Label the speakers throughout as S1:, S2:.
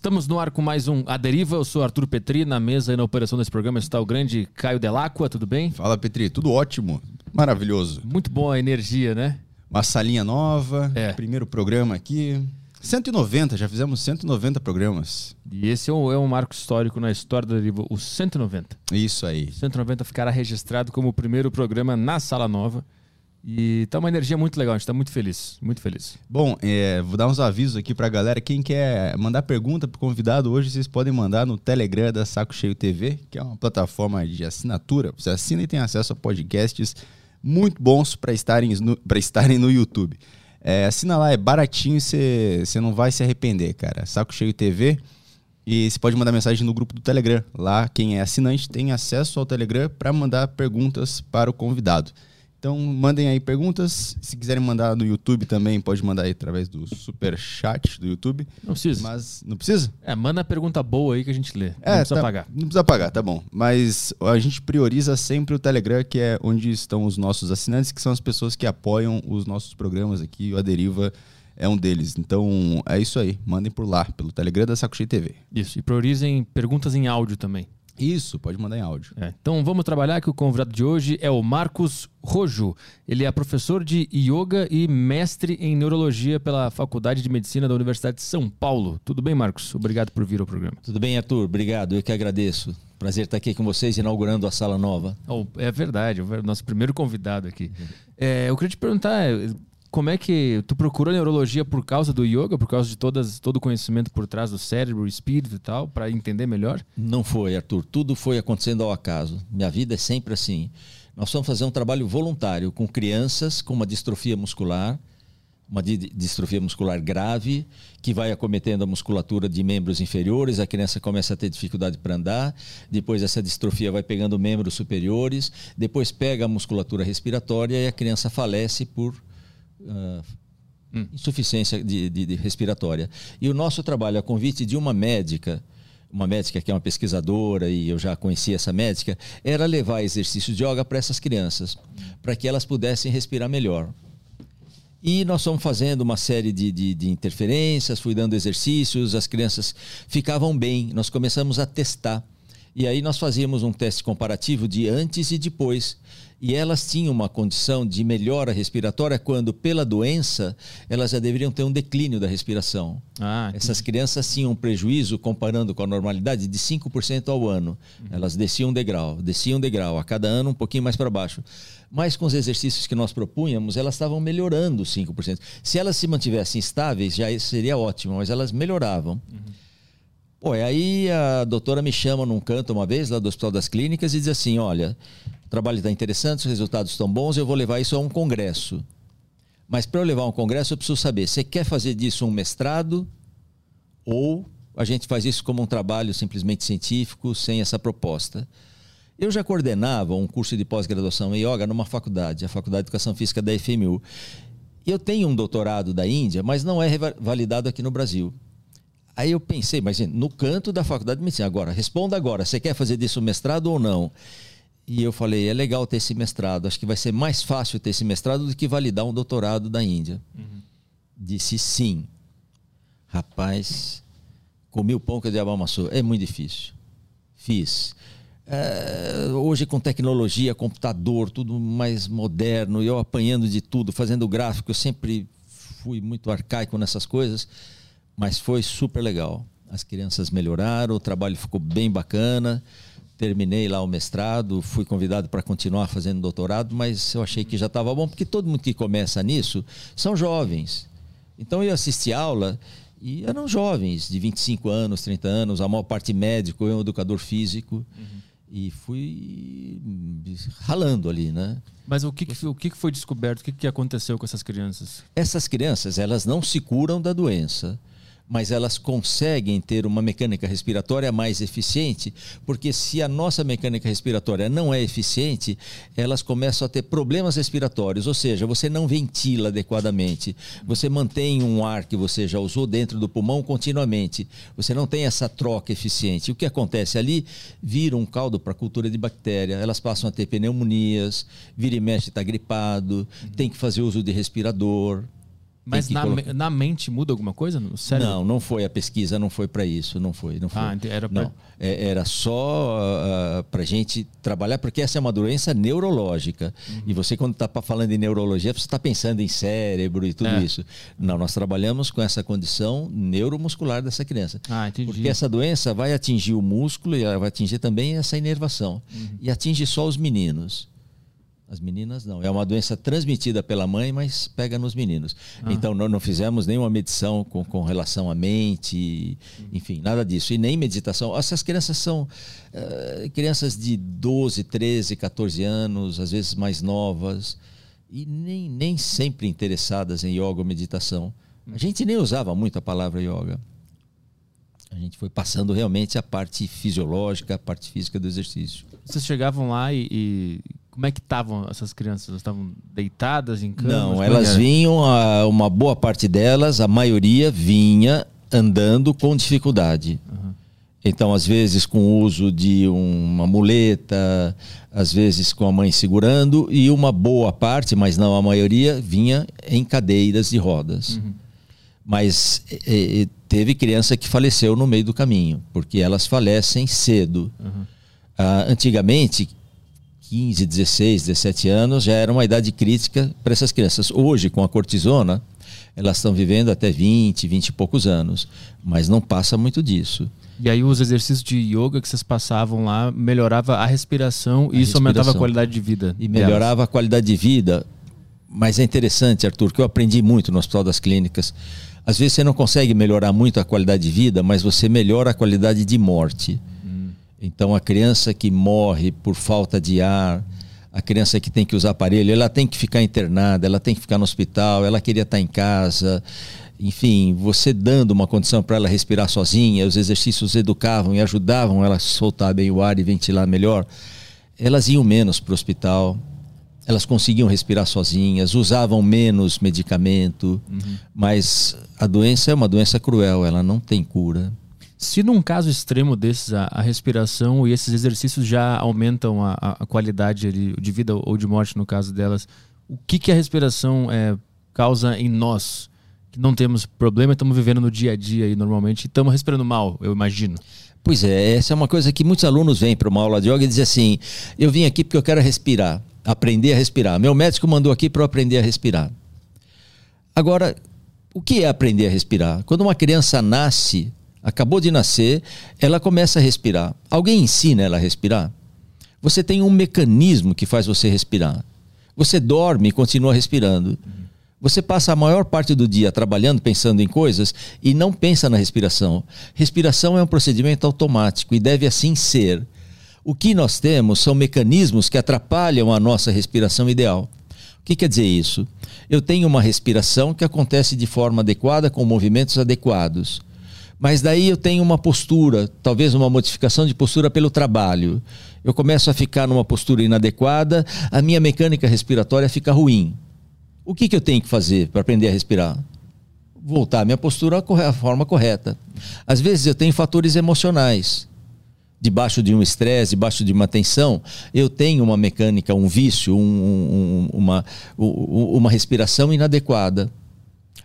S1: Estamos no ar com mais um A Deriva. Eu sou Arthur Petri. Na mesa e na operação desse programa está o grande Caio Delacqua. Tudo bem?
S2: Fala, Petri. Tudo ótimo. Maravilhoso.
S1: Muito boa a energia, né?
S2: Uma salinha nova.
S1: É.
S2: Primeiro programa aqui. 190, já fizemos 190 programas.
S1: E esse é um, é um marco histórico na história da Deriva, o 190.
S2: Isso aí.
S1: O 190 ficará registrado como o primeiro programa na Sala Nova. E tá uma energia muito legal, a gente tá muito feliz, muito feliz.
S2: Bom, é, vou dar uns avisos aqui pra galera. Quem quer mandar pergunta pro convidado hoje, vocês podem mandar no Telegram da Saco Cheio TV, que é uma plataforma de assinatura. Você assina e tem acesso a podcasts muito bons para estarem, no, estarem no YouTube. É, assina lá, é baratinho você não vai se arrepender, cara. Saco Cheio TV. E você pode mandar mensagem no grupo do Telegram. Lá, quem é assinante tem acesso ao Telegram para mandar perguntas para o convidado. Então, mandem aí perguntas. Se quiserem mandar no YouTube também, pode mandar aí através do super chat do YouTube.
S1: Não precisa.
S2: Mas não precisa?
S1: É, manda pergunta boa aí que a gente lê.
S2: É,
S1: não precisa
S2: tá-
S1: pagar.
S2: Não precisa pagar, tá bom. Mas a gente prioriza sempre o Telegram, que é onde estão os nossos assinantes, que são as pessoas que apoiam os nossos programas aqui. O A Deriva é um deles. Então, é isso aí. Mandem por lá, pelo Telegram da Saco Cheio TV.
S1: Isso. E priorizem perguntas em áudio também.
S2: Isso, pode mandar em áudio.
S1: É, então vamos trabalhar que o convidado de hoje é o Marcos Rojo. Ele é professor de yoga e mestre em neurologia pela Faculdade de Medicina da Universidade de São Paulo. Tudo bem, Marcos? Obrigado por vir ao programa.
S3: Tudo bem, Arthur? Obrigado, eu que agradeço. Prazer estar aqui com vocês, inaugurando a sala nova.
S1: Oh, é verdade, o nosso primeiro convidado aqui. É, eu queria te perguntar, é, como é que tu procurou neurologia por causa do yoga, por causa de todas, todo o conhecimento por trás do cérebro, espírito e tal, para entender melhor?
S3: Não foi, Arthur. Tudo foi acontecendo ao acaso. Minha vida é sempre assim. Nós vamos fazer um trabalho voluntário com crianças com uma distrofia muscular, uma di- distrofia muscular grave, que vai acometendo a musculatura de membros inferiores, a criança começa a ter dificuldade para andar, depois essa distrofia vai pegando membros superiores, depois pega a musculatura respiratória e a criança falece por ah, insuficiência de, de- de respiratória. E o nosso trabalho, a convite de uma médica, uma médica que é uma pesquisadora e eu já conhecia essa médica, era levar exercícios de yoga para essas crianças, para que elas pudessem respirar melhor. E nós fomos fazendo uma série de, de, de interferências, fui dando exercícios, as crianças ficavam bem. Nós começamos a testar. E aí nós fazíamos um teste comparativo de antes e depois. E elas tinham uma condição de melhora respiratória quando, pela doença, elas já deveriam ter um declínio da respiração.
S1: Ah,
S3: Essas crianças tinham um prejuízo, comparando com a normalidade, de 5% ao ano. Elas desciam um degrau, desciam um degrau, a cada ano um pouquinho mais para baixo. Mas com os exercícios que nós propunhamos, elas estavam melhorando 5%. Se elas se mantivessem estáveis, já seria ótimo, mas elas melhoravam. Pô, e aí a doutora me chama num canto uma vez, lá do Hospital das Clínicas, e diz assim: olha, o trabalho está interessante, os resultados estão bons, eu vou levar isso a um congresso. Mas para eu levar a um congresso, eu preciso saber: você quer fazer disso um mestrado ou a gente faz isso como um trabalho simplesmente científico, sem essa proposta? Eu já coordenava um curso de pós-graduação em yoga numa faculdade, a Faculdade de Educação Física da FMU. Eu tenho um doutorado da Índia, mas não é validado aqui no Brasil. Aí eu pensei, mas no canto da faculdade de medicina, agora, responda agora, você quer fazer disso um mestrado ou não? E eu falei, é legal ter esse mestrado, acho que vai ser mais fácil ter esse mestrado do que validar um doutorado da Índia. Disse sim. Rapaz, comi o pão que o diabo amassou. É muito difícil. Fiz. É, hoje com tecnologia, computador, tudo mais moderno, eu apanhando de tudo, fazendo gráfico, eu sempre fui muito arcaico nessas coisas, mas foi super legal. As crianças melhoraram, o trabalho ficou bem bacana. Terminei lá o mestrado, fui convidado para continuar fazendo doutorado, mas eu achei que já estava bom, porque todo mundo que começa nisso são jovens. Então eu assisti aula e eram jovens, de 25 anos, 30 anos, a maior parte médico, eu um educador físico. E fui ralando ali, né?
S1: Mas o que, que, o que foi descoberto? O que, que aconteceu com essas crianças?
S3: Essas crianças, elas não se curam da doença, mas elas conseguem ter uma mecânica respiratória mais eficiente, porque se a nossa mecânica respiratória não é eficiente, elas começam a ter problemas respiratórios, ou seja, você não ventila adequadamente, você mantém um ar que você já usou dentro do pulmão continuamente, você não tem essa troca eficiente. O que acontece ali? Vira um caldo para a cultura de bactéria, elas passam a ter pneumonias, vira e mexe está gripado, tem que fazer uso de respirador.
S1: Mas na, colocar... na, mente muda alguma coisa no cérebro?
S3: Não, não foi a pesquisa, não foi para isso, não foi, não foi.
S1: Ah, era pra...
S3: não, é, era só uh, ah, para gente trabalhar, porque essa é uma doença neurológica. Uhum. E você quando está falando em neurologia, você está pensando em cérebro e tudo é. isso. Não, nós trabalhamos com essa condição neuromuscular dessa criança.
S1: Ah, entendi.
S3: Porque essa doença vai atingir o músculo e ela vai atingir também essa inervação. Uhum. E atinge só os meninos. As meninas não. É uma doença transmitida pela mãe, mas pega nos meninos. Ah. Então, nós não fizemos nenhuma medição com, com relação à mente, enfim, nada disso. E nem meditação. Essas crianças são uh, crianças de 12, 13, 14 anos, às vezes mais novas, e nem, nem sempre interessadas em yoga ou meditação. A gente nem usava muito a palavra yoga. A gente foi passando realmente a parte fisiológica, a parte física do exercício.
S1: Vocês chegavam lá e, e como é que estavam essas crianças? Elas estavam deitadas em cama?
S3: Não, elas vinham, a, uma boa parte delas, a maioria vinha andando com dificuldade. Uhum. Então, às vezes com o uso de uma muleta, às vezes com a mãe segurando, e uma boa parte, mas não a maioria, vinha em cadeiras de rodas. Uhum. Mas e, teve criança que faleceu no meio do caminho, porque elas falecem cedo. Uhum. Ah, antigamente, 15, 16, 17 anos já era uma idade crítica para essas crianças. Hoje, com a cortisona, elas estão vivendo até 20, 20 e poucos anos, mas não passa muito disso.
S1: E aí os exercícios de yoga que vocês passavam lá melhorava a respiração a e isso respiração. aumentava a qualidade de vida.
S3: E melhorava delas. a qualidade de vida. Mas é interessante, Arthur, que eu aprendi muito no Hospital das Clínicas. Às vezes você não consegue melhorar muito a qualidade de vida, mas você melhora a qualidade de morte. Então, a criança que morre por falta de ar, a criança que tem que usar aparelho, ela tem que ficar internada, ela tem que ficar no hospital, ela queria estar em casa. Enfim, você dando uma condição para ela respirar sozinha, os exercícios educavam e ajudavam ela a soltar bem o ar e ventilar melhor. Elas iam menos para o hospital, elas conseguiam respirar sozinhas, usavam menos medicamento, uhum. mas a doença é uma doença cruel, ela não tem cura.
S1: Se num caso extremo desses, a, a respiração e esses exercícios já aumentam a, a, qualidade de vida ou de morte, no caso delas, o que, que a respiração é, causa em nós? Que não temos problema, estamos vivendo no dia a dia e normalmente estamos respirando mal, eu imagino.
S3: Pois é, essa é uma coisa que muitos alunos vêm para uma aula de yoga e dizem assim: eu vim aqui porque eu quero respirar, aprender a respirar. Meu médico mandou aqui para eu aprender a respirar. Agora, o que é aprender a respirar? Quando uma criança nasce, acabou de nascer, ela começa a respirar. Alguém ensina ela a respirar? Você tem um mecanismo que faz você respirar. Você dorme e continua respirando. Você passa a maior parte do dia trabalhando, pensando em coisas e não pensa na respiração. Respiração é um procedimento automático e deve assim ser. O que nós temos são mecanismos que atrapalham a nossa respiração ideal. O que quer dizer isso? Eu tenho uma respiração que acontece de forma adequada, com movimentos adequados. Mas daí eu tenho uma postura, talvez uma modificação de postura pelo trabalho. Eu começo a ficar numa postura inadequada, a minha mecânica respiratória fica ruim. O que, que eu tenho que fazer para aprender a respirar? Voltar à minha postura à forma correta. Às vezes eu tenho fatores emocionais. Debaixo de um estresse, debaixo de uma tensão, eu tenho uma mecânica, um vício, um, um, uma, uma respiração inadequada.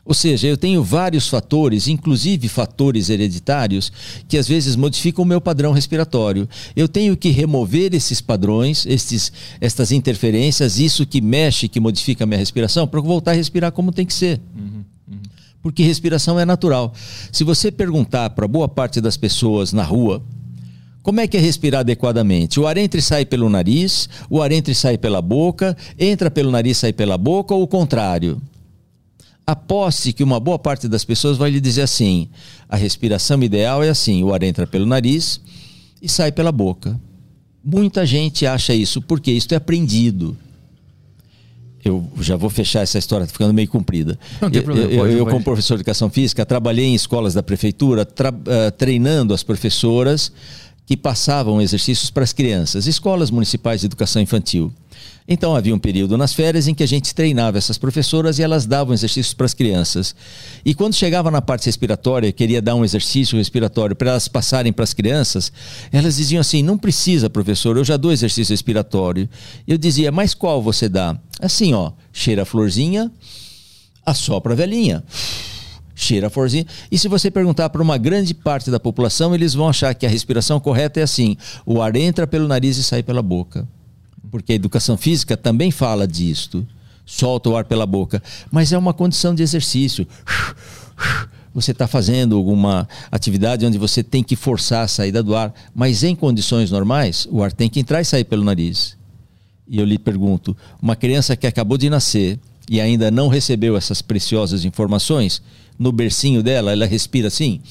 S3: Ou seja, eu tenho vários fatores, inclusive fatores hereditários, que às vezes modificam o meu padrão respiratório. Eu tenho que remover esses padrões, esses, estas interferências, isso que mexe, que modifica a minha respiração, para voltar a respirar como tem que ser. Uhum, uhum. Porque respiração é natural. Se você perguntar para boa parte das pessoas na rua, como é que é respirar adequadamente? O ar entra e sai pelo nariz, o ar entra e sai pela boca, entra pelo nariz e sai pela boca, ou o contrário? Aposte que uma boa parte das pessoas vai lhe dizer assim: a respiração ideal é assim, o ar entra pelo nariz e sai pela boca. Muita gente acha isso porque isso é aprendido. Eu já vou fechar essa história, tá ficando meio comprida. Eu, problema, eu, pode, eu como professor de educação física, trabalhei em escolas da prefeitura, uh, treinando as professoras que passavam exercícios para as crianças, escolas municipais de educação infantil. Então havia um período nas férias em que a gente treinava essas professoras e elas davam exercícios para as crianças. E quando chegava na parte respiratória, queria dar um exercício respiratório para elas passarem para as crianças, elas diziam assim: "Não precisa, professor, eu já dou exercício respiratório". Eu dizia: "Mas qual você dá?". Assim, ó, cheira a florzinha, assopra a velhinha. Cheira a florzinha. E se você perguntar para uma grande parte da população, eles vão achar que a respiração correta é assim: o ar entra pelo nariz e sai pela boca. Porque a educação física também fala disto. Solta o ar pela boca. Mas é uma condição de exercício. Você está fazendo alguma atividade onde você tem que forçar a saída do ar, mas em condições normais, o ar tem que entrar e sair pelo nariz. E eu lhe pergunto: uma criança que acabou de nascer e ainda não recebeu essas preciosas informações, no bercinho dela, ela respira assim?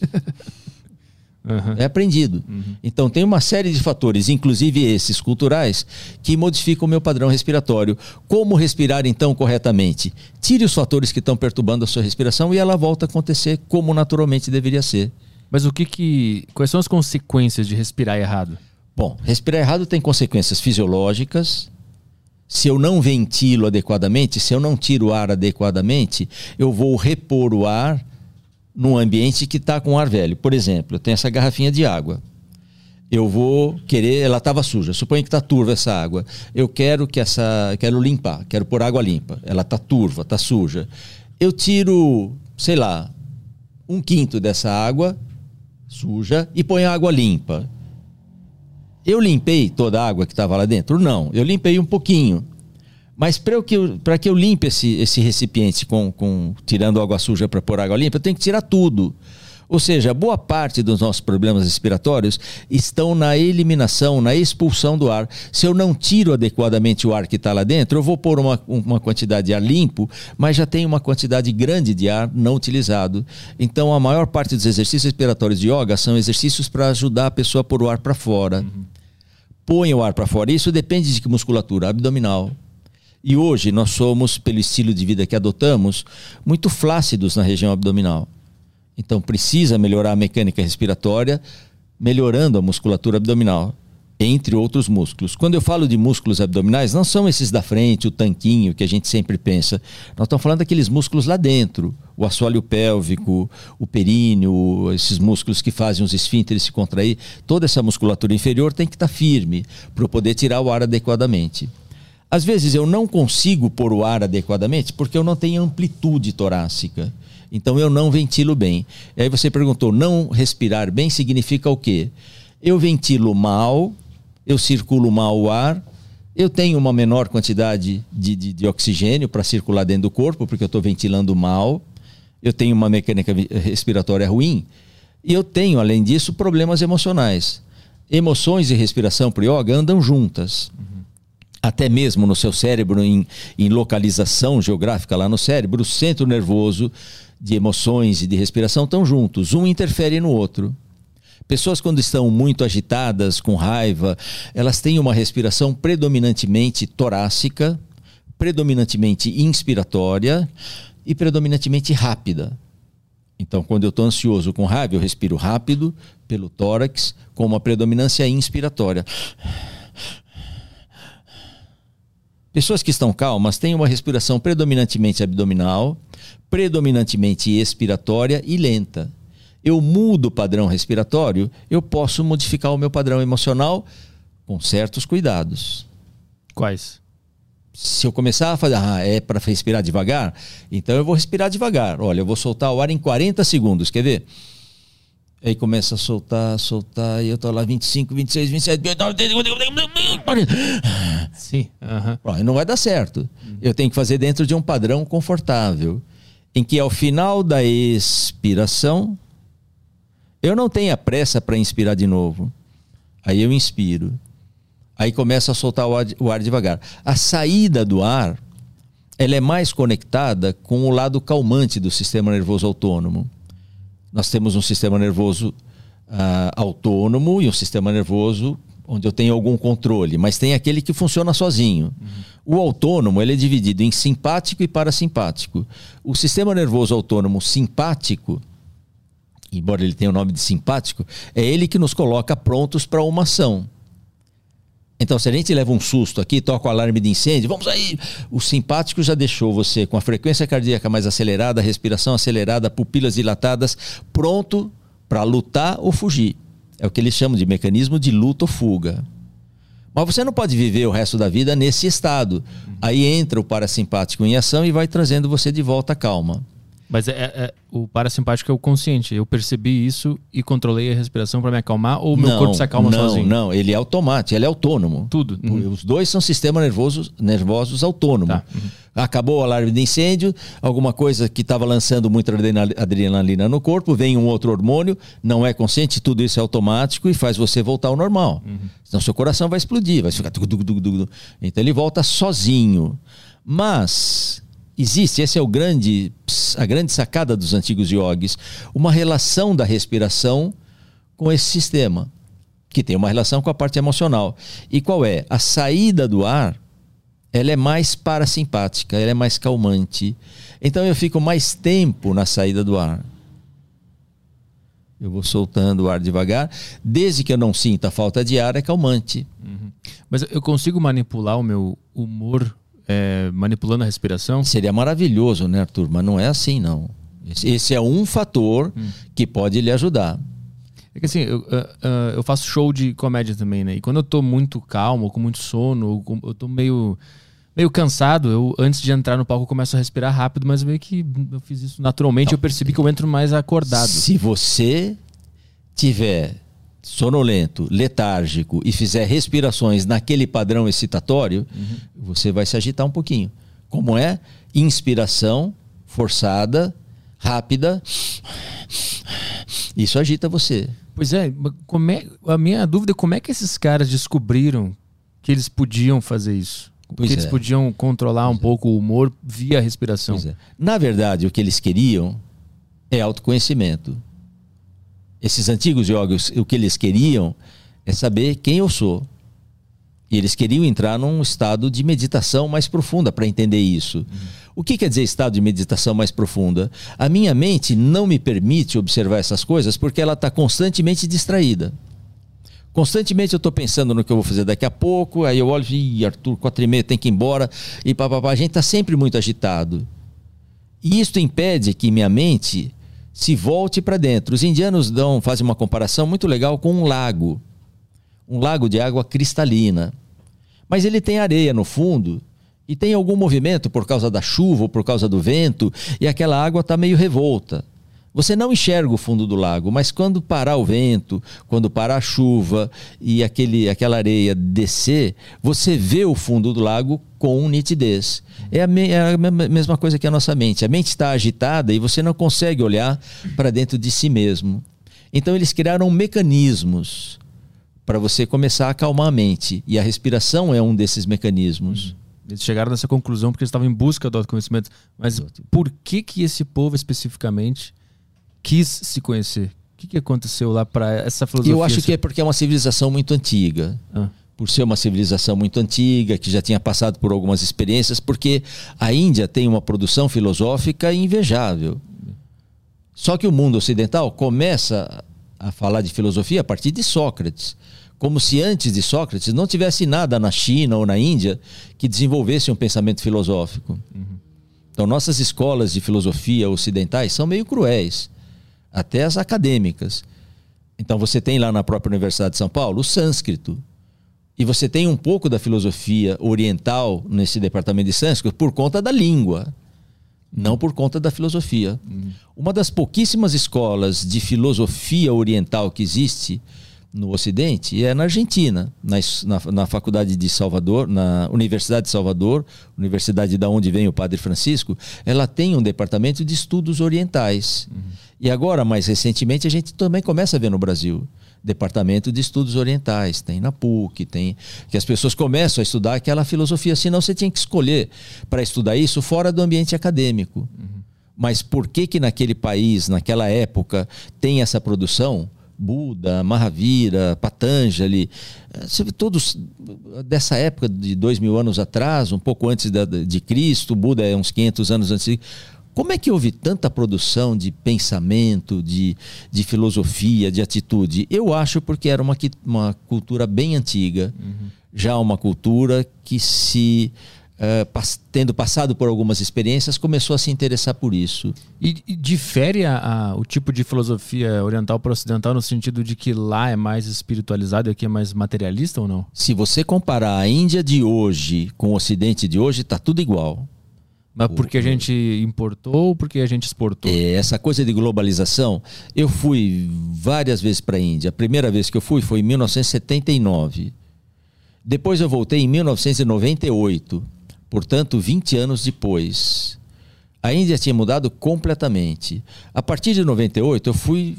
S3: Uhum. É aprendido. Uhum. Então tem uma série de fatores, inclusive esses culturais, que modificam o meu padrão respiratório. Como respirar então corretamente? Tire os fatores que estão perturbando a sua respiração e ela volta a acontecer como naturalmente deveria ser.
S1: Mas o que que quais são as consequências de respirar errado?
S3: Bom, respirar errado tem consequências fisiológicas. Se eu não ventilo adequadamente, se eu não tiro o ar adequadamente, eu vou repor o ar num ambiente que está com ar velho. Por exemplo, eu tenho essa garrafinha de água. Eu vou querer, ela estava suja. Suponha que está turva essa água. Eu quero que essa, quero limpar, quero pôr água limpa. Ela está turva, está suja. Eu tiro, sei lá, um quinto dessa água suja e ponho água limpa. Eu limpei toda a água que estava lá dentro? Não, eu limpei um pouquinho. Mas para que, eu, que eu limpe esse, esse recipiente com, com tirando água suja para pôr água limpa, eu tenho que tirar tudo. Ou seja, boa parte dos nossos problemas respiratórios estão na eliminação, na expulsão do ar. Se eu não tiro adequadamente o ar que está lá dentro, eu vou pôr uma, uma quantidade de ar limpo, mas já tem uma quantidade grande de ar não utilizado. Então, a maior parte dos exercícios respiratórios de yoga são exercícios para ajudar a pessoa a pôr o ar para fora. Uhum. Põe o ar para fora. Isso depende de que musculatura? Abdominal e hoje nós somos, pelo estilo de vida que adotamos, muito flácidos na região abdominal. Então precisa melhorar a mecânica respiratória, melhorando a musculatura abdominal, entre outros músculos. Quando eu falo de músculos abdominais, não são esses da frente, o tanquinho que a gente sempre pensa. Nós estamos falando daqueles músculos lá dentro, o assoalho pélvico, o períneo, esses músculos que fazem os esfínteres se contrair. Toda essa musculatura inferior tem que estar firme para poder tirar o ar adequadamente. Às vezes eu não consigo pôr o ar adequadamente porque eu não tenho amplitude torácica. Então eu não ventilo bem. E aí você perguntou, não respirar bem significa o quê? Eu ventilo mal, eu circulo mal o ar, eu tenho uma menor quantidade de, de, de oxigênio para circular dentro do corpo, porque eu estou ventilando mal, eu tenho uma mecânica respiratória ruim, e eu tenho, além disso, problemas emocionais. Emoções e respiração para yoga andam juntas. Uhum até mesmo no seu cérebro, em, em, localização geográfica lá no cérebro, o centro nervoso de emoções e de respiração estão juntos, um interfere no outro. Pessoas, quando estão muito agitadas, com raiva, elas têm uma respiração predominantemente torácica, predominantemente inspiratória e predominantemente rápida. Então, quando eu estou ansioso com raiva, eu respiro rápido pelo tórax, com uma predominância inspiratória. Pessoas que estão calmas têm uma respiração predominantemente abdominal, predominantemente expiratória e lenta. Eu mudo o padrão respiratório, eu posso modificar o meu padrão emocional com certos cuidados.
S1: Quais?
S3: Se eu começar a fazer, ah, é para respirar devagar, então eu vou respirar devagar. Olha, eu vou soltar o ar em 40 segundos, quer ver? Aí começa a soltar, soltar, e eu tô lá 25, 26, 27.
S1: Sim.
S3: Uhum. Não vai dar certo. Eu tenho que fazer dentro de um padrão confortável, em que ao final da expiração, eu não tenha pressa para inspirar de novo. Aí eu inspiro. Aí começa a soltar o ar, o ar devagar. A saída do ar, ela é mais conectada com o lado calmante do sistema nervoso autônomo. Nós temos um sistema nervoso uh, autônomo e um sistema nervoso onde eu tenho algum controle, mas tem aquele que funciona sozinho. Uhum. O autônomo ele é dividido em simpático e parasimpático. O sistema nervoso autônomo simpático, embora ele tenha o nome de simpático, é ele que nos coloca prontos para uma ação. Então, se a gente leva um susto aqui, toca o alarme de incêndio, vamos aí. O simpático já deixou você com a frequência cardíaca mais acelerada, respiração acelerada, pupilas dilatadas, pronto para lutar ou fugir. É o que eles chamam de mecanismo de luta ou fuga. Mas você não pode viver o resto da vida nesse estado. Aí entra o parasimpático em ação e vai trazendo você de volta à calma.
S1: Mas é, é- o parasimpático é o consciente. Eu percebi isso e controlei a respiração para me acalmar ou meu
S3: não,
S1: corpo se acalma
S3: não,
S1: sozinho?
S3: Não, ele é automático, ele é autônomo.
S1: Tudo. Uhum.
S3: Os dois são sistemas nervosos, nervosos autônomos.
S1: Tá. Uhum.
S3: Acabou o alarme de incêndio, alguma coisa que estava lançando muita adrenal- adrenalina no corpo, vem um outro hormônio, não é consciente, tudo isso é automático e faz você voltar ao normal.
S1: Uhum.
S3: Senão seu coração vai explodir, vai ficar. Então ele volta sozinho. Mas existe, esse é o grande, a grande sacada dos antigos yogis, uma relação da respiração com esse sistema, que tem uma relação com a parte emocional. E qual é? A saída do ar, ela é mais parasimpática, ela é mais calmante. Então eu fico mais tempo na saída do ar. Eu vou soltando o ar devagar, desde que eu não sinta falta de ar, é calmante.
S1: Mas eu consigo manipular o meu humor é, manipulando a respiração?
S3: Seria maravilhoso, né, Arthur? Mas não é assim, não. Esse, é um fator que pode lhe ajudar.
S1: É que assim, eu, ah, ah, eu faço show de comédia também, né? E quando eu tô muito calmo, com muito sono, eu tô meio, meio cansado, eu antes de entrar no palco eu começo a respirar rápido, mas meio que eu fiz isso naturalmente, eu percebi que eu entro mais acordado.
S3: Se você tiver sonolento, letárgico e fizer respirações naquele padrão excitatório, você vai se agitar um pouquinho. Como é? Inspiração forçada, rápida. Isso agita você.
S1: Pois é, mas como é, a minha dúvida é como é que esses caras descobriram que eles podiam fazer isso?
S3: Pois
S1: que eles
S3: é.
S1: podiam controlar um pouco o humor via respiração.
S3: Pois é. Na verdade, o que eles queriam é autoconhecimento. Esses antigos jogos, o que eles queriam é saber quem eu sou. E eles queriam entrar num estado de meditação mais profunda para entender isso. O que quer dizer estado de meditação mais profunda? A minha mente não me permite observar essas coisas porque ela está constantemente distraída. Constantemente eu estou pensando no que eu vou fazer daqui a pouco, aí eu olho e Arthur, quatro e meia, tem que ir embora, e papapá. A gente está sempre muito agitado. E isso impede que minha mente se volte para dentro. Os indianos dão, fazem uma comparação muito legal com um lago. Um lago de água cristalina. Mas ele tem areia no fundo e tem algum movimento por causa da chuva ou por causa do vento e aquela água está meio revolta. Você não enxerga o fundo do lago, mas quando parar o vento, quando parar a chuva e aquele, aquela areia descer, você vê o fundo do lago com nitidez. É a, me- é a me- mesma coisa que a nossa mente. A mente está agitada e você não consegue olhar para dentro de si mesmo. Então eles criaram mecanismos para você começar a acalmar a mente. E a respiração é um desses mecanismos.
S1: Eles chegaram nessa conclusão porque eles estavam em busca do autoconhecimento. Mas por que que esse povo especificamente quis se conhecer? O que, que aconteceu lá para essa filosofia?
S3: Eu acho que é porque é uma civilização muito antiga.
S1: Ah.
S3: Por ser uma civilização muito antiga, que já tinha passado por algumas experiências, porque a Índia tem uma produção filosófica invejável. Só que o mundo ocidental começa a falar de filosofia a partir de Sócrates. Como se antes de Sócrates não tivesse nada na China ou na Índia que desenvolvesse um pensamento filosófico. Então, nossas escolas de filosofia ocidentais são meio cruéis, até as acadêmicas. Então, você tem lá na própria Universidade de São Paulo o sânscrito. E você tem um pouco da filosofia oriental nesse departamento de sânscrito por conta da língua, não por conta da filosofia. Uma das pouquíssimas escolas de filosofia oriental que existe no Ocidente é na Argentina, na, na, na Faculdade de Salvador, na Universidade de Salvador, universidade da onde vem o Padre Francisco, ela tem um departamento de estudos orientais. E agora, mais recentemente, a gente também começa a ver no Brasil departamento de estudos orientais, tem na PUC, tem que as pessoas começam a estudar aquela filosofia, senão você tinha que escolher para estudar isso fora do ambiente acadêmico. Mas por que que naquele país, naquela época, tem essa produção? Buda, Mahavira, Patanjali, eh, todos dessa época de dois mil anos atrás, um pouco antes de Cristo, Buda é uns 500 anos antes. de- Como é que houve tanta produção de pensamento, de, de filosofia, de atitude? Eu acho porque era uma, uma cultura bem antiga, já uma cultura que se uh, pas tendo passado por algumas experiências, começou a se interessar por isso.
S1: E, e difere a, a, o tipo de filosofia oriental para ocidental no sentido de que lá é mais espiritualizado e aqui é mais materialista ou não?
S3: Se você comparar a Índia de hoje com o Ocidente de hoje, está tudo igual.
S1: Mas porque a gente importou ou porque a gente exportou?
S3: É, essa coisa de globalização, eu fui várias vezes para a Índia. A primeira vez que eu fui foi em 1979. Depois eu voltei em 1998, portanto, 20 anos depois. A Índia tinha mudado completamente. A partir de 98, eu fui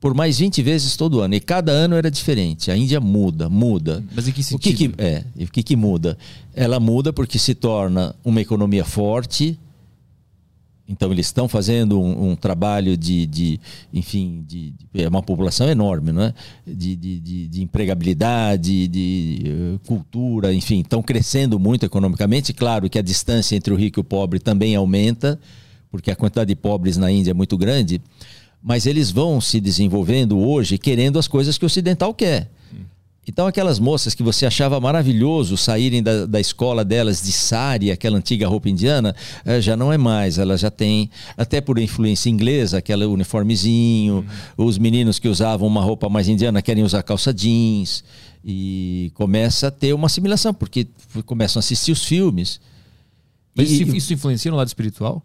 S3: por mais 20 vezes todo ano. E cada ano era diferente. A Índia muda, muda.
S1: Mas em que sentido?
S3: O que, que é, o que, que muda? Ela muda porque se torna uma economia forte, então eles estão fazendo um, um trabalho de, de enfim, de, de, é uma população enorme, não é? De, de, de empregabilidade, de uh, cultura, enfim, estão crescendo muito economicamente. Claro que a distância entre o rico e o pobre também aumenta, porque a quantidade de pobres na Índia é muito grande. Mas eles vão se desenvolvendo hoje querendo as coisas que o ocidental quer. Então, aquelas moças que você achava maravilhoso saírem da, da escola delas de sari, aquela antiga roupa indiana, eh, já não é mais. Ela já tem, até por influência inglesa, aquele uniformezinho. Uhum. Os meninos que usavam uma roupa mais indiana querem usar calça jeans. E começa a ter uma assimilação, porque começam a assistir os filmes.
S1: Mas e, isso influencia no lado espiritual?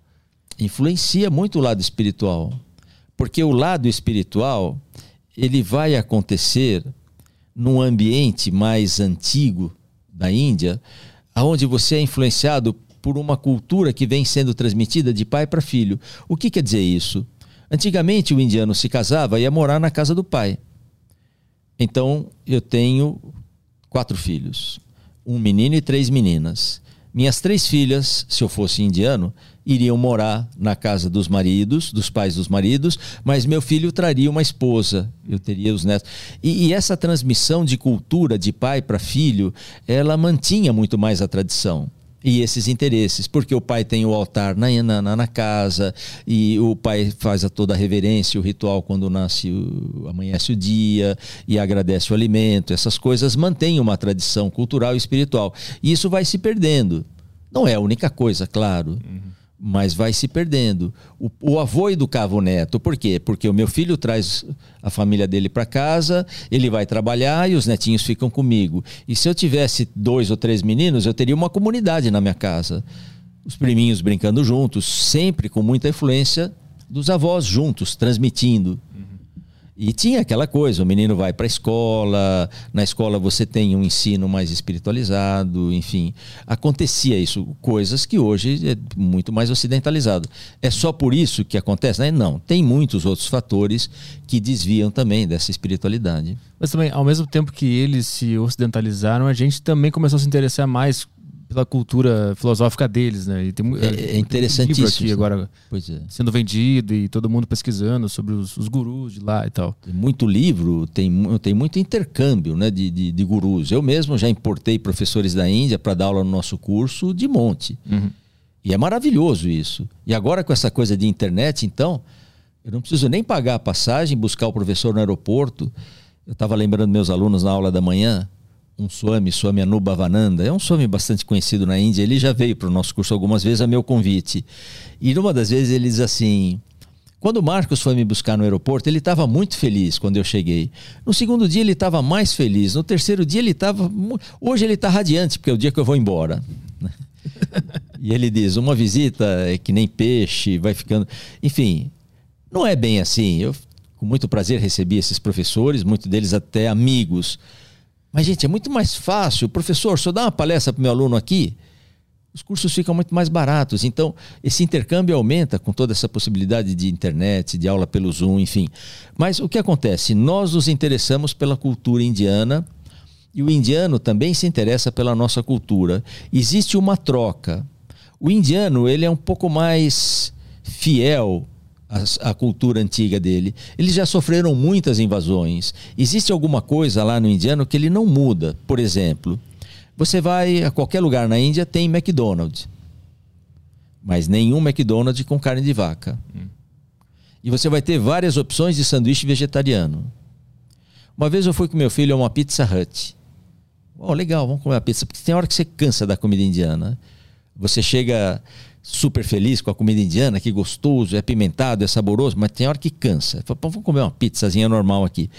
S3: Influencia muito o lado espiritual. Porque o lado espiritual, ele vai acontecer num ambiente mais antigo da Índia, aonde você é influenciado por uma cultura que vem sendo transmitida de pai para filho. O que quer dizer isso? Antigamente o indiano se casava e ia morar na casa do pai. Então eu tenho quatro filhos, um menino e três meninas. Minhas três filhas, se eu fosse indiano, iriam morar na casa dos maridos, dos pais dos maridos, mas meu filho traria uma esposa, eu teria os netos. E, e essa transmissão de cultura de pai para filho, ela mantinha muito mais a tradição e esses interesses, porque o pai tem o altar na, na, na, casa e o pai faz a toda a reverência, o ritual quando nasce, o, amanhece o dia e agradece o alimento, essas coisas mantêm uma tradição cultural e espiritual. E isso vai se perdendo. Não é a única coisa, claro. Uhum mas vai se perdendo. O, o, avô educava o neto, por quê? Porque o meu filho traz a família dele para casa, ele vai trabalhar e os netinhos ficam comigo. E se eu tivesse dois ou três meninos, eu teria uma comunidade na minha casa. Os priminhos brincando juntos, sempre com muita influência dos avós juntos, transmitindo. E tinha aquela coisa, o menino vai para a escola, na escola você tem um ensino mais espiritualizado, enfim. Acontecia isso, coisas que hoje é muito mais ocidentalizado. É só por isso que acontece? Né? Não, tem muitos outros fatores que desviam também dessa espiritualidade.
S1: Mas também, ao mesmo tempo que eles se ocidentalizaram, a gente também começou a se interessar mais pela cultura filosófica deles, né?
S3: E tem, é, é interessantíssimo.
S1: Tem um aqui agora é. sendo vendido e todo mundo pesquisando sobre os, os, gurus de lá e tal.
S3: Tem muito livro, tem, tem muito intercâmbio né, de, de, de gurus. Eu mesmo já importei professores da Índia para dar aula no nosso curso de monte. Uhum. E é maravilhoso isso. E agora com essa coisa de internet, então, eu não preciso nem pagar a passagem, buscar o professor no aeroporto. Eu estava lembrando meus alunos na aula da manhã, um Swami, Swami Anubhavananda, é um Swami bastante conhecido na Índia, ele já veio para o nosso curso algumas vezes a meu convite. E numa das vezes ele diz assim: quando o Marcos foi me buscar no aeroporto, ele estava muito feliz quando eu cheguei. No segundo dia ele estava mais feliz. No terceiro dia ele estava. Hoje ele está radiante, porque é o dia que eu vou embora. e ele diz: uma visita é que nem peixe, vai ficando. Enfim, não é bem assim. Eu, com muito prazer, recebi esses professores, muitos deles até amigos. Mas, gente, é muito mais fácil. Professor, se eu dar uma palestra para o meu aluno aqui, os cursos ficam muito mais baratos. Então, esse intercâmbio aumenta com toda essa possibilidade de internet, de aula pelo Zoom, enfim. Mas o que acontece? Nós nos interessamos pela cultura indiana e o indiano também se interessa pela nossa cultura. Existe uma troca. O indiano, ele é um pouco mais fiel a, a, cultura antiga dele. Eles já sofreram muitas invasões. Existe alguma coisa lá no indiano que ele não muda. Por exemplo, você vai a qualquer lugar na Índia, tem McDonald's. Mas nenhum McDonald's com carne de vaca. Hum. E você vai ter várias opções de sanduíche vegetariano. Uma vez eu fui com meu filho a uma Pizza Hut. Oh, legal, vamos comer uma pizza. Porque tem hora que você cansa da comida indiana. Você chega super feliz com a comida indiana, que gostoso, é pimentado, é saboroso, mas tem hora que cansa. Fala, vamos comer uma pizzazinha normal aqui.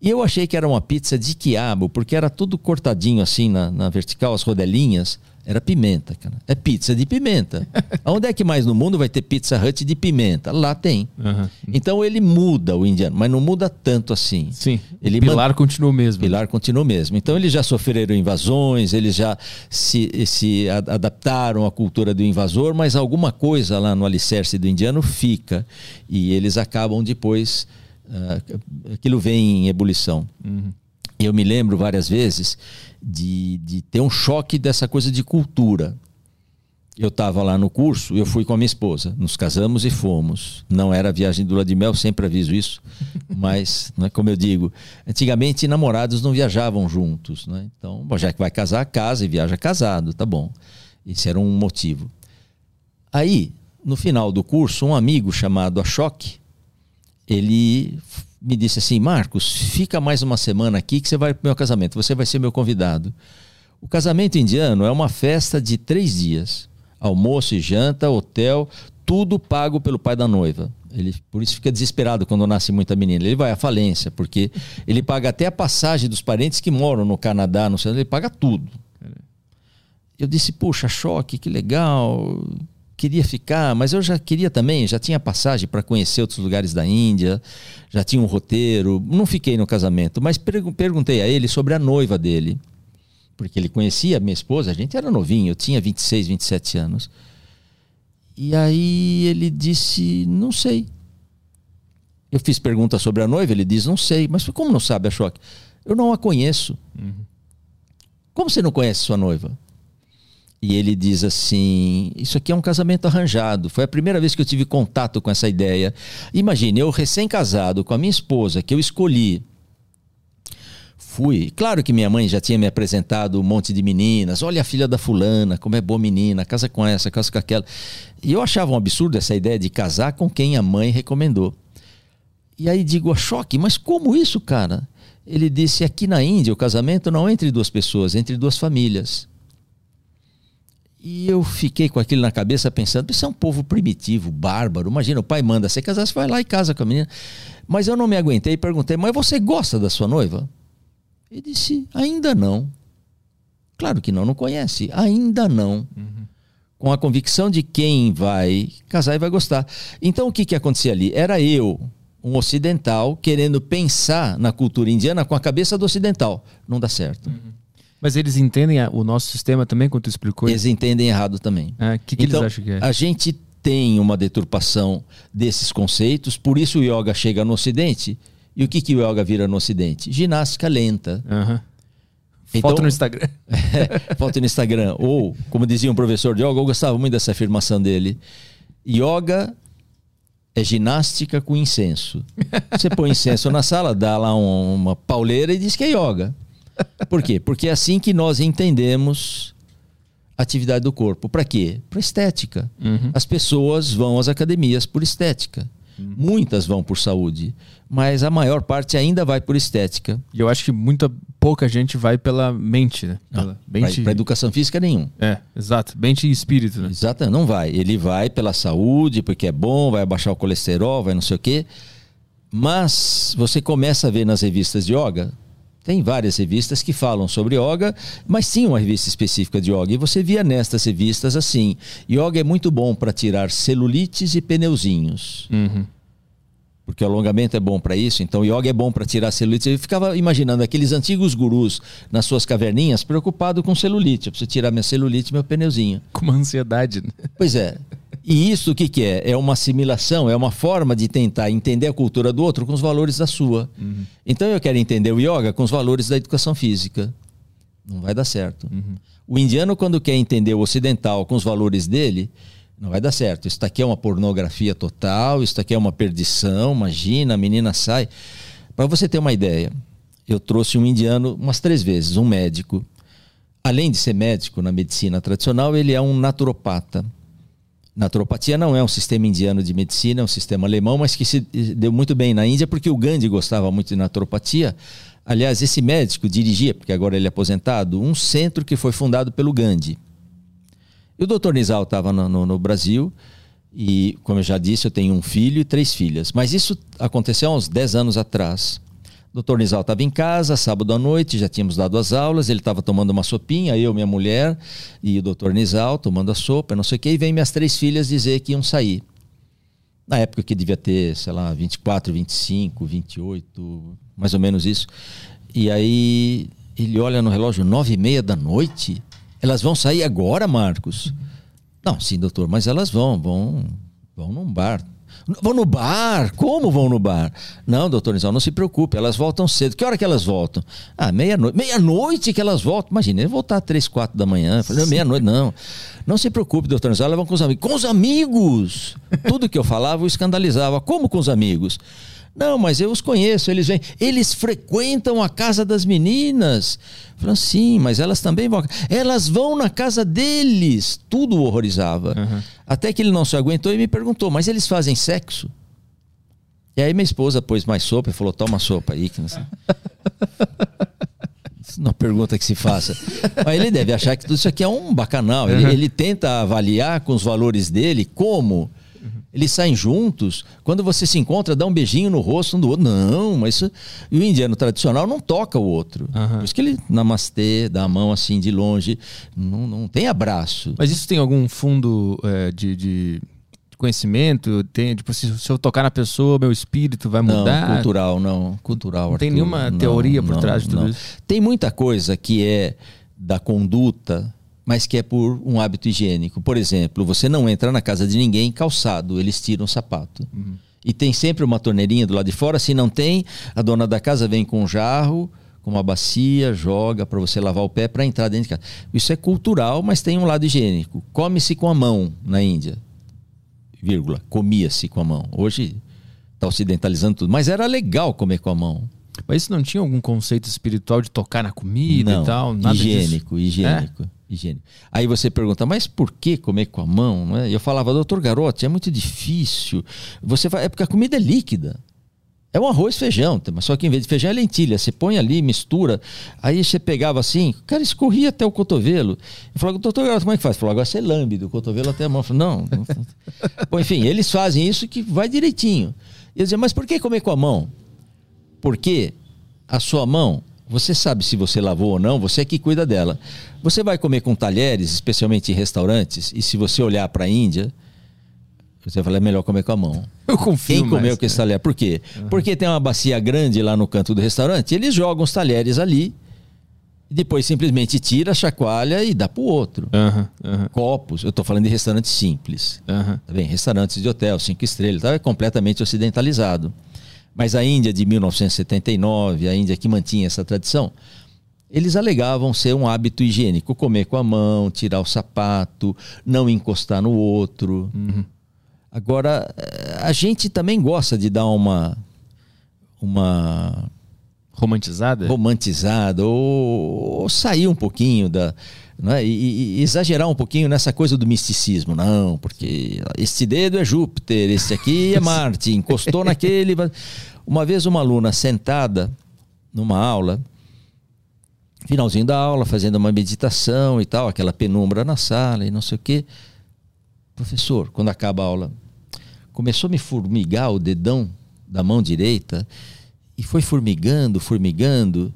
S3: E eu achei que era uma pizza de quiabo, porque era tudo cortadinho assim na, na vertical, as rodelinhas. Era pimenta, cara. É pizza de pimenta. Onde é que mais no mundo vai ter Pizza Hut de pimenta? Lá tem.
S1: Aham.
S3: Então ele muda o indiano, mas não muda tanto assim.
S1: Sim.
S3: Ele
S1: o pilar continua o mesmo.
S3: Pilar continua o mesmo. Então eles já sofreram invasões, eles já se, se adaptaram à cultura do invasor, mas alguma coisa lá no alicerce do indiano fica. E eles acabam depois. ah, aquilo vem em ebulição. Eu me lembro várias vezes de, de ter um choque dessa coisa de cultura. Eu estava lá no curso, eu fui com a minha esposa, nos casamos e fomos. Não era viagem do lua de mel, sempre aviso isso, mas, não é como eu digo, antigamente namorados não viajavam juntos, né? Então, bom, já que vai casar, casa e viaja casado, tá bom. Esse era um motivo. Aí, no final do curso, um amigo chamado Ashok, ele me disse assim: Marcos, fica mais uma semana aqui que você vai para o meu casamento, você vai ser meu convidado. O casamento indiano é uma festa de três dias: almoço e janta, hotel, tudo pago pelo pai da noiva. Ele, por isso fica desesperado quando nasce muita menina. Ele vai à falência, porque ele paga até a passagem dos parentes que moram no Canadá, no Canadá, ele paga tudo. Eu disse, puxa, choque, que legal. Queria ficar, mas eu já queria também, já tinha passagem para conhecer outros lugares da Índia, já tinha um roteiro. Não fiquei no casamento, mas pergu- perguntei a ele sobre a noiva dele. Porque ele conhecia a minha esposa, a gente era novinho, eu tinha 26, 27 anos. E aí ele disse, não sei. Eu fiz pergunta sobre a noiva, ele diz, não sei. Mas como não sabe a choque? Eu não a conheço. Como você não conhece sua noiva? E ele diz assim: Isso aqui é um casamento arranjado. Foi a primeira vez que eu tive contato com essa ideia. Imagine, eu recém-casado com a minha esposa, que eu escolhi. Fui. Claro que minha mãe já tinha me apresentado um monte de meninas. Olha a filha da fulana, como é boa menina, casa com essa, casa com aquela. E eu achava um absurdo essa ideia de casar com quem a mãe recomendou. E aí digo a choque, mas como isso, cara? Ele disse: aqui na Índia o casamento não é entre duas pessoas, é entre duas famílias. E eu fiquei com aquilo na cabeça pensando, isso é um povo primitivo, bárbaro. Imagina, o pai manda você casar, você vai lá e casa com a menina. Mas eu não me aguentei e perguntei, mas você gosta da sua noiva? Ele disse, ainda não. Claro que não, não conhece. Ainda não. Com a convicção de quem vai casar e vai gostar. Então o que, que acontecia ali? Era eu, um ocidental, querendo pensar na cultura indiana com a cabeça do ocidental. Não dá certo.
S1: Mas eles entendem o nosso sistema também, quando tu explicou?
S3: Eles entendem errado também.
S1: O que, que
S3: então,
S1: eles acham que é?
S3: a gente tem uma deturpação desses conceitos, por isso o yoga chega no Ocidente. E o que, que o yoga vira no Ocidente? Ginástica lenta.
S1: Aham.
S3: Então-
S1: Foto no Instagram.
S3: Foto no Instagram. Ou, como dizia um professor de yoga, eu gostava muito dessa afirmação dele. Yoga é ginástica com incenso. Você põe incenso na sala, dá lá um- uma pauleira e diz que é yoga. Por quê? Porque é assim que nós entendemos atividade do corpo. Para quê? Para estética. As pessoas vão às academias por estética. Muitas vão por saúde, mas a maior parte ainda vai por estética.
S1: E eu acho que muita pouca gente vai pela mente, né? Pela mente...
S3: Para educação física, nenhum.
S1: É, exato. Mente e espírito, né?
S3: Exato, não vai. Ele vai pela saúde, porque é bom, vai abaixar o colesterol, vai não sei o quê. Mas você começa a ver nas revistas de yoga, tem várias revistas que falam sobre yoga, mas tinha uma revista específica de yoga. E você via nestas revistas assim: yoga é muito bom para tirar celulites e pneuzinhos.
S1: Uhum.
S3: Porque o alongamento é bom para isso, então yoga é bom para tirar celulite. Eu ficava imaginando aqueles antigos gurus nas suas caverninhas preocupados com celulite. Eu preciso tirar minha celulite e meu pneuzinho.
S1: Com uma ansiedade, né?
S3: Pois é. E isso o que, que é? É uma assimilação, é uma forma de tentar entender a cultura do outro com os valores da sua. Então eu quero entender o yoga com os valores da educação física. Não vai dar certo. O indiano, quando quer entender o ocidental com os valores dele, não vai dar certo. Isso aqui é uma pornografia total, isso aqui é uma perdição, imagina, a menina sai. Para você ter uma ideia, eu trouxe um indiano umas três vezes, um médico. Além de ser médico na medicina tradicional, ele é um naturopata. Naturopatia não é um sistema indiano de medicina, é um sistema alemão, mas que se deu muito bem na Índia porque o Gandhi gostava muito de naturopatia. Aliás, esse médico dirigia, porque agora ele é aposentado, um centro que foi fundado pelo Gandhi. E o doutor Nizal estava no, no, no Brasil e, como eu já disse, eu tenho um filho e três filhas. Mas isso aconteceu há uns 10 anos atrás. Doutor Nizal estava em casa, sábado à noite, já tínhamos dado as aulas, ele estava tomando uma sopinha, eu, minha mulher e o doutor Nizal tomando a sopa, não sei o quê, e vem minhas três filhas dizer que iam sair. Na época que devia ter, sei lá, 24, 25, 28, mais ou menos isso. E aí ele olha no relógio, nove e meia da noite? Elas vão sair agora, Marcos? Não, sim, doutor, mas elas vão, vão, vão num bar. Vão no bar? Como vão no bar? Não, doutor Nizal, não se preocupe, elas voltam cedo. Que hora que elas voltam? Ah, meia-noite. Meia-noite que elas voltam. Imagina, ele voltar às três, quatro da manhã. Falei, meia-noite, não. Não se preocupe, doutor Nizal, elas vão com os amigos. Com os amigos! Tudo que eu falava, eu escandalizava. Como com os amigos? Não, mas eu os conheço, eles vêm. Eles frequentam a casa das meninas. Falando, sim, mas elas também vão. Elas vão na casa deles. Tudo o horrorizava. Uhum. Até que ele não se aguentou e me perguntou, mas eles fazem sexo? E aí minha esposa pôs mais sopa e falou, toma sopa aí. Que não sei. Não pergunta que se faça. Mas ele deve achar que tudo isso aqui é um bacanal. Ele, uhum. ele tenta avaliar com os valores dele como eles saem juntos. Quando você se encontra, dá um beijinho no rosto um do outro. Não, mas isso... E o indiano tradicional não toca o outro. Uhum. Por isso que ele namastê, dá a mão assim de longe. Não, não tem abraço.
S1: Mas isso tem algum fundo é, de, de conhecimento? Tem, tipo, se, eu tocar na pessoa, meu espírito vai mudar?
S3: Não, cultural, não. Cultural.
S1: Não Arthur, tem nenhuma teoria não, por trás de tudo isso?
S3: Tem muita coisa que é da conduta mas que é por um hábito higiênico. Por exemplo, você não entra na casa de ninguém calçado, eles tiram o sapato. Uhum. E tem sempre uma torneirinha do lado de fora. Se não tem, a dona da casa vem com um jarro, com uma bacia, joga para você lavar o pé para entrar dentro de casa. Isso é cultural, mas tem um lado higiênico. Come-se com a mão na Índia. Vírgula, comia-se com a mão. Hoje está ocidentalizando tudo, mas era legal comer com a mão.
S1: Mas isso não tinha algum conceito espiritual de tocar na comida
S3: não,
S1: e tal?
S3: Nada higiênico, disso? higiênico. É? Higiene. Aí você pergunta, mas por que comer com a mão? É? Eu falava, doutor Garote, é muito difícil. Você vai, é porque a comida é líquida. É um arroz feijão, mas só que em vez de feijão é lentilha. Você põe ali, mistura. Aí você pegava assim, o cara escorria até o cotovelo. Eu falava, doutor Garoto, como é que faz? Falou, agora você lambe do cotovelo até a mão. Eu falei, não. Bom, enfim, eles fazem isso que vai direitinho. Eu dizia, mas por que comer com a mão? Porque a sua mão você sabe se você lavou ou não, você é que cuida dela. Você vai comer com talheres, especialmente em restaurantes, e se você olhar para a Índia, você fala, é melhor comer com a mão.
S1: Eu confio
S3: Quem comeu com esse talher? Por quê? Uhum. Porque tem uma bacia grande lá no canto do restaurante, eles jogam os talheres ali, e depois simplesmente tira, chacoalha e dá para o outro. Uhum, uhum. Copos, eu estou falando de restaurantes simples. Tá bem? Restaurantes de hotel, cinco estrelas, tá? é completamente ocidentalizado. Mas a Índia de 1979, a Índia que mantinha essa tradição, eles alegavam ser um hábito higiênico, comer com a mão, tirar o sapato, não encostar no outro. Uhum. Agora, eh, a gente também gosta de dar uma uma
S1: romantizada,
S3: romantizada ou, ou sair um pouquinho da né? E, e, exagerar um pouquinho nessa coisa do misticismo. Não, porque este dedo é Júpiter, este aqui é Marte, encostou naquele. Uma vez uma aluna sentada numa aula, finalzinho da aula, fazendo uma meditação e tal, aquela penumbra na sala e não sei o quê. Professor, quando acaba a aula, começou a me formigar o dedão da mão direita e foi formigando, formigando.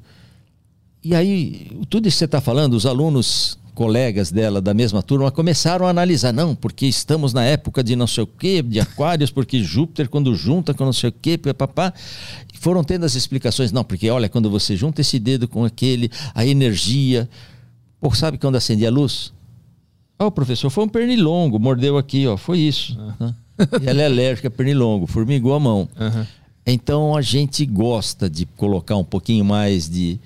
S3: E aí, tudo isso que você está falando, os alunos, colegas dela da mesma turma, começaram a analisar. Não, porque estamos na época de não sei o quê, de Aquários, porque Júpiter, quando junta com não sei o quê, papá. Foram tendo as explicações. Não, porque olha, quando você junta esse dedo com aquele, a energia. Pô, sabe quando acende a luz? Ó, oh, professor, foi um pernilongo, mordeu aqui, ó, foi isso. Uhum. E ela é alérgica a pernilongo, formigou a mão. Uhum. Então a gente gosta de colocar um pouquinho mais de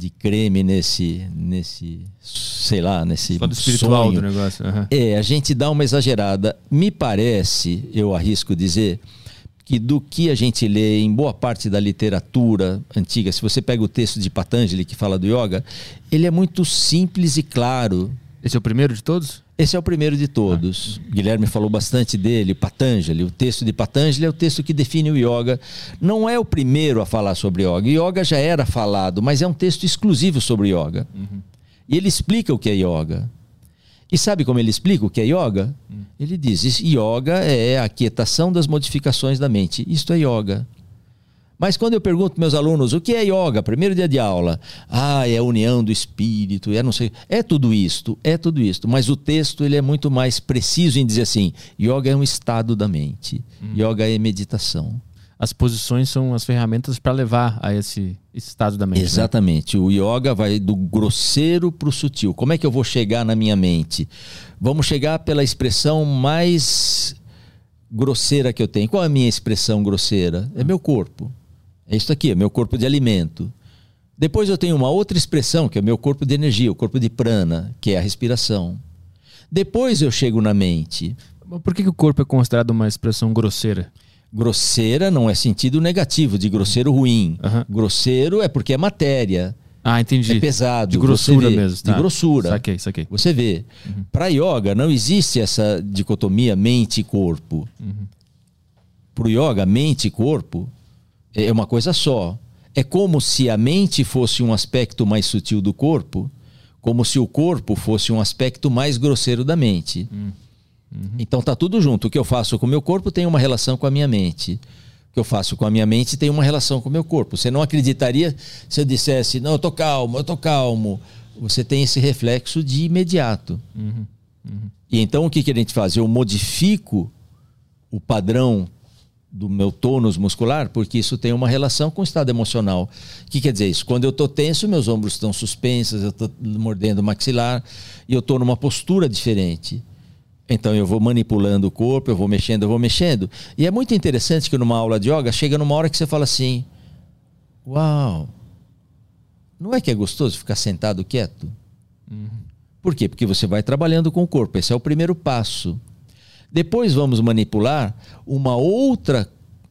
S3: de creme nesse, nesse sei lá, nesse
S1: Lado espiritual sonho. do negócio.
S3: Uhum. É, a gente dá uma exagerada. Me parece, eu arrisco dizer, que do que a gente lê em boa parte da literatura antiga, se você pega o texto de Patanjali que fala do yoga, ele é muito simples e claro.
S1: Esse é o primeiro de todos?
S3: Esse é o primeiro de todos. Ah. Guilherme falou bastante dele, Patanjali. O texto de Patanjali é o texto que define o yoga. Não é o primeiro a falar sobre yoga. Yoga já era falado, mas é um texto exclusivo sobre yoga. Uhum. E ele explica o que é yoga. E sabe como ele explica o que é yoga? Ele diz: yoga é a quietação das modificações da mente. Isto é yoga. Mas quando eu pergunto para meus alunos o que é yoga, primeiro dia de aula, ah, é a união do espírito, é não sei, é tudo isto, é tudo isto. Mas o texto ele é muito mais preciso em dizer assim: yoga é um estado da mente, hum. yoga é meditação.
S1: As posições são as ferramentas para levar a esse, esse, estado da mente. Né?
S3: Exatamente. Né? O yoga vai do grosseiro para o sutil. Como é que eu vou chegar na minha mente? Vamos chegar pela expressão mais grosseira que eu tenho. Qual é a minha expressão grosseira? É meu corpo. É isso aqui, é meu corpo de alimento. Depois eu tenho uma outra expressão, que é o meu corpo de energia, o corpo de prana, que é a respiração. Depois eu chego na mente.
S1: Por que, que o corpo é considerado uma expressão grosseira?
S3: Grosseira não é sentido negativo, de grosseiro ruim. Uhum. Grosseiro é porque é matéria.
S1: Ah, entendi.
S3: É pesado.
S1: De grossura mesmo.
S3: Tá. De grossura.
S1: Saquei, saquei.
S3: Você vê. Uhum. Para yoga não existe essa dicotomia mente e corpo. Uhum. Para o yoga, mente e corpo é uma coisa só. É como se a mente fosse um aspecto mais sutil do corpo, como se o corpo fosse um aspecto mais grosseiro da mente. Uhum. Então tá tudo junto. O que eu faço com o meu corpo tem uma relação com a minha mente. O que eu faço com a minha mente tem uma relação com o meu corpo. Você não acreditaria se eu dissesse, não, eu tô calmo, eu tô calmo. Você tem esse reflexo de imediato. Uhum. Uhum. E então o que, que a gente faz? Eu modifico o padrão do meu tônus muscular, porque isso tem uma relação com o estado emocional. O que quer dizer isso? Quando eu estou tenso, meus ombros estão suspensos, eu estou mordendo o maxilar e eu estou numa postura diferente. Então eu vou manipulando o corpo, eu vou mexendo, eu vou mexendo. E é muito interessante que numa aula de yoga chega numa hora que você fala assim: Uau! Não é que é gostoso ficar sentado quieto? Uhum. Por quê? Porque você vai trabalhando com o corpo. Esse é o primeiro passo. Depois vamos manipular uma outra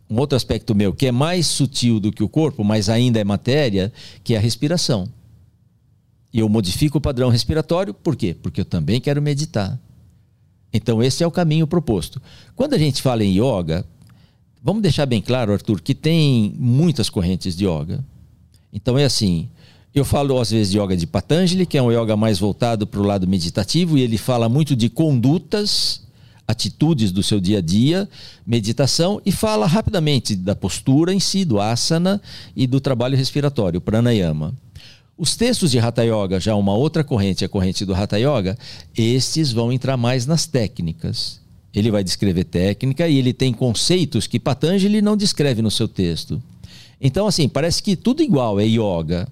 S3: um outro aspecto meu que é mais sutil do que o corpo, mas ainda é matéria, que é a respiração. E eu modifico o padrão respiratório, por quê? Porque eu também quero meditar. Então esse é o caminho proposto. Quando a gente fala em yoga, vamos deixar bem claro, Arthur, que tem muitas correntes de yoga. Então é assim, eu falo às vezes de yoga de Patanjali, que é um yoga mais voltado para o lado meditativo, e ele fala muito de condutas atitudes do seu dia a dia, meditação e fala rapidamente da postura em si, do asana e do trabalho respiratório, pranayama. Os textos de Hatha Yoga, já uma outra corrente, a corrente do Hatha Yoga, estes vão entrar mais nas técnicas. Ele vai descrever técnica e ele tem conceitos que Patanjali não descreve no seu texto. Então, assim, parece que tudo igual é yoga.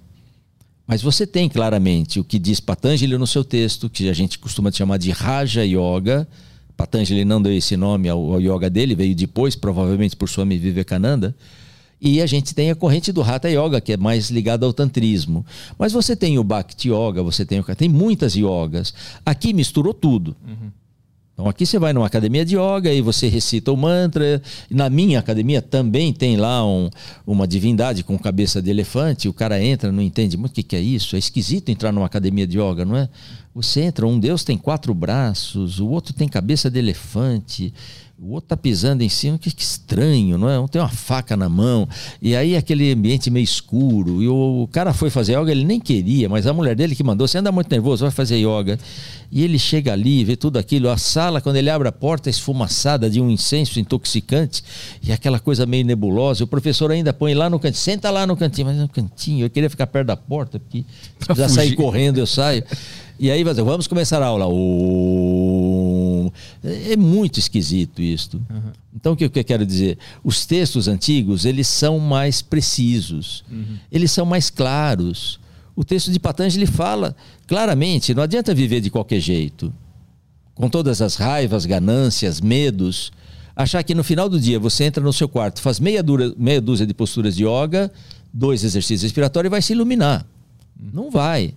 S3: Mas você tem claramente o que diz Patanjali no seu texto, que a gente costuma chamar de Raja Yoga, Patanjali não deu esse nome ao, ao yoga dele, veio depois, provavelmente por Swami Vivekananda. E a gente tem a corrente do Hatha Yoga, que é mais ligada ao tantrismo. Mas você tem o Bhakti Yoga, você tem, tem muitas yogas. Aqui misturou tudo. Uhum. Então aqui você vai numa academia de yoga e você recita o mantra. Na minha academia também tem lá um, uma divindade com cabeça de elefante. O cara entra, não entende muito o que, que é isso. É esquisito entrar numa academia de yoga, não é? Você entra, um Deus tem quatro braços, o outro tem cabeça de elefante o outro tá pisando em cima, que, que, estranho, não é? Um tem uma faca na mão, e aí aquele ambiente meio escuro, e o, o, cara foi fazer yoga, ele nem queria, mas a mulher dele que mandou, você anda muito nervoso, vai fazer yoga. E ele chega ali, vê tudo aquilo, a sala, quando ele abre a porta, esfumaçada de um incenso intoxicante, e aquela coisa meio nebulosa, o professor ainda põe lá no cantinho, senta lá no cantinho, mas no cantinho, eu queria ficar perto da porta, porque se precisar sair correndo, eu saio. E aí, vamos começar a aula. É muito esquisito isto. Uhum. Então, o que eu quero dizer? Os textos antigos, eles são mais precisos. Uhum. Eles são mais claros. O texto de Patanjali fala claramente, não adianta viver de qualquer jeito. Com todas as raivas, ganâncias, medos. Achar que no final do dia você entra no seu quarto, faz meia, dura, meia dúzia de posturas de yoga, dois exercícios respiratórios e vai se iluminar. Uhum. Não vai.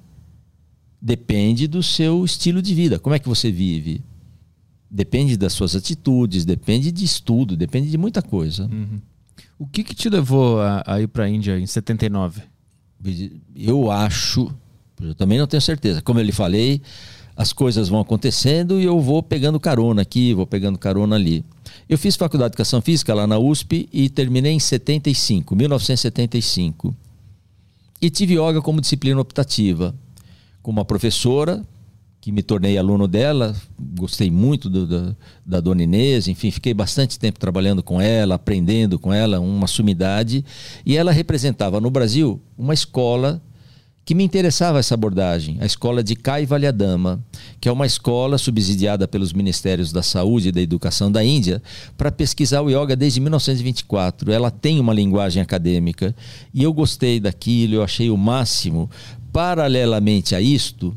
S3: Depende do seu estilo de vida. Como é que você vive? Depende das suas atitudes, depende de estudo, depende de muita coisa. Uhum.
S1: O que, que, te levou a, a ir para a Índia em 79?
S3: Eu acho, eu também não tenho certeza. Como eu lhe falei, as coisas vão acontecendo e eu vou pegando carona aqui, vou pegando carona ali. Eu fiz faculdade de educação física lá na USP e terminei em 75, 1975. E tive yoga como disciplina optativa com uma professora que me tornei aluno dela, gostei muito do, do, da Dona Inês, enfim, fiquei bastante tempo trabalhando com ela, aprendendo com ela, uma sumidade, e ela representava no Brasil uma escola que me interessava essa abordagem, a escola de Kai Valyadama, que é uma escola subsidiada pelos Ministérios da Saúde e da Educação da Índia para pesquisar o yoga desde 1924. Ela tem uma linguagem acadêmica e eu gostei daquilo, eu achei o máximo. Paralelamente a isto,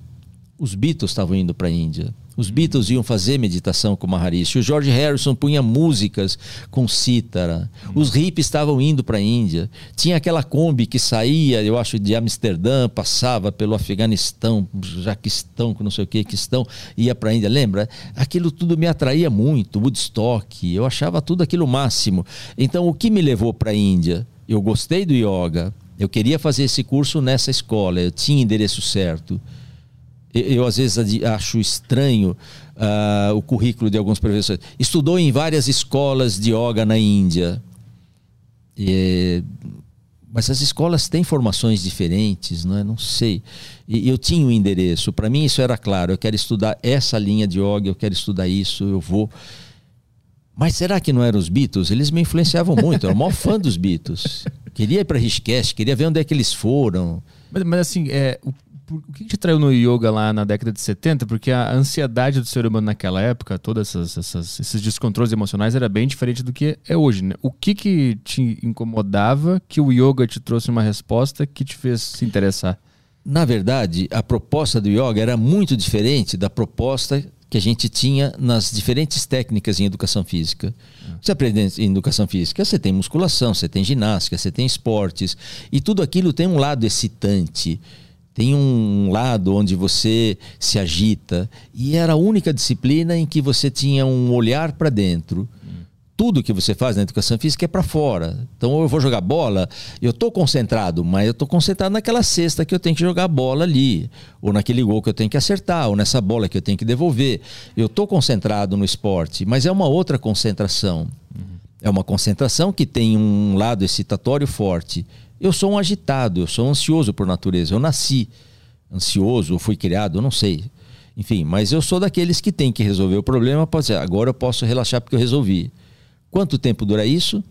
S3: os Beatles estavam indo para a Índia. Os Beatles iam fazer meditação com Maharishi. O George Harrison punha músicas com cítara. Os hippies estavam indo para a Índia. Tinha aquela Kombi que saía, eu acho, de Amsterdã, passava pelo Afeganistão, Jaquistão, não sei o que, Quistão, ia para a Índia. Lembra? Aquilo tudo me atraía muito. Woodstock. Eu achava tudo aquilo máximo. Então, o que me levou para a Índia? Eu gostei do yoga. Eu queria fazer esse curso nessa escola. Eu tinha endereço certo eu às vezes acho estranho uh, o currículo de alguns professores. Estudou em várias escolas de yoga na Índia. E, mas as escolas têm formações diferentes, não é? Não sei. E eu tinha um endereço. Para mim isso era claro. Eu quero estudar essa linha de yoga. Eu quero estudar isso. Eu vou. Mas será que não eram os Beatles? Eles me influenciavam muito. Eu era o maior fã dos Beatles. Queria ir para Rishikesh, queria ver onde é que eles foram.
S1: Mas, mas assim, é, o o que te traiu no yoga lá na década de 70? Porque a ansiedade do ser humano naquela época, todos esses descontroles emocionais, era bem diferente do que é hoje. Né? O que, que te incomodava que o yoga te trouxe uma resposta que te fez se interessar?
S3: Na verdade, a proposta do yoga era muito diferente da proposta que a gente tinha nas diferentes técnicas em educação física. Você aprende em educação física, você tem musculação, você tem ginástica, você tem esportes, e tudo aquilo tem um lado excitante tem um lado onde você se agita e era a única disciplina em que você tinha um olhar para dentro. Tudo que você faz na educação física é para fora. Então, eu vou jogar bola, eu estou concentrado, mas eu estou concentrado naquela cesta que eu tenho que jogar bola ali, ou naquele gol que eu tenho que acertar, ou nessa bola que eu tenho que devolver. Eu estou concentrado no esporte, mas é uma outra concentração. Uhum. É uma concentração que tem um lado excitatório forte eu sou um agitado, eu sou ansioso por natureza. Eu nasci ansioso, fui criado, não sei. Enfim, mas eu sou daqueles que tem que resolver o problema. Pode ser, agora eu posso relaxar porque eu resolvi. Quanto tempo dura isso?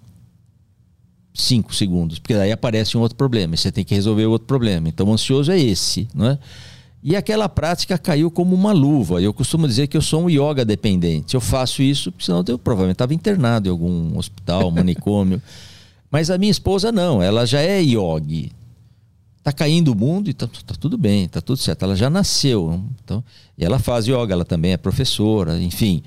S3: Cinco segundos, porque daí aparece um outro problema. E você tem que resolver o outro problema. Então, o ansioso é esse, não é? E aquela prática caiu como uma luva. Eu costumo dizer que eu sou um yoga dependente. Eu faço isso, senão eu provavelmente estava internado em algum hospital, manicômio. Mas a minha esposa não, ela já é yogi. Tá caindo o mundo e tá, tá, tudo bem, tá tudo certo. Ela já nasceu. Então, e ela faz yoga, ela também é professora, enfim.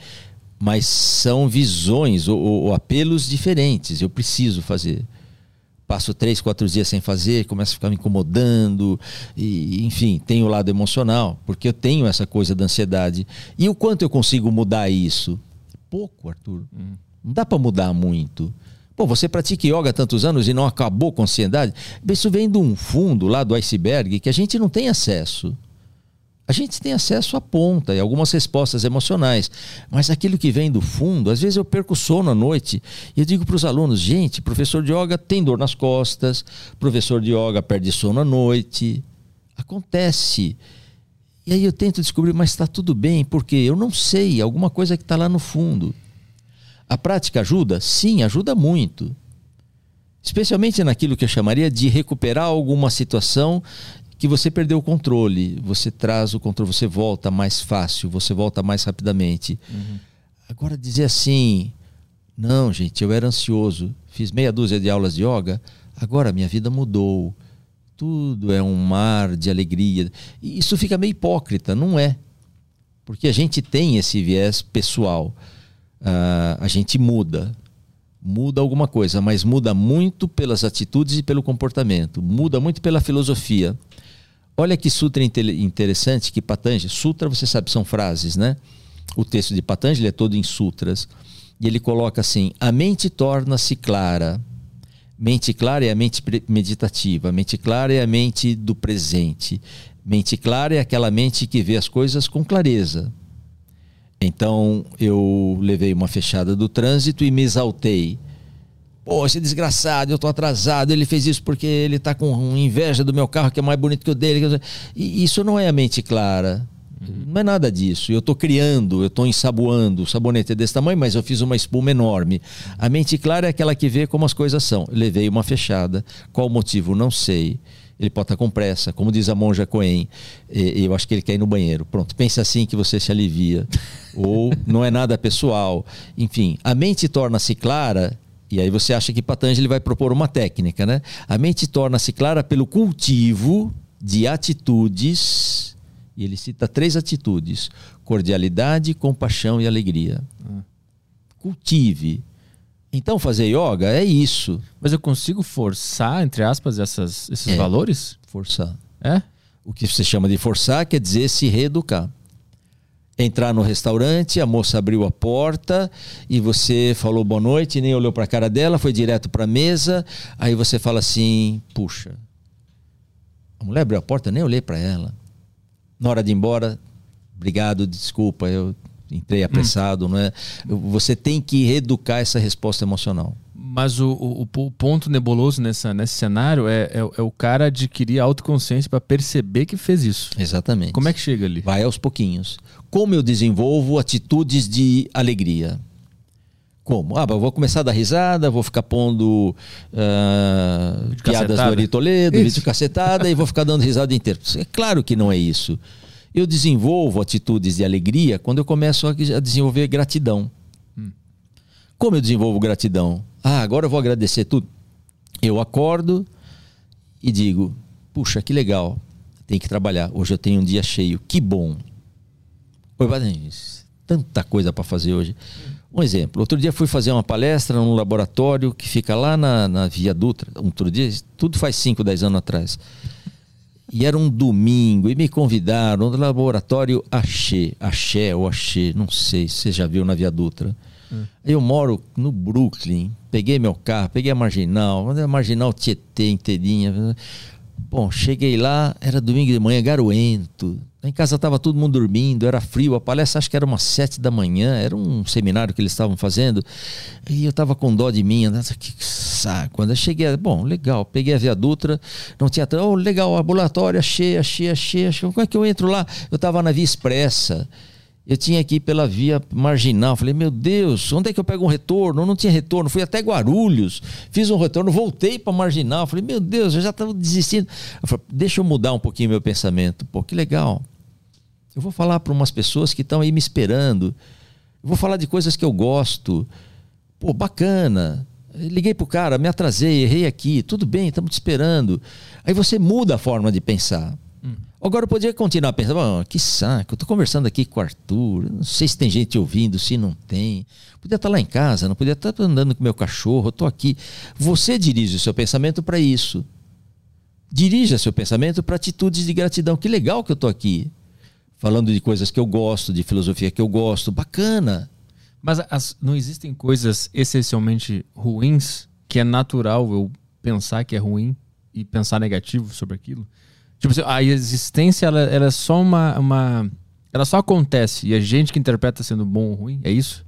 S3: Mas são visões ou, ou apelos diferentes. Eu preciso fazer passo três, quatro dias sem fazer, começa a ficar me incomodando, e, enfim, tem o lado emocional, porque eu tenho essa coisa da ansiedade. E o quanto eu consigo mudar isso? Pouco, Arthur. Hum. Não dá para mudar muito. Pô, você pratica yoga há tantos anos e não acabou com a ansiedade? Isso vem de um fundo lá do iceberg que a gente não tem acesso. A gente tem acesso à ponta e algumas respostas emocionais, mas aquilo que vem do fundo, às vezes eu perco sono à noite e eu digo para os alunos: gente, professor de yoga tem dor nas costas, professor de yoga perde sono à noite. Acontece. E aí eu tento descobrir, mas está tudo bem, porque eu não sei, alguma coisa que está lá no fundo. A prática ajuda? Sim, ajuda muito. Especialmente naquilo que eu chamaria de recuperar alguma situação que você perdeu o controle. Você traz o controle, você volta mais fácil, você volta mais rapidamente. Uhum. Agora, dizer assim: não, gente, eu era ansioso, fiz meia dúzia de aulas de yoga, agora minha vida mudou. Tudo é um mar de alegria. E isso fica meio hipócrita, não é? Porque a gente tem esse viés pessoal uh, a gente muda. Muda alguma coisa, mas muda muito pelas atitudes e pelo comportamento. Muda muito pela filosofia. Olha que sutra interessante que Patanjali. Sutra, você sabe, são frases, né? O texto de Patanjali é todo em sutras. E ele coloca assim: a mente torna-se clara. Mente clara é a mente meditativa. Mente clara é a mente do presente. Mente clara é aquela mente que vê as coisas com clareza. Então eu levei uma fechada do trânsito e me exaltei. Pô, esse desgraçado, eu tô atrasado, ele fez isso porque ele tá com inveja do meu carro que é mais bonito que o dele. E isso não é a mente clara. Não é nada disso. Eu estou criando, eu estou ensaboando. O sabonete é desse tamanho, mas eu fiz uma espuma enorme. A mente clara é aquela que vê como as coisas são. Levei uma fechada. Qual o motivo? Não sei. Ele pode estar com pressa, como diz a monja Coen. Eu acho que ele quer ir no banheiro. Pronto, pensa assim que você se alivia. Ou não é nada pessoal. Enfim, a mente torna-se clara e aí você acha que Patanjali vai propor uma técnica, né? A mente torna-se clara pelo cultivo de atitudes, e ele cita três atitudes: cordialidade, compaixão e alegria. Hum. Cultive. Então, fazer yoga é isso.
S1: Mas eu consigo forçar, entre aspas, essas, esses é, valores?
S3: Forçar.
S1: É?
S3: O que você chama de forçar quer dizer se reeducar entrar no restaurante, a moça abriu a porta e você falou boa noite, nem olhou para a cara dela, foi direto para a mesa, aí você fala assim: "Puxa, a mulher abriu a porta, nem olhei para ela. Na hora de ir embora, obrigado, desculpa, eu entrei hum. apressado, hum. não é? Você tem que reeducar essa resposta emocional.
S1: Mas o, o, o, ponto nebuloso nessa, nesse cenário é, é, é o cara adquirir autoconsciência para perceber que fez isso.
S3: Exatamente.
S1: Como é que chega ali?
S3: Vai aos pouquinhos. Como eu desenvolvo atitudes de alegria? Como? Ah, vou começar a dar risada, vou ficar pondo uh, piadas do Ari Toledo, vídeo cacetada e vou ficar dando risada inteiro. É claro que não é isso. Eu desenvolvo atitudes de alegria quando eu começo a desenvolver gratidão. Hum. Como eu desenvolvo gratidão? Ah, agora eu vou agradecer tudo. Eu acordo e digo: puxa, que legal, tem que trabalhar. Hoje eu tenho um dia cheio, que bom. Oi, tanta coisa para fazer hoje. Um exemplo: outro dia fui fazer uma palestra num laboratório que fica lá na, na Via Dutra. Outro dia, tudo faz 5, 10 anos atrás. E era um domingo, e me convidaram no laboratório Axé, Axé ou Axé, não sei se você já viu na Via Dutra. Hum. Eu moro no Brooklyn, peguei meu carro, peguei a Marginal, a Marginal Tietê inteirinha. Bom, cheguei lá, era domingo de manhã, garoento. Em casa estava todo mundo dormindo, era frio. A palestra acho que era umas sete da manhã, era um seminário que eles estavam fazendo. E eu estava com dó de mim, que saco. Quando eu cheguei, bom, legal, peguei a Via Dutra, não tinha. Oh, legal, ambulatória cheia, cheia, cheia. Como é que eu entro lá? Eu estava na Via Expressa. Eu tinha que ir pela via marginal. Falei, meu Deus, onde é que eu pego um retorno? não tinha retorno. Fui até Guarulhos, fiz um retorno, voltei para marginal. Falei, meu Deus, eu já estava desistindo. Eu falei, deixa eu mudar um pouquinho meu pensamento. Pô, que legal. Eu vou falar para umas pessoas que estão aí me esperando. Eu vou falar de coisas que eu gosto. Pô, bacana. Liguei pro cara, me atrasei, errei aqui. Tudo bem, estamos te esperando. Aí você muda a forma de pensar. Agora eu podia continuar pensando, oh, que saco, eu tô conversando aqui com o Arthur, não sei se tem gente ouvindo, se não tem. Podia estar tá lá em casa, não podia estar tá andando com meu cachorro, tô aqui. Você dirige o seu pensamento para isso. Dirija seu pensamento para atitudes de gratidão. Que legal que eu tô aqui. Falando de coisas que eu gosto, de filosofia que eu gosto, bacana.
S1: Mas as, não existem coisas essencialmente ruins que é natural eu pensar que é ruim e pensar negativo sobre aquilo? Tipo assim, a existência ela, ela é só uma, uma. Ela só acontece e a gente que interpreta sendo bom ou ruim, é isso?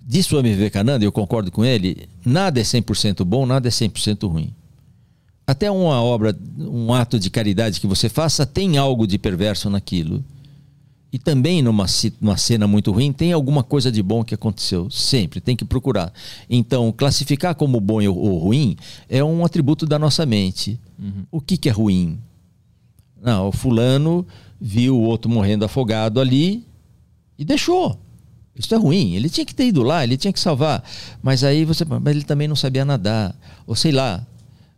S3: Diz Swami Vivekananda, eu concordo com ele, nada é 100% bom, nada é 100% ruim. Até uma obra, um ato de caridade que você faça tem algo de perverso naquilo. E também numa, numa cena muito ruim tem alguma coisa de bom que aconteceu. Sempre, tem que procurar. Então, classificar como bom ou ruim é um atributo da nossa mente. Uhum. O que, que é ruim? Não, o fulano viu o outro morrendo afogado ali e deixou. Isso é ruim. Ele tinha que ter ido lá, ele tinha que salvar. Mas aí você. Mas ele também não sabia nadar. Ou sei lá.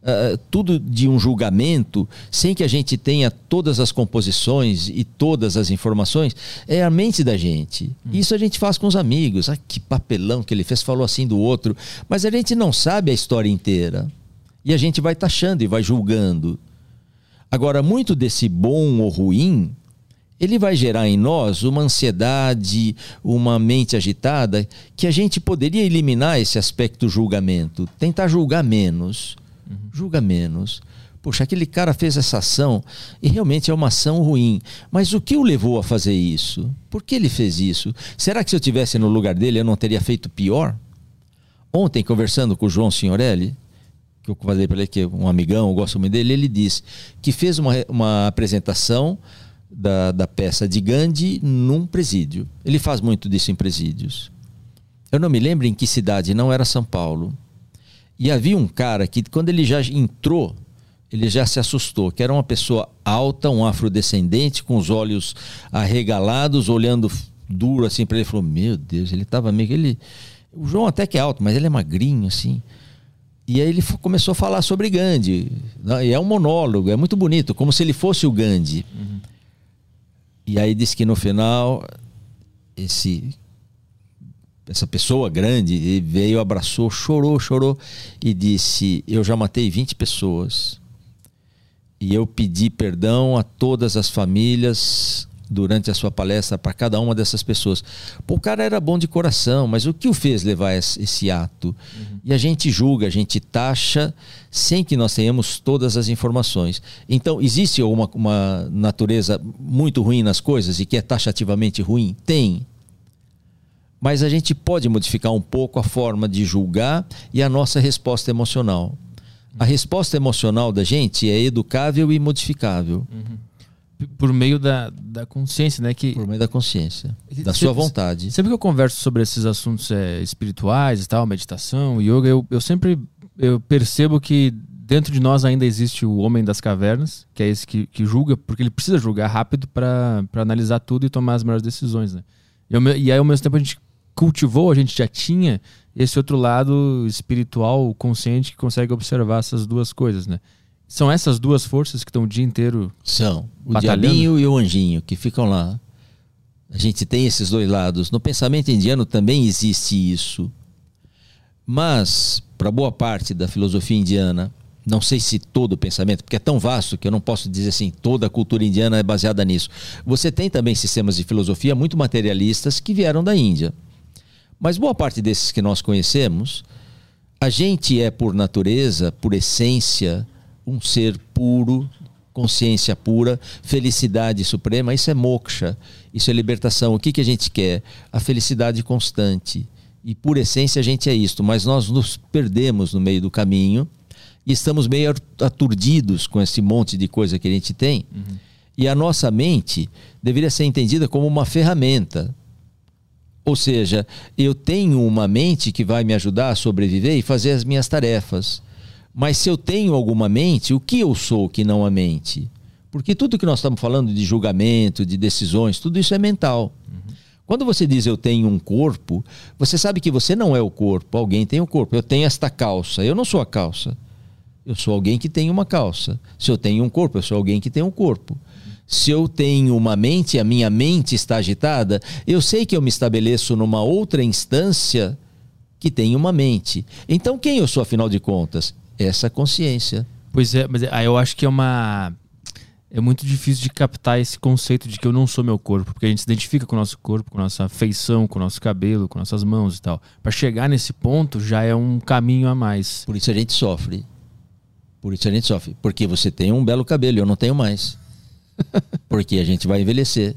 S3: Uh, tudo de um julgamento, sem que a gente tenha todas as composições e todas as informações, é a mente da gente. Hum. Isso a gente faz com os amigos. Ah, que papelão que ele fez, falou assim do outro. Mas a gente não sabe a história inteira. E a gente vai taxando e vai julgando. Agora, muito desse bom ou ruim, ele vai gerar em nós uma ansiedade, uma mente agitada, que a gente poderia eliminar esse aspecto julgamento, tentar julgar menos. Uhum. Julga menos. Poxa, aquele cara fez essa ação e realmente é uma ação ruim. Mas o que o levou a fazer isso? Por que ele fez isso? Será que se eu tivesse no lugar dele eu não teria feito pior? Ontem, conversando com o João Signorelli, que eu falei para ele que é um amigão, eu gosto muito dele, ele disse que fez uma, uma apresentação da, da peça de Gandhi num presídio. Ele faz muito disso em presídios. Eu não me lembro em que cidade, não era São Paulo. E havia um cara que, quando ele já entrou, ele já se assustou, que era uma pessoa alta, um afrodescendente, com os olhos arregalados, olhando duro assim para ele. Falou: Meu Deus, ele estava meio. Ele... O João até que é alto, mas ele é magrinho assim. E aí ele começou a falar sobre Gandhi. E é um monólogo, é muito bonito, como se ele fosse o Gandhi. Uhum. E aí disse que no final, esse essa pessoa grande veio, abraçou, chorou, chorou e disse: Eu já matei 20 pessoas. E eu pedi perdão a todas as famílias durante a sua palestra para cada uma dessas pessoas. Pô, o cara era bom de coração, mas o que o fez levar esse, esse ato? Uhum. E a gente julga, a gente taxa sem que nós tenhamos todas as informações. Então, existe uma, uma natureza muito ruim nas coisas e que é taxativamente ruim? Tem. Mas a gente pode modificar um pouco a forma de julgar e a nossa resposta emocional. A resposta emocional da gente é educável e modificável. Uhum
S1: por meio da, da consciência, né? Que,
S3: por meio da consciência, da sua vontade.
S1: Sempre que eu converso sobre esses assuntos é, espirituais e tal, meditação, yoga, eu, eu sempre eu percebo que dentro de nós ainda existe o homem das cavernas, que é esse que, que julga, porque ele precisa julgar rápido para analisar tudo e tomar as melhores decisões, né? E, e aí, ao mesmo tempo, a gente cultivou, a gente já tinha esse outro lado espiritual, consciente, que consegue observar essas duas coisas, né? São essas duas forças que estão o dia inteiro.
S3: São. O batalhando? diabinho e o anjinho, que ficam lá. A gente tem esses dois lados. No pensamento indiano também existe isso. Mas, para boa parte da filosofia indiana, não sei se todo o pensamento, porque é tão vasto que eu não posso dizer assim, toda a cultura indiana é baseada nisso. Você tem também sistemas de filosofia muito materialistas que vieram da Índia. Mas boa parte desses que nós conhecemos, a gente é por natureza, por essência, um ser puro, consciência pura, felicidade suprema, isso é moksha, isso é libertação. O que, que a gente quer? A felicidade constante. E por essência a gente é isto, mas nós nos perdemos no meio do caminho e estamos meio aturdidos com esse monte de coisa que a gente tem. Uhum. E a nossa mente deveria ser entendida como uma ferramenta. Ou seja, eu tenho uma mente que vai me ajudar a sobreviver e fazer as minhas tarefas. Mas se eu tenho alguma mente, o que eu sou que não a mente? Porque tudo que nós estamos falando de julgamento, de decisões, tudo isso é mental. Uhum. Quando você diz eu tenho um corpo, você sabe que você não é o corpo, alguém tem o corpo. Eu tenho esta calça, eu não sou a calça. Eu sou alguém que tem uma calça. Se eu tenho um corpo, eu sou alguém que tem um corpo. Se eu tenho uma mente, a minha mente está agitada, eu sei que eu me estabeleço numa outra instância que tem uma mente. Então, quem eu sou, afinal de contas? Essa consciência.
S1: Pois é, mas aí eu acho que é uma. É muito difícil de captar esse conceito de que eu não sou meu corpo, porque a gente se identifica com o nosso corpo, com a nossa feição, com o nosso cabelo, com nossas mãos e tal. Para chegar nesse ponto já é um caminho a mais.
S3: Por isso a gente sofre. Por isso a gente sofre. Porque você tem um belo cabelo, eu não tenho mais. porque a gente vai envelhecer.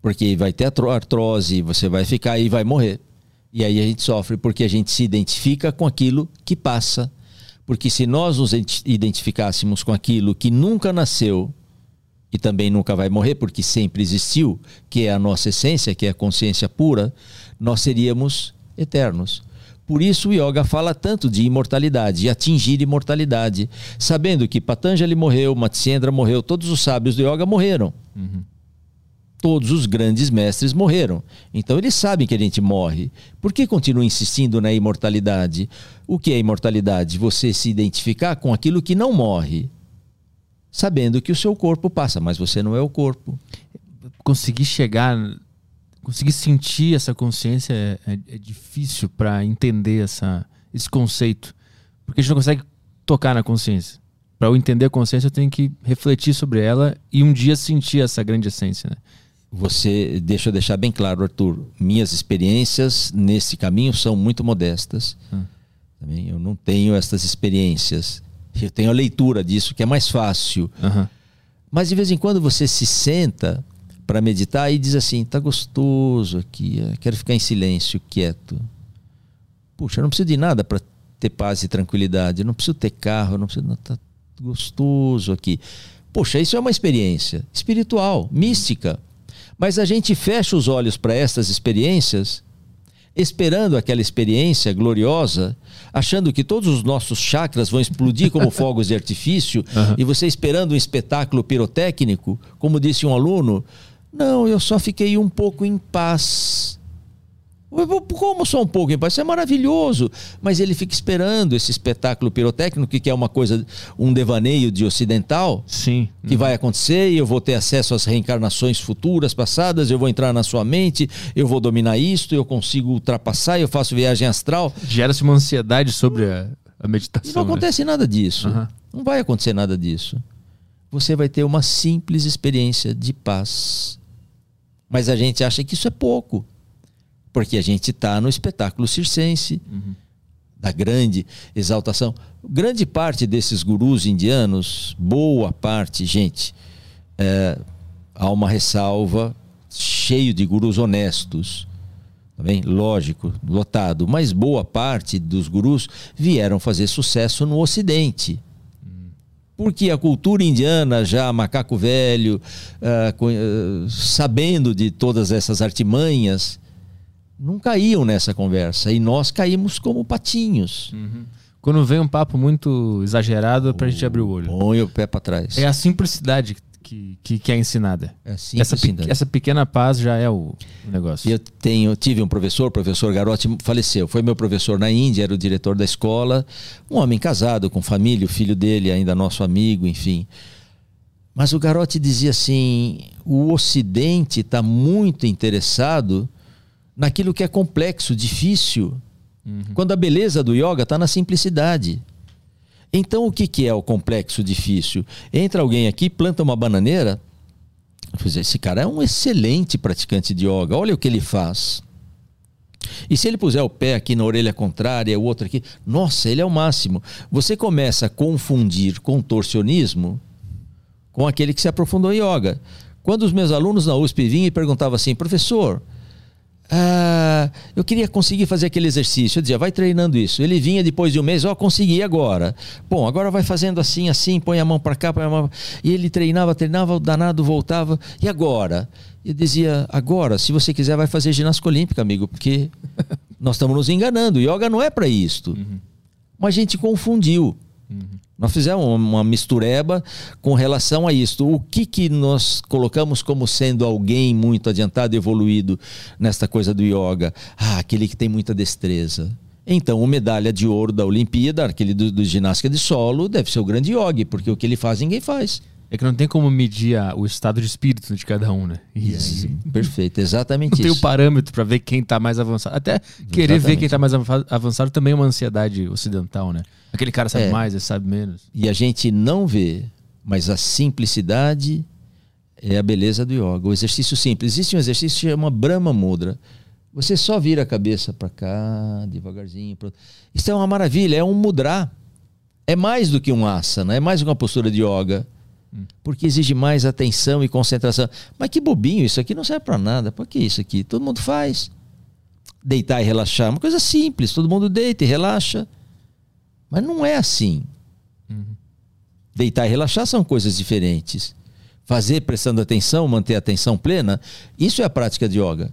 S3: Porque vai ter artrose, você vai ficar e vai morrer. E aí a gente sofre porque a gente se identifica com aquilo que passa porque se nós nos identificássemos com aquilo que nunca nasceu e também nunca vai morrer, porque sempre existiu, que é a nossa essência, que é a consciência pura, nós seríamos eternos. Por isso o yoga fala tanto de imortalidade, de atingir imortalidade, sabendo que Patanjali morreu, Matsyendra morreu, todos os sábios do yoga morreram. Uhum todos os grandes mestres morreram. Então eles sabem que a gente morre. Por que continuam insistindo na imortalidade? O que é imortalidade? Você se identificar com aquilo que não morre, sabendo que o seu corpo passa, mas você não é o corpo.
S1: Conseguir chegar, conseguir sentir essa consciência é, é, é difícil para entender essa, esse conceito, porque a gente não consegue tocar na consciência. Para eu entender a consciência, eu tenho que refletir sobre ela e um dia sentir essa grande essência. Né?
S3: Você deixa eu deixar bem claro, Arthur, minhas experiências nesse caminho são muito modestas. Hum. Também eu não tenho essas experiências. Eu tenho a leitura disso que é mais fácil. Uhum. Mas de vez em quando você se senta para meditar e diz assim: tá gostoso aqui, quero ficar em silêncio, quieto. Puxa, eu não preciso de nada para ter paz e tranquilidade. Eu não preciso ter carro, eu não preciso. Não, tá gostoso aqui. Poxa, isso é uma experiência espiritual, mística. Mas a gente fecha os olhos para essas experiências, esperando aquela experiência gloriosa, achando que todos os nossos chakras vão explodir como fogos de artifício, uhum. e você esperando um espetáculo pirotécnico, como disse um aluno, não, eu só fiquei um pouco em paz. Como só um pouco em paz? Isso é maravilhoso. Mas ele fica esperando esse espetáculo pirotécnico, que é uma coisa, um devaneio de ocidental.
S1: Sim.
S3: Que vai acontecer e eu vou ter acesso às reencarnações futuras, passadas, eu vou entrar na sua mente, eu vou dominar isto, eu consigo ultrapassar, eu faço viagem astral.
S1: Gera-se uma ansiedade sobre a, a meditação.
S3: E não né? acontece nada disso. Uhum. Não vai acontecer nada disso. Você vai ter uma simples experiência de paz. Mas a gente acha que isso é pouco. Porque a gente está no espetáculo circense, uhum. da grande exaltação. Grande parte desses gurus indianos, boa parte, gente, é, há uma ressalva, cheio de gurus honestos, também tá lógico, lotado, mas boa parte dos gurus vieram fazer sucesso no Ocidente porque a cultura indiana, já macaco velho, uh, uh, sabendo de todas essas artimanhas, não caíam nessa conversa. E nós caímos como patinhos.
S1: Uhum. Quando vem um papo muito exagerado, é pra gente abrir o olho.
S3: Põe o pé para trás.
S1: É a simplicidade que, que, que é ensinada.
S3: É
S1: essa, essa pequena paz já é o, o negócio.
S3: Eu tenho, tive um professor, o professor Garotti faleceu. Foi meu professor na Índia, era o diretor da escola. Um homem casado, com família, o filho dele ainda nosso amigo, enfim. Mas o Garotti dizia assim: o Ocidente está muito interessado naquilo que é complexo, difícil, uhum. quando a beleza do yoga está na simplicidade. Então, o que, que é o complexo, difícil? Entra alguém aqui, planta uma bananeira. Esse cara é um excelente praticante de yoga. Olha o que ele faz. E se ele puser o pé aqui na orelha contrária, o outro aqui, nossa, ele é o máximo. Você começa a confundir contorcionismo com aquele que se aprofundou em yoga. Quando os meus alunos na USP vinham e perguntavam assim, professor, ah, eu queria conseguir fazer aquele exercício. Eu dizia, vai treinando isso. Ele vinha depois de um mês, ó, oh, consegui agora. Bom, agora vai fazendo assim, assim, põe a mão para cá, põe a mão. E ele treinava, treinava, o danado voltava. E agora? Eu dizia, agora, se você quiser, vai fazer ginástica olímpica, amigo, porque nós estamos nos enganando. Yoga não é para isto. Uhum. Mas a gente confundiu. Uhum. Nós fizemos uma mistureba com relação a isso. O que, que nós colocamos como sendo alguém muito adiantado, evoluído nesta coisa do yoga? Ah, aquele que tem muita destreza. Então, o medalha de ouro da Olimpíada, aquele do, do ginástica de solo, deve ser o grande yogi, porque o que ele faz, ninguém faz.
S1: É que não tem como medir a, o estado de espírito de cada um, né?
S3: Isso, aí... Perfeito, exatamente
S1: não
S3: isso.
S1: tem o parâmetro para ver quem está mais avançado. Até querer exatamente. ver quem está mais avançado também é uma ansiedade ocidental, né? Aquele cara sabe é. mais, ele sabe menos.
S3: E a gente não vê, mas a simplicidade é a beleza do yoga. O exercício simples. Existe um exercício que chama Brahma Mudra. Você só vira a cabeça para cá, devagarzinho. Pro... Isso é uma maravilha, é um mudra. É mais do que um asana, é mais do que uma postura de yoga porque exige mais atenção e concentração. Mas que bobinho, isso aqui não serve para nada. Por que isso aqui? Todo mundo faz. Deitar e relaxar, uma coisa simples. Todo mundo deita e relaxa. Mas não é assim. Uhum. Deitar e relaxar são coisas diferentes. Fazer prestando atenção, manter a atenção plena, isso é a prática de yoga.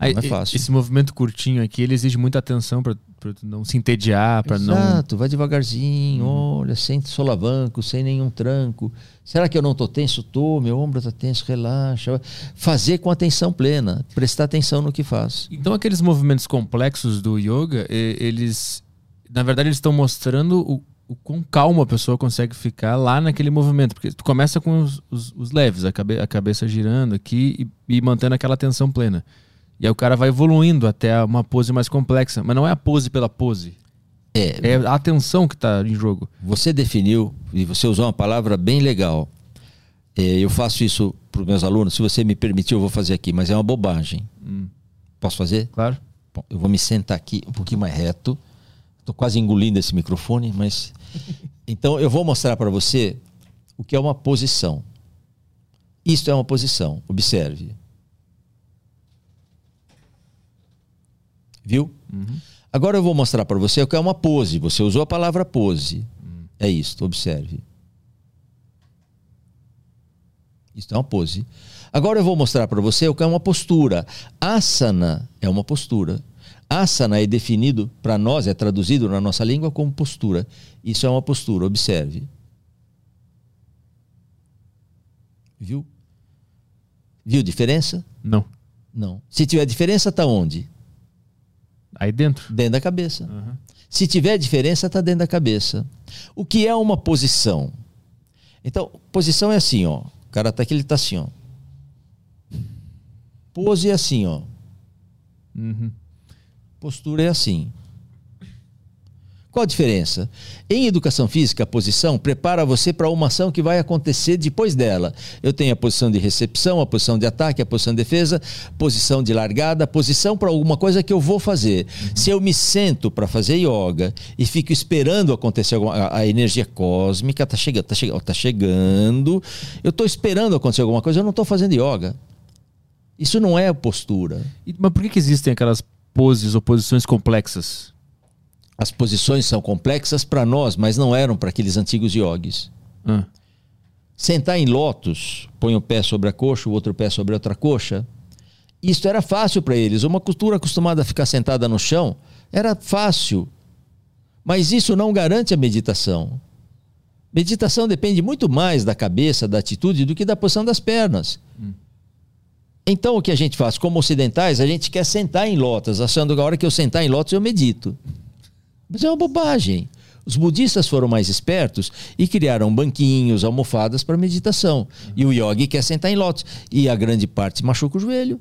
S3: Aí, não é fácil.
S1: Esse movimento curtinho aqui, ele exige muita atenção para não se entediar, para não.
S3: Exato, vai devagarzinho, uhum. olha, sem solavanco, sem nenhum tranco. Será que eu não estou tenso? Tô, meu ombro está tenso, relaxa. Fazer com atenção plena, prestar atenção no que faz.
S1: Então, aqueles movimentos complexos do yoga, eles, na verdade, eles estão mostrando o, o quão calmo a pessoa consegue ficar lá naquele movimento. Porque tu começa com os, os, os leves, a, cabe, a, cabeça girando aqui e, e mantendo aquela atenção plena. E aí o cara vai evoluindo até uma pose mais complexa. Mas não é a pose pela pose. É, é a atenção que está em jogo.
S3: Você definiu, e você usou uma palavra bem legal. É, eu faço isso para os meus alunos. Se você me permitir, eu vou fazer aqui, mas é uma bobagem. Hum. Posso fazer?
S1: Claro.
S3: Bom, eu vou me sentar aqui um pouquinho mais reto. Estou quase engolindo esse microfone, mas. então eu vou mostrar para você o que é uma posição. Isto é uma posição. Observe. Viu? Uhum. Agora eu vou mostrar para você o que é uma pose. Você usou a palavra pose. Uhum. É isso, observe. Isso é uma pose. Agora eu vou mostrar para você o que é uma postura. Asana é uma postura. Asana é definido para nós, é traduzido na nossa língua como postura. Isso é uma postura, observe. Viu? Viu diferença?
S1: Não.
S3: Não. Se tiver diferença, está onde?
S1: Aí dentro.
S3: Dentro da cabeça. Uhum. Se tiver diferença, está dentro da cabeça. O que é uma posição? Então, posição é assim, ó. O cara tá aqui, ele tá assim, ó. Pose é assim, ó. Uhum. Postura é assim. Qual a diferença? Em educação física, a posição prepara você para uma ação que vai acontecer depois dela. Eu tenho a posição de recepção, a posição de ataque, a posição de defesa, posição de largada, posição para alguma coisa que eu vou fazer. Uhum. Se eu me sento para fazer yoga e fico esperando acontecer alguma a, a energia cósmica está chegando, está chegando, tá chegando, eu estou esperando acontecer alguma coisa, eu não estou fazendo yoga. Isso não é postura.
S1: Mas por que, que existem aquelas poses ou posições complexas?
S3: As posições são complexas para nós, mas não eram para aqueles antigos yogis. Hum. Sentar em lótus, põe o pé sobre a coxa, o outro pé sobre a outra coxa. Isso era fácil para eles. Uma cultura acostumada a ficar sentada no chão era fácil. Mas isso não garante a meditação. Meditação depende muito mais da cabeça, da atitude, do que da posição das pernas. Hum. Então o que a gente faz? Como ocidentais, a gente quer sentar em lótus, achando que a hora que eu sentar em lótus eu medito. Mas é uma bobagem. Os budistas foram mais espertos e criaram banquinhos, almofadas para meditação. E o yogi quer sentar em lótus. E a grande parte machuca o joelho.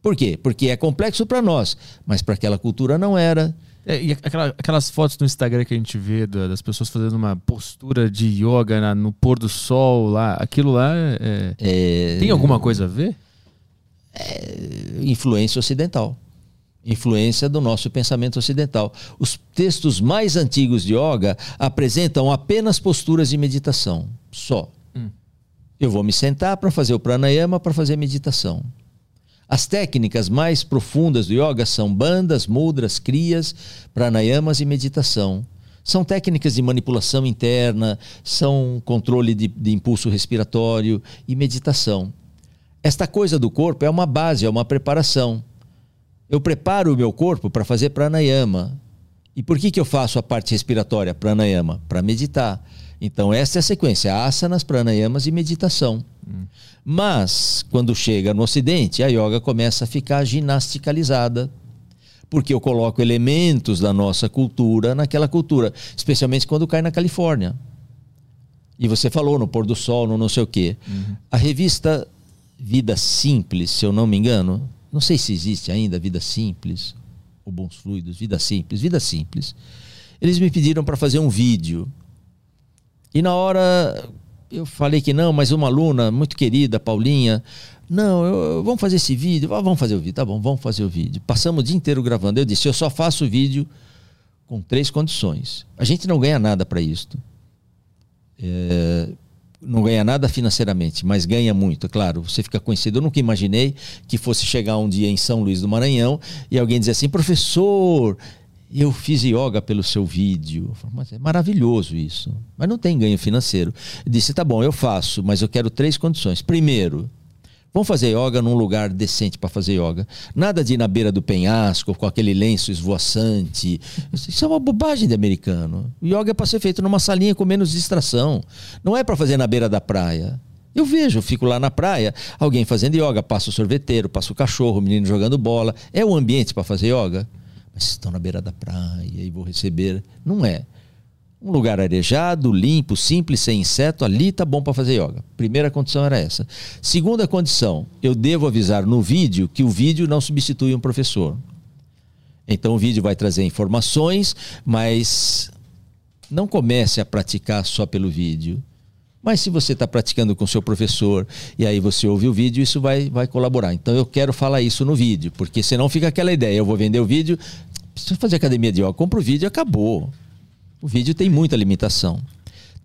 S3: Por quê? Porque é complexo para nós, mas para aquela cultura não era.
S1: É, e aquela, aquelas fotos no Instagram que a gente vê das pessoas fazendo uma postura de yoga na, no pôr do sol lá, aquilo lá é, é... tem alguma coisa a ver?
S3: É, influência ocidental influência do nosso pensamento ocidental. Os textos mais antigos de yoga apresentam apenas posturas de meditação, só. Hum. Eu vou me sentar para fazer o pranayama, para fazer meditação. As técnicas mais profundas do yoga são bandas, mudras, crias, pranayamas e meditação. São técnicas de manipulação interna, são controle de, de impulso respiratório e meditação. Esta coisa do corpo é uma base, é uma preparação. Eu preparo o meu corpo para fazer pranayama. E por que, que eu faço a parte respiratória, pranayama? Para meditar. Então, essa é a sequência: asanas, pranayamas e meditação. Hum. Mas, quando chega no Ocidente, a yoga começa a ficar ginasticalizada. Porque eu coloco elementos da nossa cultura naquela cultura, especialmente quando cai na Califórnia. E você falou no pôr do sol, no não sei o quê. Uhum. A revista Vida Simples, se eu não me engano, não sei se existe ainda Vida Simples, ou Bons Fluidos, Vida Simples, Vida Simples. Eles me pediram para fazer um vídeo. E na hora eu falei que não, mas uma aluna muito querida, Paulinha, não, eu, vamos fazer esse vídeo, ah, vamos fazer o vídeo, tá bom, vamos fazer o vídeo. Passamos o dia inteiro gravando. Eu disse, eu só faço o vídeo com três condições. A gente não ganha nada para isto. É, não ganha nada financeiramente, mas ganha muito, é claro. Você fica conhecido. Eu nunca imaginei que fosse chegar um dia em São Luís do Maranhão e alguém dizer assim, professor, eu fiz yoga pelo seu vídeo. Falo, mas é maravilhoso isso. Mas não tem ganho financeiro. Eu disse, tá bom, eu faço, mas eu quero três condições. Primeiro, Vamos fazer yoga num lugar decente para fazer yoga. Nada de ir na beira do penhasco com aquele lenço esvoaçante. Isso é uma bobagem de americano. O yoga é para ser feito numa salinha com menos distração. Não é para fazer na beira da praia. Eu vejo, fico lá na praia, alguém fazendo yoga, passa o sorveteiro, passa o cachorro, o menino jogando bola. É o ambiente para fazer yoga? Mas estão na beira da praia e vou receber. Não é. Um lugar arejado, limpo, simples, sem inseto, ali tá bom para fazer yoga. Primeira condição era essa. Segunda condição, eu devo avisar no vídeo que o vídeo não substitui um professor. Então o vídeo vai trazer informações, mas não comece a praticar só pelo vídeo. Mas se você está praticando com seu professor e aí você ouve o vídeo, isso vai, vai colaborar. Então eu quero falar isso no vídeo, porque senão fica aquela ideia, eu vou vender o vídeo, preciso fazer academia de yoga, compra o vídeo e acabou. O vídeo tem muita limitação.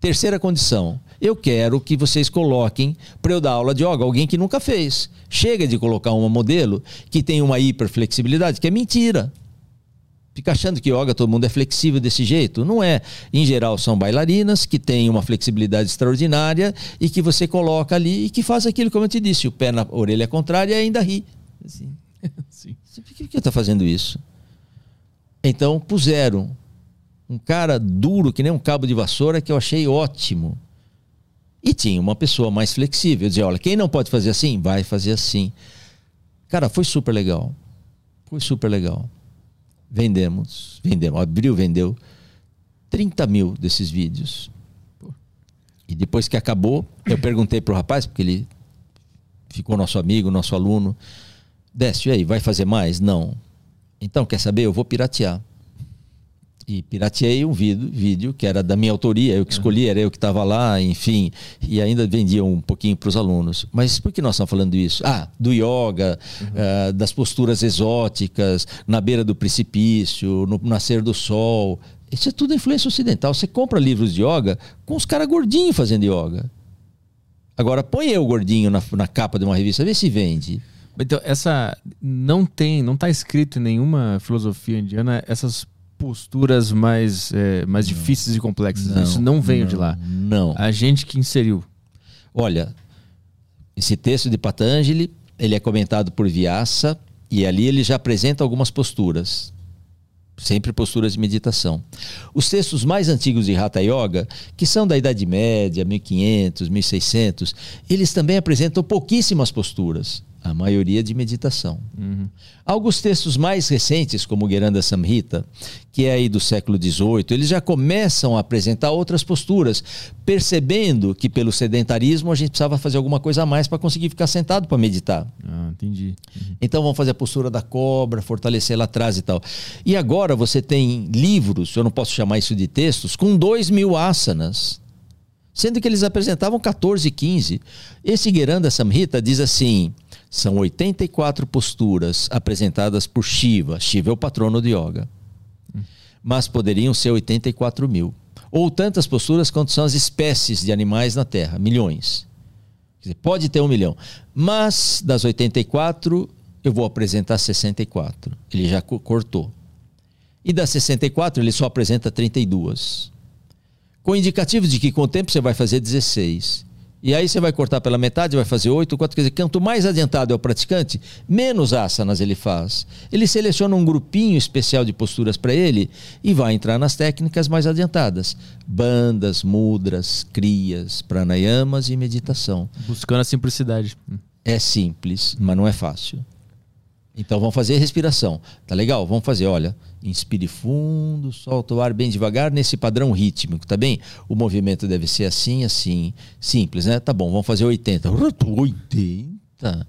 S3: Terceira condição, eu quero que vocês coloquem para eu dar aula de yoga alguém que nunca fez. Chega de colocar uma modelo que tem uma hiperflexibilidade, que é mentira. Fica achando que yoga todo mundo é flexível desse jeito. Não é. Em geral, são bailarinas que têm uma flexibilidade extraordinária e que você coloca ali e que faz aquilo, como eu te disse, o pé na orelha contrária e ainda ri. Assim. Sim. Por que, que está fazendo isso? Então puseram um cara duro, que nem um cabo de vassoura, que eu achei ótimo. E tinha uma pessoa mais flexível. Eu dizia, olha, quem não pode fazer assim, vai fazer assim. Cara, foi super legal. Foi super legal. Vendemos, vendemos. Abril vendeu 30 mil desses vídeos. E depois que acabou, eu perguntei pro rapaz, porque ele ficou nosso amigo, nosso aluno. Décio, e aí, vai fazer mais? Não. Então, quer saber? Eu vou piratear e pirateei um vídeo, vídeo que era da minha autoria, eu que escolhi, era eu que estava lá, enfim, e ainda vendia um pouquinho para os alunos. Mas por que nós estamos falando isso? Ah, do yoga, uhum. uh, das posturas exóticas, na beira do precipício, no nascer do sol. Isso é tudo influência ocidental. Você compra livros de yoga com os caras gordinhos fazendo yoga. Agora, põe eu gordinho na, na capa de uma revista, vê se vende.
S1: Então, essa não tem, não está escrito em nenhuma filosofia indiana essas posturas mais, é, mais difíceis e complexas. Não, Isso não veio
S3: não,
S1: de lá.
S3: Não.
S1: A gente que inseriu.
S3: Olha, esse texto de Patanjali, ele é comentado por Vyasa e ali ele já apresenta algumas posturas. Sempre posturas de meditação. Os textos mais antigos de Hatha Yoga, que são da Idade Média, 1500, 1600, eles também apresentam pouquíssimas posturas a maioria de meditação. Uhum. Alguns textos mais recentes, como o Geranda Samhita, que é aí do século XVIII, eles já começam a apresentar outras posturas, percebendo que pelo sedentarismo a gente precisava fazer alguma coisa a mais para conseguir ficar sentado para meditar.
S1: Ah, entendi.
S3: Uhum. Então vamos fazer a postura da cobra, fortalecer lá atrás e tal. E agora você tem livros, eu não posso chamar isso de textos, com dois mil asanas sendo que eles apresentavam 14, 15. Esse Geranda Samhita diz assim: são 84 posturas apresentadas por Shiva. Shiva é o patrono de yoga. Mas poderiam ser 84 mil. Ou tantas posturas quanto são as espécies de animais na Terra, milhões. Dizer, pode ter um milhão. Mas das 84, eu vou apresentar 64. Ele já cortou. E das 64, ele só apresenta 32. Com indicativos de que com o tempo você vai fazer 16. E aí você vai cortar pela metade, vai fazer oito, quatro. Quer dizer, quanto mais adiantado é o praticante, menos asanas ele faz. Ele seleciona um grupinho especial de posturas para ele e vai entrar nas técnicas mais adiantadas: bandas, mudras, crias, pranayamas e meditação.
S1: Buscando a simplicidade.
S3: É simples, mas não é fácil. Então vamos fazer respiração. Tá legal? Vamos fazer, olha, inspire fundo, solta o ar bem devagar nesse padrão rítmico, tá bem? O movimento deve ser assim, assim, simples, né? Tá bom, vamos fazer 80. 80?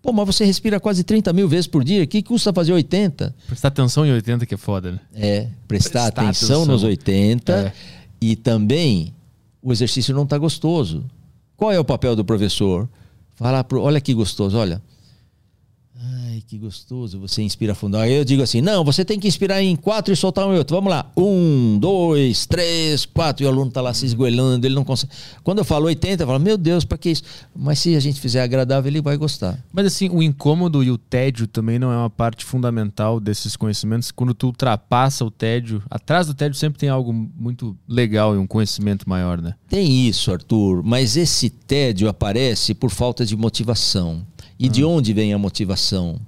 S3: Pô, mas você respira quase 30 mil vezes por dia, que custa fazer 80?
S1: Prestar atenção em 80 que é foda, né?
S3: É, prestar, prestar atenção, atenção, nos 80 é. e também o exercício não tá gostoso. Qual é o papel do professor? Falar pro, olha que gostoso, olha Ai, que gostoso, você inspira fundo. Aí eu digo assim: não, você tem que inspirar em quatro e soltar um e outro. Vamos lá. Um, dois, três, quatro. E o aluno está lá se esgoelando, ele não consegue. Quando eu falo 80, eu falo, meu Deus, para que isso? Mas se a gente fizer agradável, ele vai gostar.
S1: Mas assim, o incômodo e o tédio também não é uma parte fundamental desses conhecimentos. Quando tu ultrapassa o tédio, atrás do tédio sempre tem algo muito legal e um conhecimento maior, né?
S3: Tem isso, Arthur, mas esse tédio aparece por falta de motivação. E ah. de onde vem a motivação?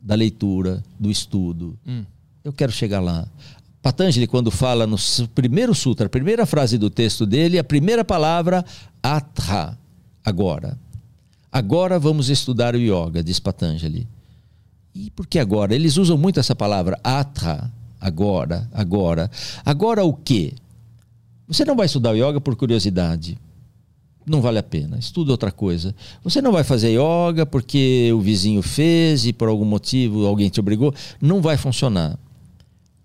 S3: Da leitura, do estudo. Hum. Eu quero chegar lá. Patanjali, quando fala no primeiro sutra, a primeira frase do texto dele, a primeira palavra, atra, agora. Agora vamos estudar o yoga, diz Patanjali. E por que agora? Eles usam muito essa palavra, atra, agora, agora. Agora o quê? Você não vai estudar o yoga por curiosidade não vale a pena. Estuda outra coisa. Você não vai fazer yoga porque o vizinho fez e por algum motivo alguém te obrigou. Não vai funcionar.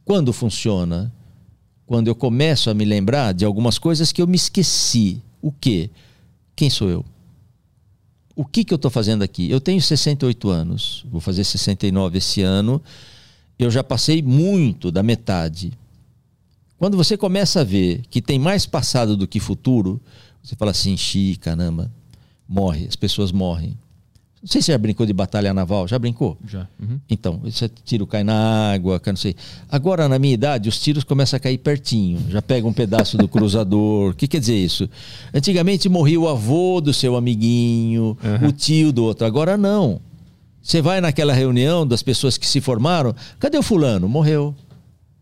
S3: Quando funciona? Quando eu começo a me lembrar de algumas coisas que eu me esqueci. O quê? Quem sou eu? O que, que eu estou fazendo aqui? Eu tenho 68 anos, vou fazer 69 esse ano. Eu já passei muito da metade. Quando você começa a ver que tem mais passado do que futuro, você fala assim, xi, caramba, morre, as pessoas morrem. Não sei se já brincou de batalha naval. Já brincou?
S1: Já. Uhum.
S3: Então, esse tiro cai na água, cai não sei. Agora, na minha idade, os tiros começam a cair pertinho. Já pega um pedaço do cruzador. O que quer dizer isso? Antigamente morria o avô do seu amiguinho, o tio do outro. Agora não. Você vai naquela reunião das pessoas que se formaram. Cadê o fulano? Morreu.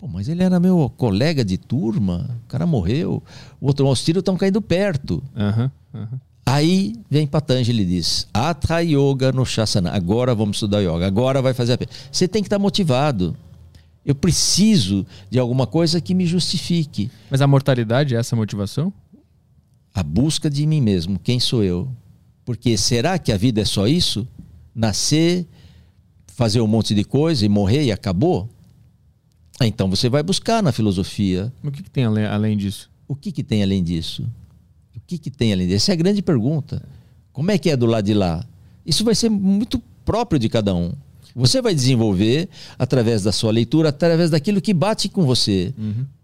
S3: Pô, mas ele era meu colega de turma. O cara morreu. O outro, os tiros estão caindo perto.
S1: Aham. aham.
S3: Aí vem Patanjali e diz: Atra Yoga no Shasana. Agora vamos estudar yoga. Agora vai fazer a pena. Você tem que estar motivado. Eu preciso de alguma coisa que me justifique.
S1: Mas a mortalidade é essa motivação?
S3: A busca de mim mesmo. Quem sou eu? Porque será que a vida é só isso? Nascer, fazer um monte de coisa e morrer e acabou? Ah, Então você vai buscar na filosofia
S1: O que, que tem além, além disso?
S3: o que, que tem além disso? O que, que tem além disso? Essa é a grande pergunta. Como é que é do lado de lá? Isso vai ser muito próprio de cada um. Você vai desenvolver através da sua leitura, através daquilo que bate com você.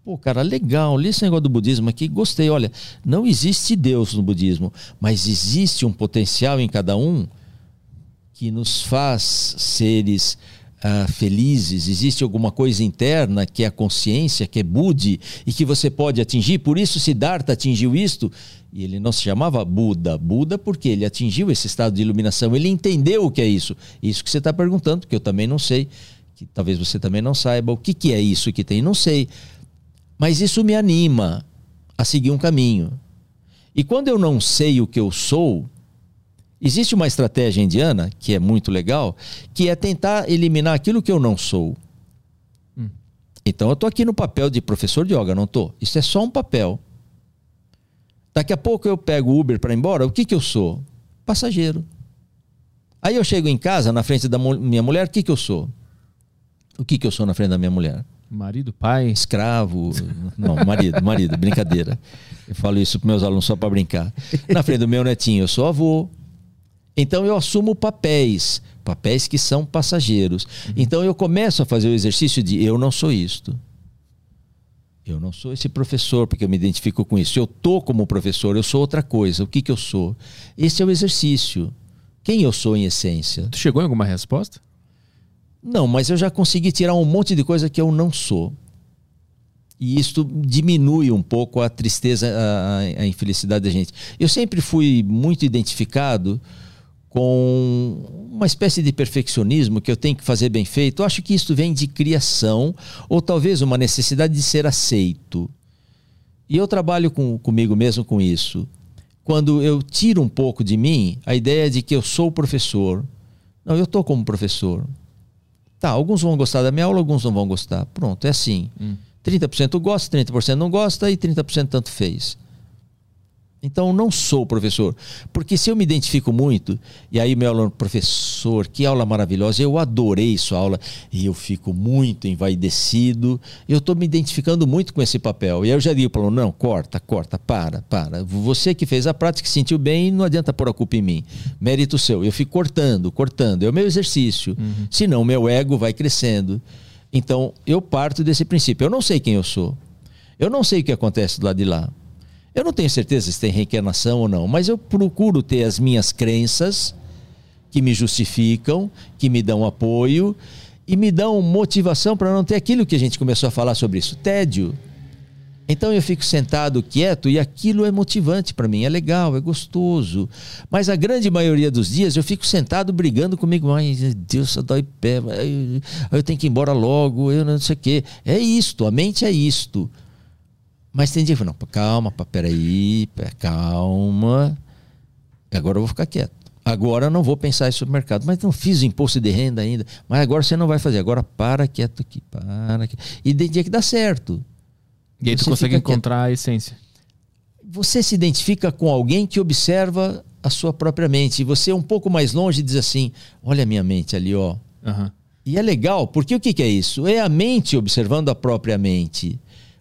S3: Pô, cara, legal, li esse negócio do budismo aqui, gostei. Olha, não existe Deus no budismo, mas existe um potencial em cada um que nos faz seres ah, felizes, existe alguma coisa interna que é a consciência, que é Budi, e que você pode atingir. Por isso, Siddhartha atingiu isto, e ele não se chamava Buda. Buda porque ele atingiu esse estado de iluminação, ele entendeu o que é isso. Isso que você está perguntando, que eu também não sei, que talvez você também não saiba. O que, que é isso que tem? Não sei. Mas isso me anima a seguir um caminho. E quando eu não sei o que eu sou, Existe uma estratégia indiana que é muito legal, que é tentar eliminar aquilo que eu não sou. Então eu estou aqui no papel de professor de yoga, não estou. Isso é só um papel. Daqui a pouco eu pego o Uber para ir embora, o que, que eu sou? Passageiro. Aí eu chego em casa, na frente da minha mulher, o que, que eu sou? O que, que eu sou na frente da minha mulher?
S1: Marido, pai?
S3: escravo. Não, marido, marido, brincadeira. Eu falo isso para meus alunos só para brincar. Na frente do meu netinho, eu sou avô. Então eu assumo papéis, papéis que são passageiros. Então eu começo a fazer o exercício de eu não sou isto. Eu não sou esse professor, porque eu me identifico com isso. Eu tô como professor, eu sou outra coisa. O que, que eu sou? Esse é o exercício. Quem eu sou em essência?
S1: Tu chegou em alguma resposta?
S3: Não, mas eu já consegui tirar um monte de coisa que eu não sou. E isto diminui um pouco a tristeza, a, a infelicidade da gente. Eu sempre fui muito identificado com uma espécie de perfeccionismo que eu tenho que fazer bem feito. Eu acho que isso vem de criação ou talvez uma necessidade de ser aceito. E eu trabalho com, comigo mesmo com isso. Quando eu tiro um pouco de mim a ideia de que eu sou professor. Não, eu estou como professor. Tá, alguns vão gostar da minha aula, alguns não vão gostar. Pronto, é assim. 30% gosta, 30% não gosta e 30% tanto fez. Então eu não sou professor. Porque se eu me identifico muito, e aí meu aluno, professor, que aula maravilhosa, eu adorei sua aula, e eu fico muito envaidecido, eu estou me identificando muito com esse papel. E aí eu já digo para o aluno, não, corta, corta, para, para. Você que fez a prática, que sentiu bem, não adianta pôr a culpa em mim. Mérito seu. Eu fico cortando, cortando. É o meu exercício. Senão meu ego vai crescendo. Então eu parto desse princípio. Eu não sei quem eu sou. Eu não sei o que acontece do lado de lá. Eu não tenho certeza se tem reencarnação ou não, mas eu procuro ter as minhas crenças que me justificam, que me dão apoio e me dão motivação para não ter aquilo que a gente começou a falar sobre isso, tédio. Então eu fico sentado quieto e aquilo é motivante para mim, é legal, é gostoso. Mas a grande maioria dos dias eu fico sentado brigando comigo, ai Deus, só dói pé, eu tenho que ir embora logo, eu não sei o quê. É isto, a mente é isto. Mas tem dia que fala, não, calma, pá, peraí, calma. Agora eu vou ficar quieto. Agora eu não vou pensar em supermercado. Mas não fiz o imposto de renda ainda. Mas agora você não vai fazer. Agora para quieto aqui, para aqui. E tem dia que dá certo.
S1: E aí tu
S3: Você
S1: consegue
S3: fica quieto.
S1: encontrar a essência.
S3: Você se identifica com alguém que observa a sua própria mente. E você é um pouco mais longe diz assim: olha a minha mente ali, ó.
S1: Aham.
S3: E é legal, porque o que, que é isso? É a mente observando a própria mente.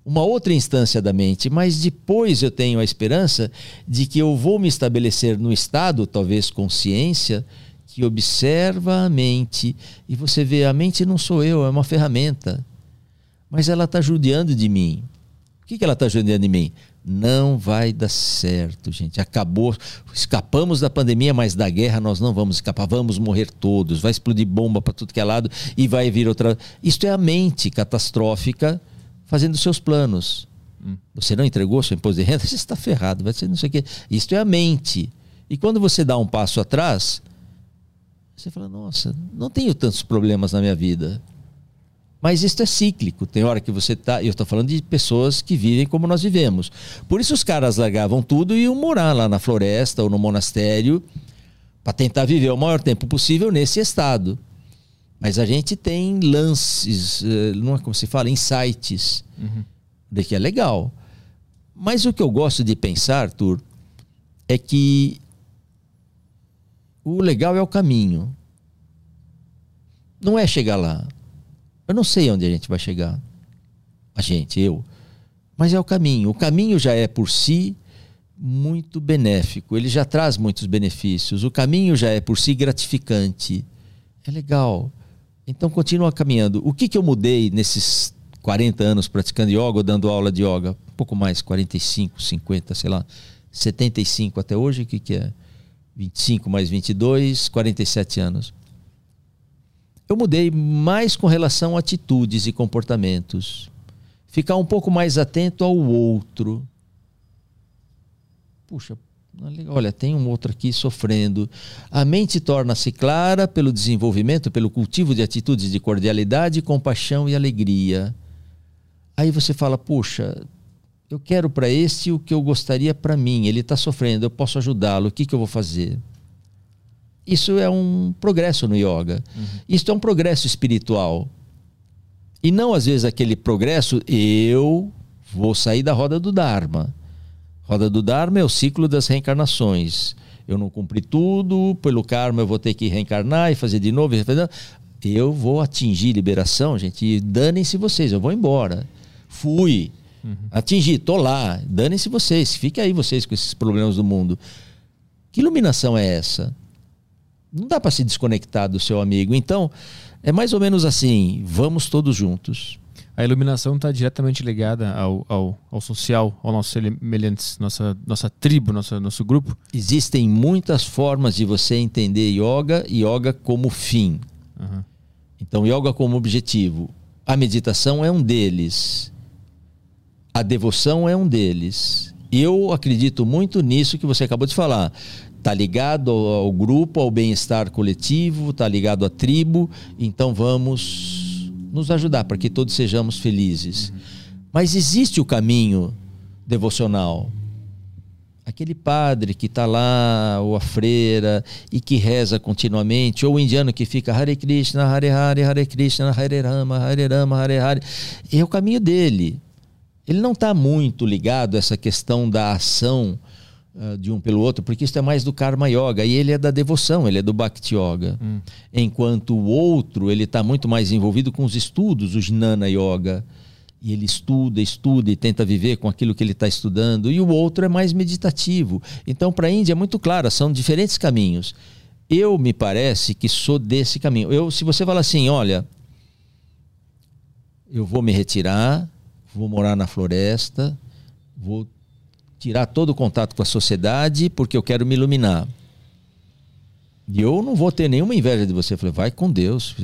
S3: Uma outra instância da mente, mas depois eu tenho a esperança de que eu vou me estabelecer no estado, talvez consciência, que observa a mente. E você vê, a mente não sou eu, é uma ferramenta. Mas ela está judiando de mim. O que, que ela está judiando de mim? Não vai dar certo, gente. Acabou. Escapamos da pandemia, mas da guerra nós não vamos escapar. Vamos morrer todos. Vai explodir bomba para tudo que é lado e vai vir outra. Isto é a mente catastrófica fazendo seus planos. Hum. Você não entregou seu imposto de renda, você está ferrado. Vai ser não sei o quê. Isto é a mente. E quando você dá um passo atrás, você fala: Nossa, não tenho tantos problemas na minha vida. Mas isso é cíclico. Tem hora que você tá. Eu estou falando de pessoas que vivem como nós vivemos. Por isso os caras largavam tudo e iam morar lá na floresta ou no monastério para tentar viver o maior tempo possível nesse estado. Mas a gente tem lances, eh, não é como se fala, insights, uhum. de que é legal. Mas o que eu gosto de pensar, Arthur, é que o legal é o caminho. Não é chegar lá. Eu não sei onde a gente vai chegar. A gente, eu. Mas é o caminho. O caminho já é por si muito benéfico. Ele já traz muitos benefícios. O caminho já é por si gratificante. É legal. Então continua caminhando. O que, que eu mudei nesses 40 anos praticando yoga ou dando aula de yoga? Um pouco mais, 45, 50, sei lá. 75 até hoje, o que, que é? 25 mais 22, 47 anos eu mudei mais com relação a atitudes e comportamentos. Ficar um pouco mais atento ao outro. Puxa, olha, tem um outro aqui sofrendo. A mente torna-se clara pelo desenvolvimento, pelo cultivo de atitudes de cordialidade, compaixão e alegria. Aí você fala, puxa, eu quero para este o que eu gostaria para mim. Ele está sofrendo, eu posso ajudá-lo. O que, que eu vou fazer? Isso é um progresso no yoga. Uhum. Isso é um progresso espiritual. E não, às vezes, aquele progresso, eu vou sair da roda do Dharma. Roda do Dharma é o ciclo das reencarnações. Eu não cumpri tudo, pelo karma eu vou ter que reencarnar e fazer de novo. Eu vou atingir liberação, gente, e danem-se vocês, eu vou embora. Fui, uhum. atingi, tô lá, danem-se vocês, fiquem aí vocês com esses problemas do mundo. Que iluminação é essa? Não dá para se desconectar do seu amigo. Então, é mais ou menos assim: vamos todos juntos.
S1: A iluminação está diretamente ligada ao, ao, ao, social, aos nossos semelhantes, nossa, nossa tribo, nosso, nosso grupo?
S3: Existem muitas formas de você entender yoga e yoga como fim. Uhum. Então, yoga como objetivo. A meditação é um deles. A devoção é um deles. Eu acredito muito nisso que você acabou de falar. Está ligado ao, grupo, ao bem-estar coletivo, está ligado à tribo, então vamos nos ajudar para que todos sejamos felizes. Mas existe o caminho devocional. Aquele padre que está lá, ou a freira, e que reza continuamente, ou o indiano que fica Hare Krishna, Hare Hare, Hare Krishna, Hare Rama, Hare Rama, Hare Hare. É o caminho dele. Ele não está muito ligado a essa questão da ação uh, de um pelo outro, porque isso é mais do Karma Yoga e ele é da devoção, ele é do Bhakti Yoga. Hum. Enquanto o outro, ele está muito mais envolvido com os estudos, o Jnana Yoga. E ele estuda, estuda e tenta viver com aquilo que ele está estudando. E o outro é mais meditativo. Então, para a Índia é muito claro, são diferentes caminhos. Eu me parece que sou desse caminho. Eu, se você fala assim, olha, eu vou me retirar, vou morar na floresta, vou tirar todo o contato com a sociedade porque eu quero me iluminar. E eu não vou ter nenhuma inveja de você. Eu falei, vai com Deus.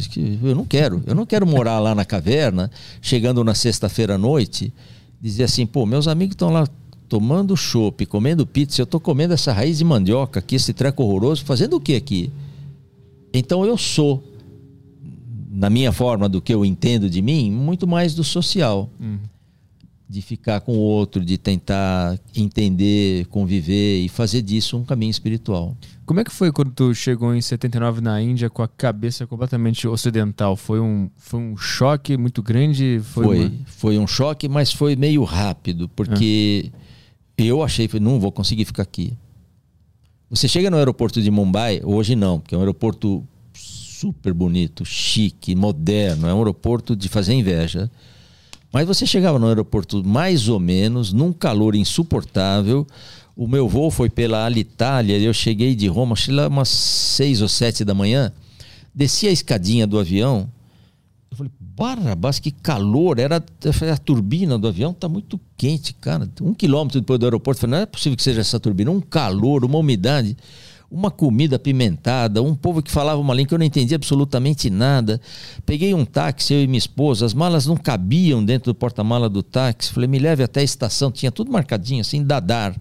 S3: Eu não quero. Eu não quero morar lá na caverna, chegando na sexta-feira à noite, dizer assim, pô, meus amigos estão lá tomando chopp, comendo pizza, eu estou comendo essa raiz de mandioca aqui, esse treco horroroso, fazendo o que aqui? Então eu sou, na minha forma do que eu entendo de mim, muito mais do social. Uhum de ficar com o outro, de tentar entender, conviver e fazer disso um caminho espiritual.
S1: Como é que foi quando tu chegou em 79 na Índia com a cabeça completamente ocidental? Foi um, foi um choque muito grande?
S3: Foi, foi, uma... foi um choque, mas foi meio rápido, porque ah. eu achei, não vou conseguir ficar aqui. Você chega no aeroporto de Mumbai, hoje não, porque é um aeroporto super bonito, chique, moderno, é um aeroporto de fazer inveja. Mas você chegava no aeroporto mais ou menos, num calor insuportável. O meu voo foi pela Alitalia, eu cheguei de Roma, achei lá umas seis ou sete da manhã. Desci a escadinha do avião, Eu falei, Barrabás, que calor! Era a turbina do avião, tá muito quente, cara. Um quilômetro depois do aeroporto, eu falei, não é possível que seja essa turbina. Um calor, uma umidade uma comida apimentada, um povo que falava uma língua que eu não entendia absolutamente nada. Peguei um táxi, eu e minha esposa, as malas não cabiam dentro do porta-mala do táxi. Falei, me leve até a estação, tinha tudo marcadinho assim, Dadar.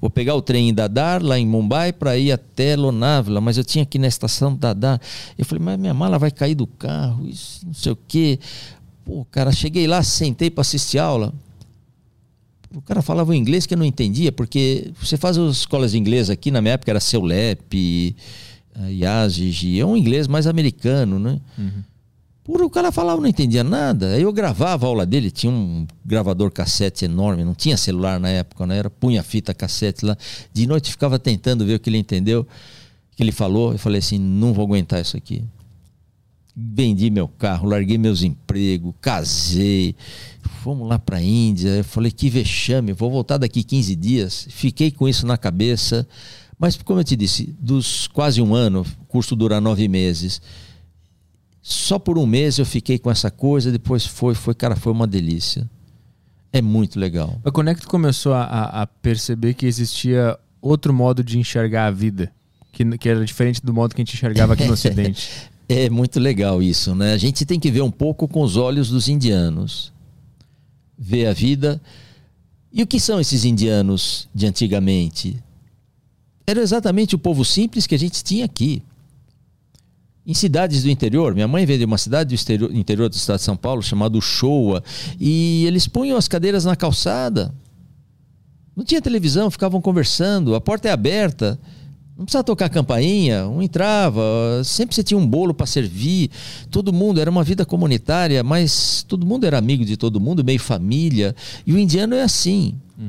S3: Vou pegar o trem em Dadar, lá em Mumbai, para ir até Lonávila, mas eu tinha que ir na estação Dadar. Eu falei, mas minha mala vai cair do carro, isso, não sei o quê. Pô, cara, cheguei lá, sentei para assistir aula. O cara falava um inglês que eu não entendia, porque você faz as escolas de inglês aqui, na minha época era Seulep, eh, Yazigi, é um inglês mais americano, né? Uhum. Por o cara falava, não entendia nada. Aí eu gravava a aula dele, tinha um gravador cassete enorme, não tinha celular na época, né? Era punha fita cassete lá. De noite ficava tentando ver o que ele entendeu, o que ele falou. Eu falei assim, não vou aguentar isso aqui. Vendi meu carro, larguei meus empregos, casei, fomos lá para a Índia. Eu falei, que vexame, vou voltar daqui 15 dias. Fiquei com isso na cabeça. Mas, como eu te disse, dos quase um ano, o curso dura nove meses. Só por um mês eu fiquei com essa coisa, depois foi, foi, cara, foi uma delícia. É muito legal.
S1: Mas quando é que tu começou a, a perceber que existia outro modo de enxergar a vida? Que, que era diferente do modo que a gente enxergava aqui no Ocidente?
S3: É muito legal isso, né? A gente tem que ver um pouco com os olhos dos indianos ver a vida. E o que são esses indianos de antigamente? Era exatamente o povo simples que a gente tinha aqui. Em cidades do interior, minha mãe veio de uma cidade do exterior, interior do estado de São Paulo, chamada Showa, e eles punham as cadeiras na calçada. Não tinha televisão, ficavam conversando, a porta é aberta. Não precisava tocar campainha, um entrava, sempre você tinha um bolo para servir, todo mundo, era uma vida comunitária, mas todo mundo era amigo de todo mundo, meio família. E o indiano é assim. Hum.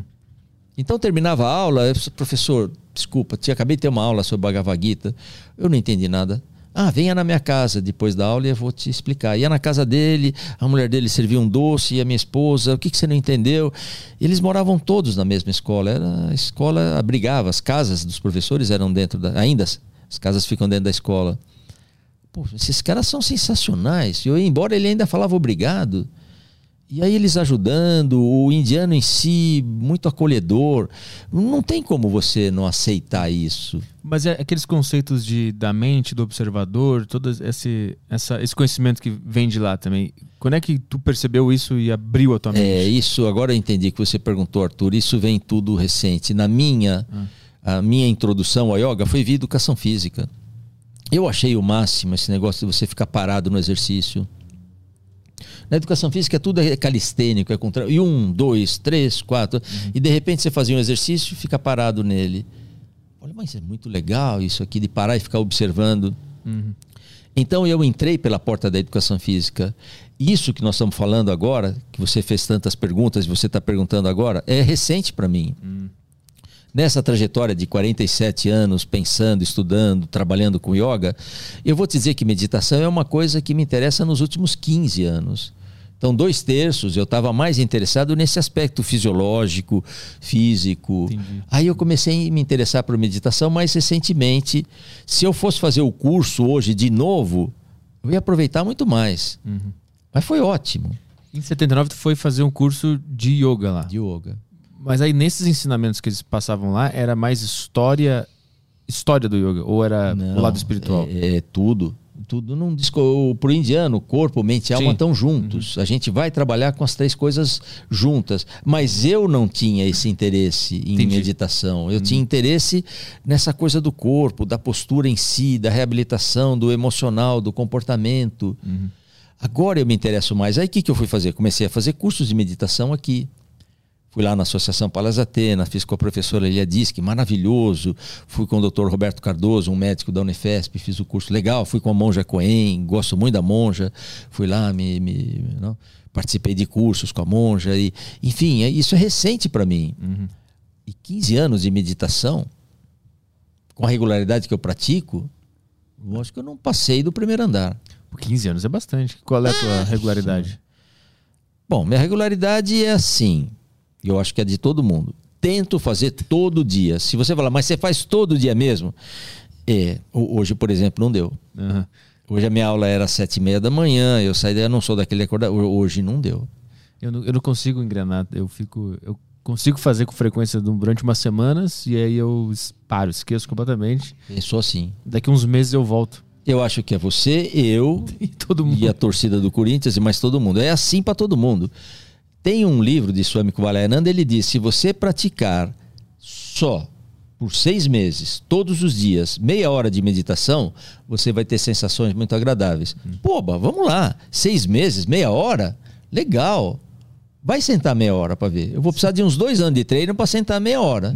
S3: Então terminava a aula, eu, professor, desculpa, tinha, acabei de ter uma aula sobre Bhagavad Gita, eu não entendi nada. Ah, venha na minha casa depois da aula e eu vou te explicar. Ia na casa dele, a mulher dele servia um doce, e a minha esposa, o que, que você não entendeu? Eles moravam todos na mesma escola. Era, a escola abrigava, as casas dos professores eram dentro da. Ainda as casas ficam dentro da escola. Pô, esses caras são sensacionais. Eu, embora ele ainda falava obrigado. E aí eles ajudando, o indiano em si, muito acolhedor. Não tem como você não aceitar isso.
S1: Mas é aqueles conceitos de, da mente, do observador, todo esse, essa, esse conhecimento que vem de lá também. Quando é que tu percebeu isso e abriu a tua mente?
S3: É, isso, agora eu entendi que você perguntou, Arthur. Isso vem tudo recente. Na minha, ah. a minha introdução ao yoga foi via educação física. Eu achei o máximo esse negócio de você ficar parado no exercício na educação física tudo é calistênico, é contra... e um, dois, três, quatro. Uhum. E de repente você fazia um exercício e fica parado nele. Olha, mas é muito legal isso aqui de parar e ficar observando. Uhum. Então eu entrei pela porta da educação física. Isso que nós estamos falando agora, que você fez tantas perguntas e você está perguntando agora, é recente para mim. Uhum. Nessa trajetória de 47 anos pensando, estudando, trabalhando com yoga, eu vou te dizer que meditação é uma coisa que me interessa nos últimos 15 anos. Então, dois terços eu estava mais interessado nesse aspecto fisiológico, físico. Entendi. Aí eu comecei a me interessar por meditação mais recentemente. Se eu fosse fazer o curso hoje de novo, eu ia aproveitar muito mais. Uhum. Mas foi ótimo.
S1: Em 79 tu foi fazer um curso de yoga lá.
S3: De yoga.
S1: Mas aí nesses ensinamentos que eles passavam lá, era mais história história do yoga ou era Não, o lado espiritual?
S3: É, é tudo tudo não disco pro indiano, corpo, mente e alma estão juntos. Uhum. A gente vai trabalhar com as três coisas juntas. Mas eu não tinha esse interesse em Entendi. meditação. Eu uhum. tinha interesse nessa coisa do corpo, da postura em si, da reabilitação, do emocional, do comportamento. Uhum. Agora eu me interesso mais. Aí o que, que eu fui fazer? Comecei a fazer cursos de meditação aqui. Fui lá na Associação Palas Atena, fiz com a professora Elia Disque, maravilhoso. Fui com o doutor Roberto Cardoso, um médico da Unifesp, fiz o curso legal. Fui com a monja Coen, gosto muito da monja. Fui lá, me, me não, participei de cursos com a monja. E, enfim, é, isso é recente para mim. Uhum. E 15 anos de meditação, com a regularidade que eu pratico, eu acho que eu não passei do primeiro andar.
S1: 15 anos é bastante. Qual é a tua é, regularidade?
S3: Bom, minha regularidade é assim eu acho que é de todo mundo. Tento fazer todo dia. Se você falar, mas você faz todo dia mesmo? É, hoje, por exemplo, não deu. Uhum. Hoje a minha aula era às sete e meia da manhã, eu saí, eu não sou daquele acordar. Hoje não deu.
S1: Eu não, eu não consigo engrenar, eu fico. Eu consigo fazer com frequência durante umas semanas e aí eu paro, esqueço completamente.
S3: Eu sou assim.
S1: Daqui uns meses eu volto.
S3: Eu acho que é você, eu
S1: E todo mundo.
S3: e a torcida do Corinthians mais todo mundo. É assim para todo mundo. Tem um livro de Swami Kumbhalananda, ele diz: se você praticar só por seis meses, todos os dias, meia hora de meditação, você vai ter sensações muito agradáveis. Poba, vamos lá. Seis meses, meia hora? Legal. Vai sentar meia hora para ver. Eu vou precisar de uns dois anos de treino para sentar meia hora.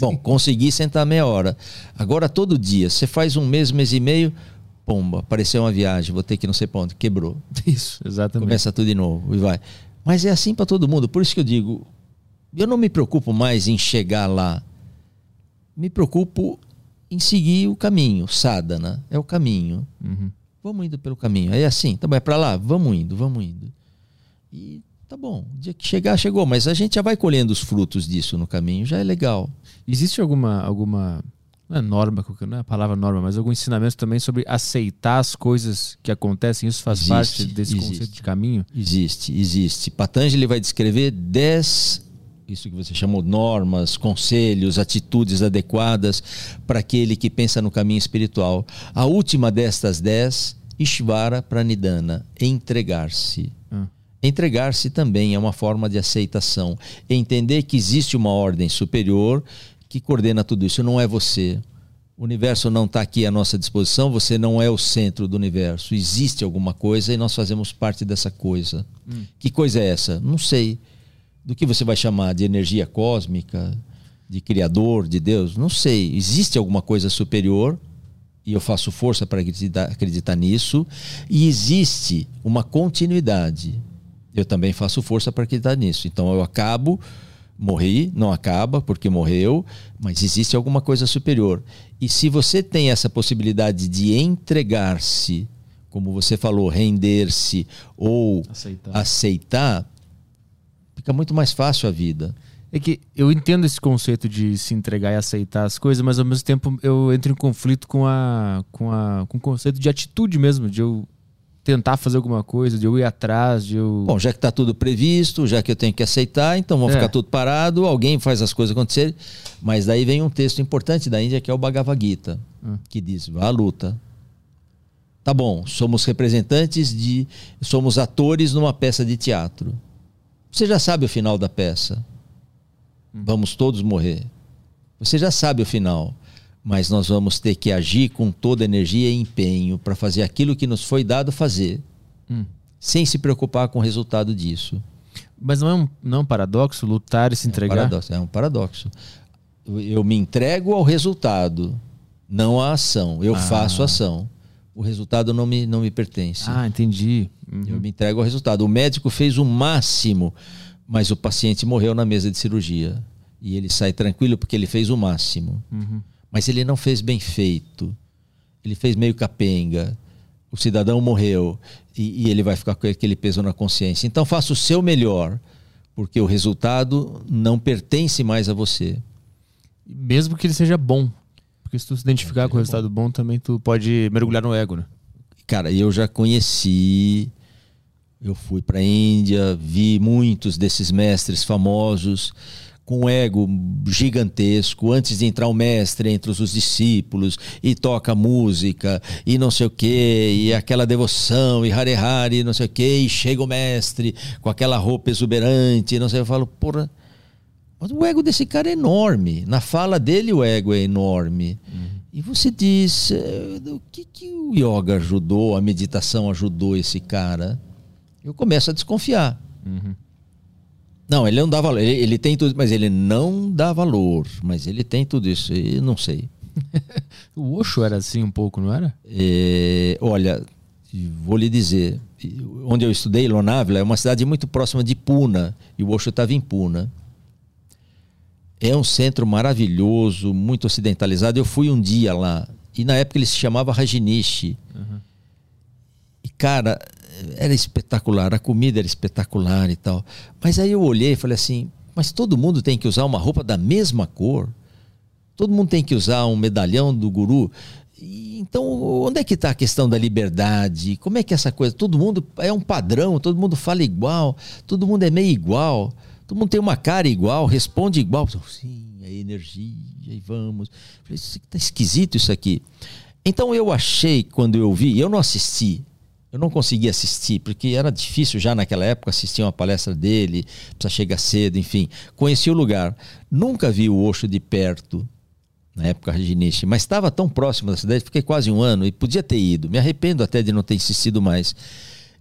S3: Bom, consegui sentar meia hora. Agora, todo dia, você faz um mês, mês e meio, pomba, apareceu uma viagem, vou ter que não sei onde, quebrou.
S1: Isso, exatamente.
S3: Começa tudo de novo e vai. Mas é assim para todo mundo. Por isso que eu digo, eu não me preocupo mais em chegar lá. Me preocupo em seguir o caminho. Sadhana é o caminho.
S1: Uhum.
S3: Vamos indo pelo caminho. Aí é assim, tá bom, é para lá? Vamos indo, vamos indo. E tá bom, o dia que chegar, chegou. Mas a gente já vai colhendo os frutos disso no caminho, já é legal.
S1: Existe alguma, alguma não é norma, não é a palavra norma, mas algum ensinamento também sobre aceitar as coisas que acontecem? Isso faz
S3: Existe,
S1: parte desse
S3: existe.
S1: conceito de caminho?
S3: Existe, existe. Patanjali vai descrever 10, isso que você chamou normas, conselhos, atitudes adequadas para aquele que pensa no caminho espiritual. A última destas 10, Ishvara Pranidhana, entregar-se.
S1: Ah.
S3: Entregar-se também é uma forma de aceitação. Entender que existe uma ordem superior que coordena tudo isso. Não é você. O universo não está aqui à nossa disposição, você não é o centro do universo. Existe alguma coisa e nós fazemos parte dessa coisa. Que coisa é essa? Não sei. Do que você vai chamar de energia cósmica, de criador, de Deus? Não sei. Existe alguma coisa superior e eu faço força para acreditar, acreditar nisso. E existe uma continuidade. Eu também faço força para acreditar nisso. Então eu acabo, morri, não acaba porque morreu, mas existe alguma coisa superior. E se você tem essa possibilidade de entregar-se, como você falou, render-se ou
S1: Aceitar.
S3: aceitar, fica muito mais fácil a vida.
S1: É que eu entendo esse conceito de se entregar e aceitar as coisas, mas ao mesmo tempo eu entro em conflito com, a, com, a, com o conceito de atitude mesmo, de eu tentar fazer alguma coisa, de eu ir atrás, de eu.
S3: Bom, já que está tudo previsto, já que eu tenho que aceitar, então vamos
S1: É.
S3: ficar tudo parado, alguém faz as coisas acontecerem. Mas daí vem um texto importante da Índia que é o Bhagavad Gita,
S1: Hum.
S3: que diz: vá à luta. Tá bom, somos representantes de. somos atores numa peça de teatro. Você já sabe o final da peça. Vamos todos morrer. Você já sabe o final. Mas nós vamos ter que agir com toda energia e empenho para fazer aquilo que nos foi dado fazer
S1: Hum.
S3: sem se preocupar com o resultado disso.
S1: Mas não é um, não é um paradoxo lutar e se
S3: É um
S1: entregar?
S3: paradoxo. É um paradoxo. Eu, me entrego ao resultado, não à ação. Eu
S1: Ah.
S3: faço a ação. O resultado não me, não me pertence.
S1: Ah, entendi. Uhum.
S3: Eu me entrego ao resultado. O médico fez o máximo, mas o paciente morreu na mesa de cirurgia. E ele sai tranquilo porque ele fez o máximo.
S1: Uhum.
S3: Mas ele não fez bem feito. Ele fez meio capenga. O cidadão morreu e, e ele vai ficar com aquele peso na consciência. Então faça o seu melhor, porque o resultado não pertence mais a você.
S1: Mesmo que ele seja bom. Porque se tu se identificar com o resultado bom, também tu pode mergulhar no ego, né?
S3: Cara, eu já conheci, eu fui para a Índia, vi muitos desses mestres famosos com um ego gigantesco, antes de entrar o mestre entre os, os discípulos, e toca música, e não sei o que, e aquela devoção, e Hare Hare, não sei o que, e chega o mestre com aquela roupa exuberante, não sei, eu falo, porra, mas o ego desse cara é enorme. Na fala dele, o ego é enorme. E você diz: eh, o que, que o yoga ajudou, a meditação ajudou esse cara? Eu começo a desconfiar. Não, ele não dá valor. Ele, ele tem tudo, mas ele não dá valor. Mas ele tem tudo isso. E não sei.
S1: O Osho era assim um pouco, não era?
S3: É, olha, vou lhe dizer, onde eu estudei, Lonávila, é uma cidade muito próxima de Puna, e o Osho estava em Puna. É um centro maravilhoso, muito ocidentalizado. Eu fui um dia lá, e na época ele se chamava Rajinishi. E, cara, era espetacular, a comida era espetacular e tal. Mas aí eu olhei e falei assim, mas todo mundo tem que usar uma roupa da mesma cor? Todo mundo tem que usar um medalhão do guru. Então, onde é que está a questão da liberdade? Como é que é essa coisa? Todo mundo é um padrão, todo mundo fala igual, todo mundo é meio igual, todo mundo tem uma cara igual, responde igual. Sim, é energia, e vamos. Falei, está esquisito isso aqui. Então eu achei, quando eu vi, eu não assisti, eu não consegui assistir, porque era difícil já naquela época assistir uma palestra dele, precisa chegar cedo, enfim. Conheci o lugar. Nunca vi o Osho de perto, na época Rajinishi, mas estava tão próximo da cidade, fiquei quase um ano e podia ter ido. Me arrependo até de não ter insistido mais.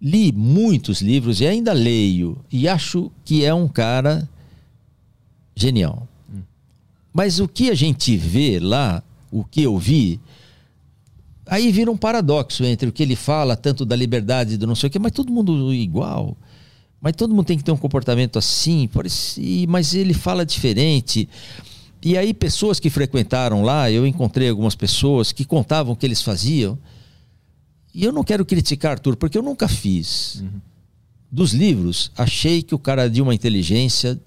S3: Li muitos livros e ainda leio, e acho que é um cara genial. Hum. Mas o que a gente vê lá, o que eu vi, Aí vira um paradoxo entre o que ele fala, tanto da liberdade, do não sei o quê, mas todo mundo igual. Mas todo mundo tem que ter um comportamento assim, mas ele fala diferente. E aí, pessoas que frequentaram lá, eu encontrei algumas pessoas que contavam o que eles faziam. E eu não quero criticar Arthur, porque eu nunca fiz. Uhum. Dos livros, achei que o cara de uma inteligência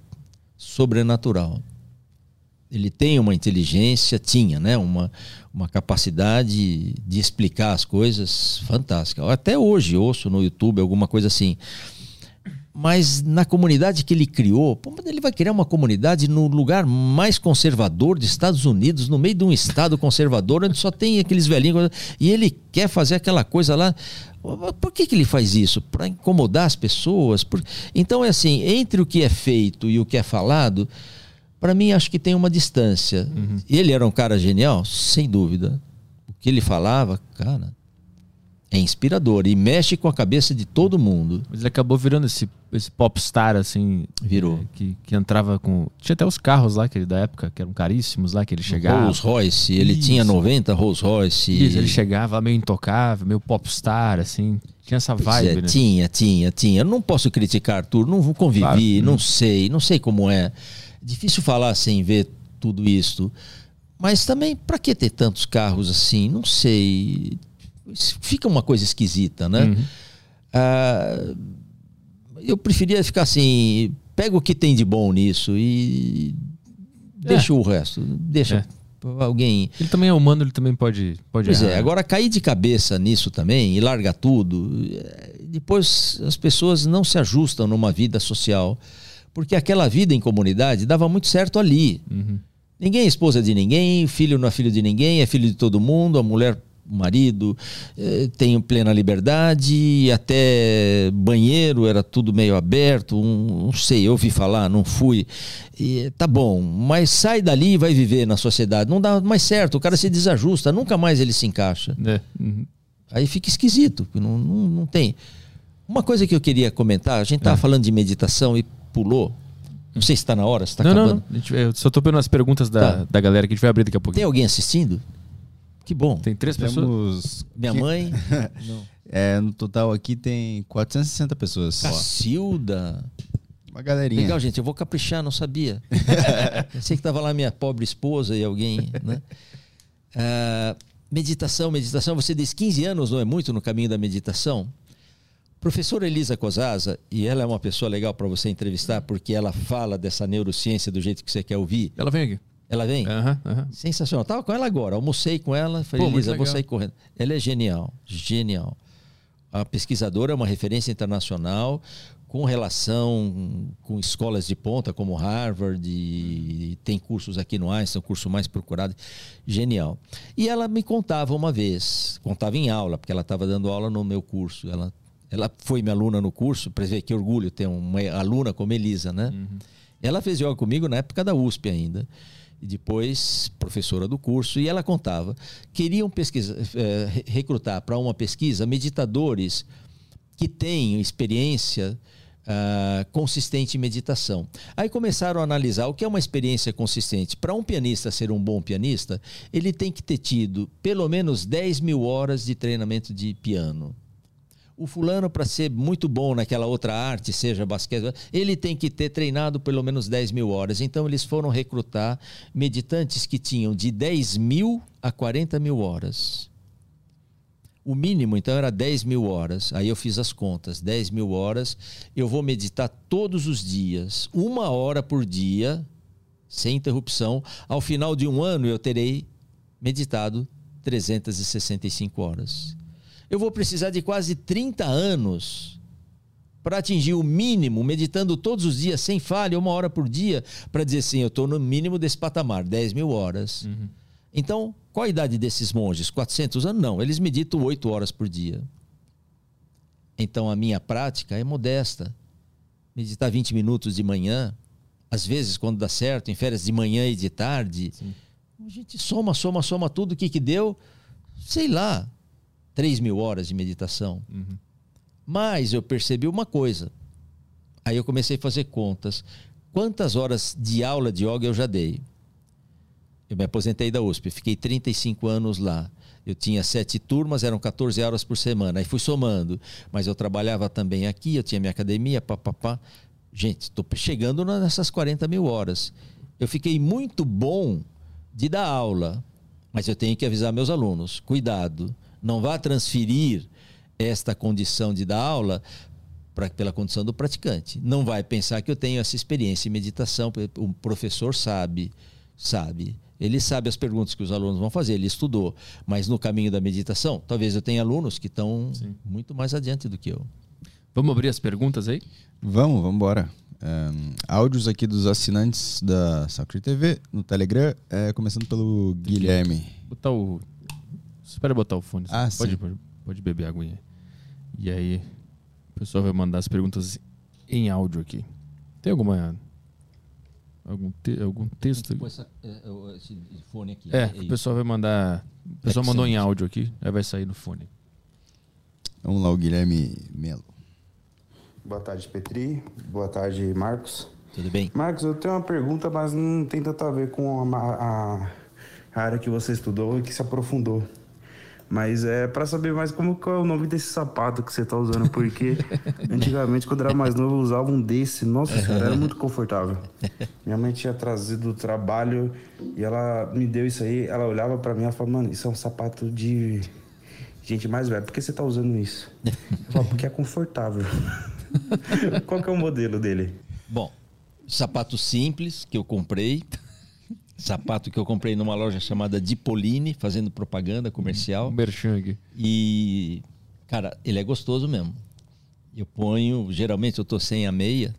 S3: sobrenatural. Ele tem uma inteligência, tinha, né? Uma, uma capacidade de explicar as coisas fantástica. Até hoje ouço no YouTube alguma coisa assim. Mas na comunidade que ele criou, ele vai criar uma comunidade no lugar mais conservador dos Estados Unidos, no meio de um estado conservador, onde só tem aqueles velhinhos. E ele quer fazer aquela coisa lá. Por que, que ele faz isso? Para incomodar as pessoas? Por... Então é assim: entre o que é feito e o que é falado, para mim, acho que tem uma distância. Uhum. Ele era um cara genial? Sem dúvida. O que ele falava, cara, é inspirador e mexe com a cabeça de todo mundo.
S1: Mas ele acabou virando esse, esse popstar, assim.
S3: Virou. É,
S1: que, que entrava com. Tinha até os carros lá que ele, da época, que eram caríssimos lá, que ele chegava.
S3: Rolls Royce, ele Isso. tinha 90 Rolls Royce.
S1: Isso, ele chegava meio intocável, meio popstar, assim. Tinha essa vibe, é, né?
S3: Tinha, tinha, tinha. Não posso criticar Arthur, não convivi, claro. não sei, não sei como é. Difícil falar sem ver tudo isso. Mas também, para que ter tantos carros assim? Não sei. Fica uma coisa esquisita, né? Uhum. Ah, eu preferia ficar assim: pega o que tem de bom nisso e deixa é. o resto. Deixa. É alguém.
S1: Ele também é humano, ele também pode. pode
S3: pois é, errar. é, agora cair de cabeça nisso também e largar tudo, é, depois as pessoas não se ajustam numa vida social. Porque aquela vida em comunidade dava muito certo ali. Uhum. Ninguém é esposa de ninguém, filho não é filho de ninguém, é filho de todo mundo, a mulher, o marido eh, tem plena liberdade, até banheiro era tudo meio aberto, um, não sei, eu ouvi falar, não fui. E, tá bom, mas sai dali e vai viver na sociedade. Não dá mais certo, o cara se desajusta, nunca mais ele se encaixa. É. Uhum. Aí fica esquisito, não, não, não tem. Uma coisa que eu queria comentar, a gente estava é. falando de meditação e pulou. Não sei se está na hora, se está acabando.
S1: Não, não. Eu só estou vendo as perguntas da, tá. da galera que a gente vai abrir daqui a pouco.
S3: Tem alguém assistindo? Que bom.
S1: Tem três Temos... pessoas.
S3: Minha mãe?
S2: é, no total aqui tem 460 pessoas.
S3: Cacilda.
S2: Uma galerinha.
S3: Legal, gente. Eu vou caprichar, não sabia. Pensei que estava lá minha pobre esposa e alguém, né? Uh, meditação, meditação. Você diz 15 anos não é muito no caminho da meditação? Professora Elisa Cosaza, e ela é uma pessoa legal para você entrevistar, porque ela fala dessa neurociência do jeito que você quer ouvir.
S1: Ela vem aqui.
S3: Ela vem?
S1: Uhum, uhum.
S3: Sensacional. Tava com ela agora, almocei com ela, falei, Pô, Elisa, vou sair correndo. Ela é genial, genial. A pesquisadora é uma referência internacional com relação com escolas de ponta como Harvard, e tem cursos aqui no Einstein, o curso mais procurado, genial. E ela me contava uma vez, contava em aula, porque ela estava dando aula no meu curso, ela ela foi minha aluna no curso, para ver que orgulho ter uma aluna como Elisa, né? Uhum. Ela fez yoga comigo na época da USP ainda. E depois professora do curso, e ela contava. Queriam pesquisa, é, recrutar para uma pesquisa meditadores que têm experiência Uh, consistente em meditação. Aí começaram a analisar o que é uma experiência consistente. Para um pianista ser um bom pianista, ele tem que ter tido pelo menos 10 mil horas de treinamento de piano o fulano, para ser muito bom naquela outra arte, seja basquete, ele tem que ter treinado pelo menos 10 mil horas. Então, eles foram recrutar meditantes que tinham de 10 mil a 40 mil horas. O mínimo, então, era 10 mil horas. Aí eu fiz as contas: 10 mil horas. Eu vou meditar todos os dias, uma hora por dia, sem interrupção. Ao final de um ano, eu terei meditado 365 horas. Eu vou precisar de quase 30 anos para atingir o mínimo, meditando todos os dias, sem falha, uma hora por dia, para dizer assim: eu estou no mínimo desse patamar, 10 mil horas. Uhum. Então, qual a idade desses monges? 400 anos? Não, eles meditam 8 horas por dia. Então, a minha prática é modesta. Meditar 20 minutos de manhã, às vezes, quando dá certo, em férias de manhã e de tarde. Sim. A gente soma, soma, soma tudo. O que, que deu? Sei lá, 3 mil horas de meditação. Uhum. Mas eu percebi uma coisa. Aí eu comecei a fazer contas. Quantas horas de aula de yoga eu já dei? Eu me aposentei da USP, fiquei 35 anos lá. Eu tinha sete turmas, eram 14 horas por semana. Aí fui somando. Mas eu trabalhava também aqui, eu tinha minha academia, papapá. Gente, estou chegando nessas 40 mil horas. Eu fiquei muito bom de dar aula, mas eu tenho que avisar meus alunos: cuidado, não vá transferir esta condição de dar aula pra, pela condição do praticante. Não vai pensar que eu tenho essa experiência em meditação. O professor sabe, sabe. Ele sabe as perguntas que os alunos vão fazer, ele estudou. Mas no caminho da meditação, talvez eu tenha alunos que estão Sim. muito mais adiante do que eu.
S1: Vamos abrir as perguntas aí?
S2: Vamos, vamos embora. Um, áudios aqui dos assinantes da Sacri TV no Telegram, é, começando pelo Guilherme.
S1: Botar o. Espera botar o fone. Ah, pode, pode, pode beber aguinha. E aí, o pessoal vai mandar as perguntas em áudio aqui. Tem alguma. Algum, te, algum texto? Essa, é, esse fone aqui. É, é o pessoal vai mandar. O pessoal mandou em áudio aqui, aí vai sair no fone.
S2: Vamos lá, o Guilherme Melo.
S4: Boa tarde, Petri. Boa tarde, Marcos.
S3: Tudo bem?
S4: Marcos, eu tenho uma pergunta, mas não tem tanto a ver com a, a, a área que você estudou e que se aprofundou. Mas é para saber mais como é o nome desse sapato que você tá usando, porque antigamente, quando eu era mais novo, eu usava um desse. Nossa senhora, era muito confortável. Minha mãe tinha trazido do trabalho e ela me deu isso aí. Ela olhava para mim e falava, mano, isso é um sapato de gente mais velha. Por que você tá usando isso? Eu falava, porque é confortável. Qual que é o modelo dele?
S3: Bom, sapato simples que eu comprei sapato que eu comprei numa loja chamada Dipoline, fazendo propaganda comercial.
S1: Um merchan
S3: E, cara, ele é gostoso mesmo. Eu ponho, geralmente eu tô sem a meia,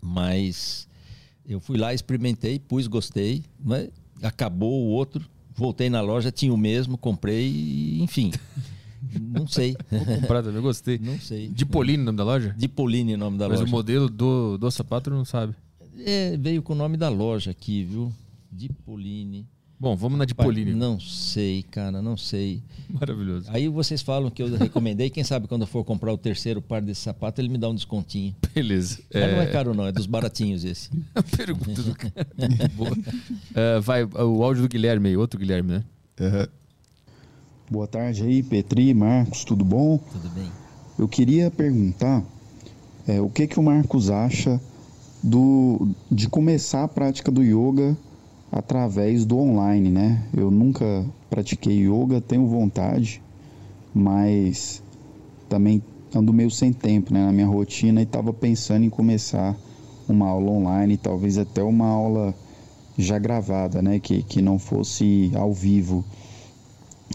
S3: mas eu fui lá, experimentei, pus, gostei, mas acabou o outro, voltei na loja, tinha o mesmo, comprei, enfim. Não sei.
S1: Vou comprar também, gostei.
S3: Não sei.
S1: Dipoline o nome da loja?
S3: Dipoline o nome da
S1: Mas
S3: loja.
S1: Mas o modelo do, do sapato não sabe.
S3: É, veio com o nome da loja aqui, viu? Dipoline.
S1: Bom, vamos na Dipoline.
S3: Não sei, cara, não sei.
S1: Maravilhoso.
S3: Aí vocês falam que eu recomendei. Quem sabe quando eu for comprar o terceiro par desse sapato, ele me dá um descontinho.
S1: Beleza.
S3: Mas é... não é caro, não, é dos baratinhos esse.
S1: Pergunta do cara. Boa. Uh, vai, o áudio do Guilherme aí, outro Guilherme, né?
S5: Uhum. Boa tarde aí, Petri, Marcos, tudo bom?
S3: Tudo bem.
S5: Eu queria perguntar é, o que, que o Marcos acha do, de começar a prática do yoga através do online, né? Eu nunca pratiquei yoga, tenho vontade, mas também ando meio sem tempo, né, na minha rotina e estava pensando em começar uma aula online, talvez até uma aula já gravada, né, que, que não fosse ao vivo.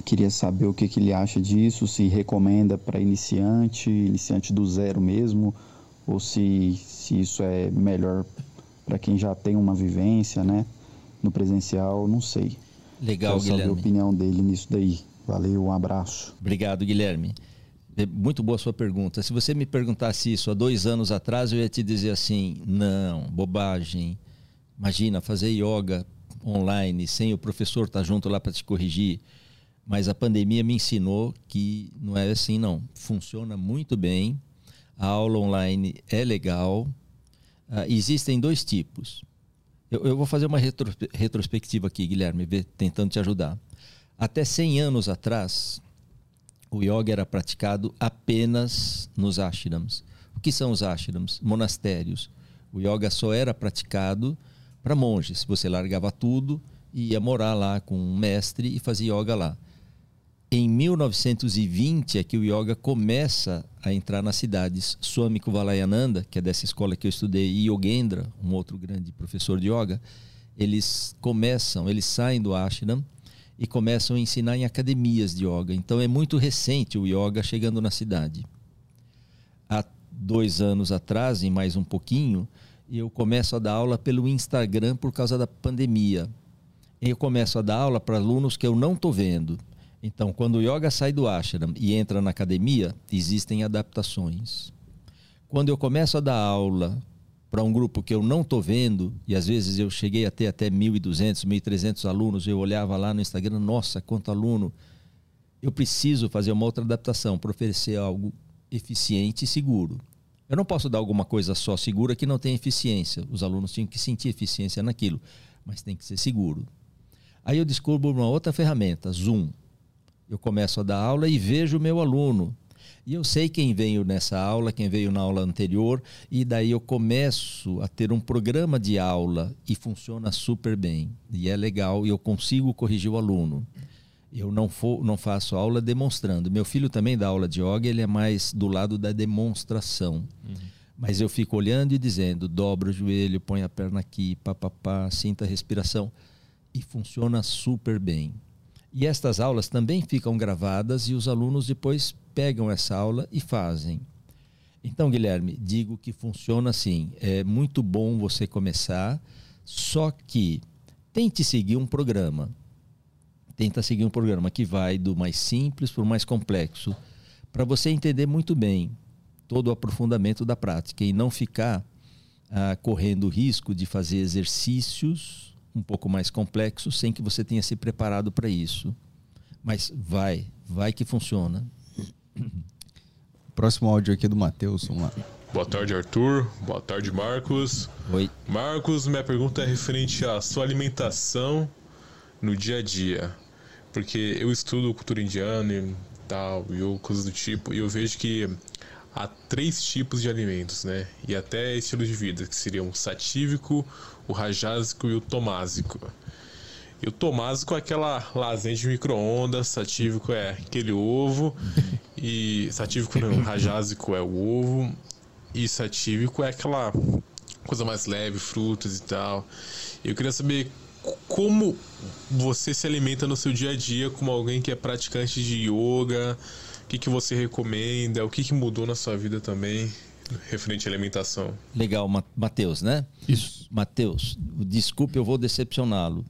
S5: Queria saber o que, que ele acha disso, se recomenda para iniciante, iniciante do zero mesmo, ou se, se isso é melhor para quem já tem uma vivência, né? No presencial, não sei.
S3: Legal,
S5: Quero
S3: Guilherme.
S5: saber a opinião dele nisso daí. Valeu, um abraço.
S3: Obrigado, Guilherme. É muito boa a sua pergunta. Se você me perguntasse isso há dois anos atrás, eu ia te dizer assim: não, bobagem. Imagina fazer yoga online sem o professor estar junto lá para te corrigir. Mas a pandemia me ensinou que não é assim, não. Funciona muito bem. A aula online é legal. Uh, existem dois tipos. Eu, eu vou fazer uma retro, retrospectiva aqui, Guilherme, tentando te ajudar. Até 100 anos atrás, o yoga era praticado apenas nos ashrams. O que são os ashrams? Monastérios. O yoga só era praticado para monges. Você largava tudo e ia morar lá com um mestre e fazia yoga lá. Em 1920 é que o yoga começa a entrar nas cidades. Swami Kuvalayananda, que é dessa escola que eu estudei, e Yogendra, um outro grande professor de yoga, eles começam, eles saem do ashram e começam a ensinar em academias de yoga. Então é muito recente o yoga chegando na cidade. Há dois anos atrás, e mais um pouquinho, eu começo a dar aula pelo Instagram por causa da pandemia. Eu começo a dar aula para alunos que eu não estou vendo. Então, quando o yoga sai do ashram e entra na academia, existem adaptações. Quando eu começo a dar aula para um grupo que eu não estou vendo, e às vezes eu cheguei a ter até 1.200, 1.300 alunos, eu olhava lá no Instagram, nossa, quanto aluno! Eu preciso fazer uma outra adaptação para oferecer algo eficiente e seguro. Eu não posso dar alguma coisa só segura que não tenha eficiência. Os alunos tinham que sentir eficiência naquilo, mas tem que ser seguro. Aí eu descubro uma outra ferramenta, Zoom. Eu começo a dar aula e vejo o meu aluno. E eu sei quem veio nessa aula, quem veio na aula anterior, e daí eu começo a ter um programa de aula e funciona super bem. E é legal e eu consigo corrigir o aluno. Eu não, for, não faço aula demonstrando. Meu filho também dá aula de yoga, ele é mais do lado da demonstração. Uhum. Mas eu fico olhando e dizendo: dobra o joelho, põe a perna aqui, papapá, sinta a respiração. E funciona super bem. E estas aulas também ficam gravadas e os alunos depois pegam essa aula e fazem. Então, Guilherme, digo que funciona assim. É muito bom você começar, só que tente seguir um programa tenta seguir um programa que vai do mais simples para o mais complexo, para você entender muito bem todo o aprofundamento da prática e não ficar ah, correndo o risco de fazer exercícios um pouco mais complexos sem que você tenha se preparado para isso. Mas vai, vai que funciona.
S2: Próximo áudio aqui é do Matheus, vamos lá.
S6: Boa tarde, Arthur. Boa tarde, Marcos.
S3: Oi.
S6: Marcos, minha pergunta é referente à sua alimentação no dia a dia porque eu estudo cultura indiana e tal, e coisas do tipo, e eu vejo que há três tipos de alimentos, né? E até estilos de vida, que seriam o satívico, o rajásico e o tomásico. E o tomásico é aquela lasanha de micro-ondas, satívico é aquele ovo, e satívico não, rajásico é o ovo, e satívico é aquela coisa mais leve, frutas e tal. Eu queria saber como você se alimenta no seu dia a dia como alguém que é praticante de yoga? O que, que você recomenda? O que, que mudou na sua vida também? Referente à alimentação.
S3: Legal, Matheus, né?
S1: Isso.
S3: Matheus, desculpe, eu vou decepcioná-lo.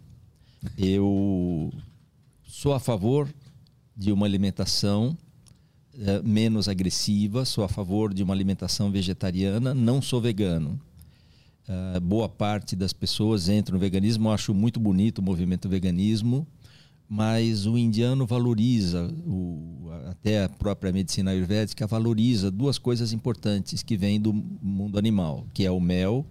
S3: Eu sou a favor de uma alimentação é, menos agressiva, sou a favor de uma alimentação vegetariana, não sou vegano. Uh, boa parte das pessoas entra no veganismo. Eu acho muito bonito o movimento veganismo, mas o indiano valoriza, o, até a própria medicina ayurvédica valoriza duas coisas importantes que vêm do mundo animal, que é o mel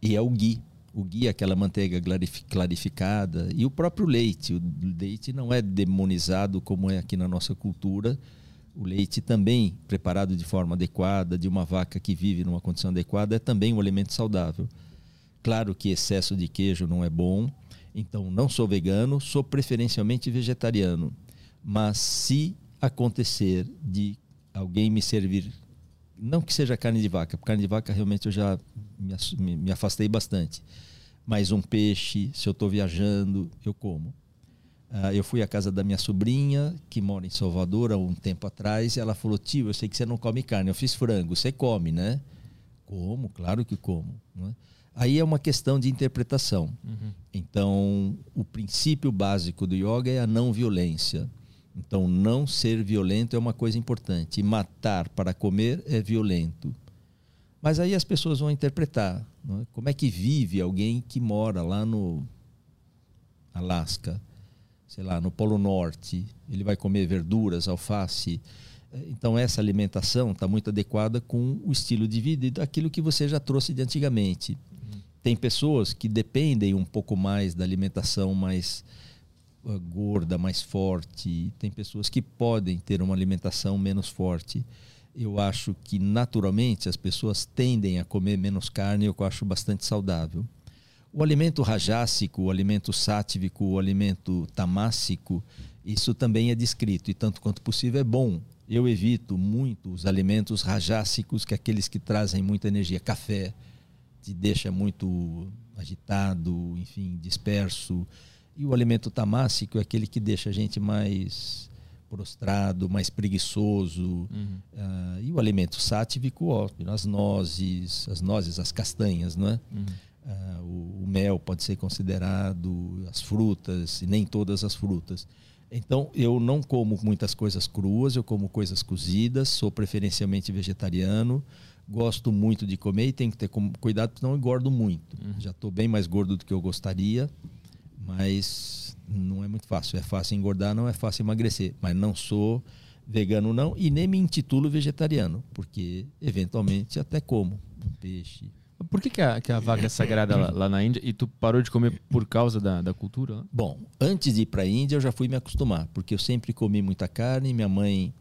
S3: e é o ghee. O ghee é aquela manteiga clarificada e o próprio leite. O leite não é demonizado como é aqui na nossa cultura, o leite também preparado de forma adequada, de uma vaca que vive numa condição adequada, é também um alimento saudável. Claro que excesso de queijo não é bom, então não sou vegano, sou preferencialmente vegetariano. Mas se acontecer de alguém me servir, não que seja carne de vaca, porque carne de vaca realmente eu já me, me afastei bastante, mas um peixe, se eu estou viajando, eu como. Uh, eu fui à casa da minha sobrinha, que mora em Salvador há um tempo atrás, e ela falou: Tio, eu sei que você não come carne, eu fiz frango, você come, né? Como? Claro que como. Né? Aí é uma questão de interpretação. Uhum. Então, o princípio básico do yoga é a não violência. Então, não ser violento é uma coisa importante. E matar para comer é violento. Mas aí as pessoas vão interpretar. É? Como é que vive alguém que mora lá no Alasca? sei lá, no Polo Norte, ele vai comer verduras, alface. Então, essa alimentação está muito adequada com o estilo de vida e daquilo que você já trouxe de antigamente. Tem pessoas que dependem um pouco mais da alimentação mais uh, gorda, mais forte. Tem pessoas que podem ter uma alimentação menos forte. Eu acho que naturalmente as pessoas tendem a comer menos carne, eu acho bastante saudável. O alimento rajássico, o alimento sátivico, o alimento tamássico, isso também é descrito e tanto quanto possível é bom. Eu evito muito os alimentos rajássicos, que é aqueles que trazem muita energia. Café te deixa muito agitado, enfim, disperso. E o alimento tamássico é aquele que deixa a gente mais prostrado, mais preguiçoso.
S1: Uhum.
S3: Uh, e o alimento sátivico, ó, as nozes, as nozes, as castanhas, não é?
S1: Uhum.
S3: Uh, o, o, mel pode ser considerado, as frutas, e nem todas as frutas. Então, eu não como muitas coisas cruas, eu como coisas cozidas, sou preferencialmente vegetariano, gosto muito de comer e tenho que ter cuidado porque não engordo muito. Uhum. Já estou bem mais gordo do que eu gostaria, mas não é muito fácil. É fácil engordar, não é fácil emagrecer. Mas não sou vegano não e nem me intitulo vegetariano, porque eventualmente até como um peixe,
S1: por que, que, a, que a vaca é sagrada lá, lá, na Índia e tu parou de comer por causa da, da cultura?
S3: Bom, antes de ir para a Índia eu já fui me acostumar, porque eu sempre comi muita carne. Minha mãe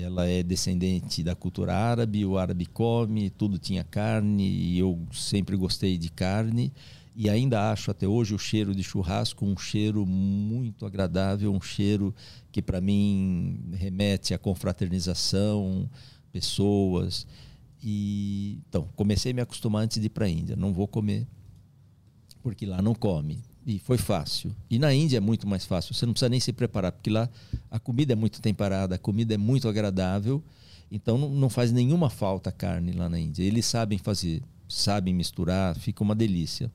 S3: ela é descendente da cultura árabe, o árabe come, tudo tinha carne e eu sempre gostei de carne. E ainda acho até hoje o cheiro de churrasco um cheiro muito agradável, um cheiro que para mim remete à confraternização, pessoas. E então, comecei a me acostumar antes de ir para a Índia. Não vou comer, porque lá não come. E foi fácil. E na Índia é muito mais fácil. Você não precisa nem se preparar, porque lá a comida é muito temperada, a comida é muito agradável. Então não faz nenhuma falta carne lá na Índia. Eles sabem fazer, sabem misturar, fica uma delícia.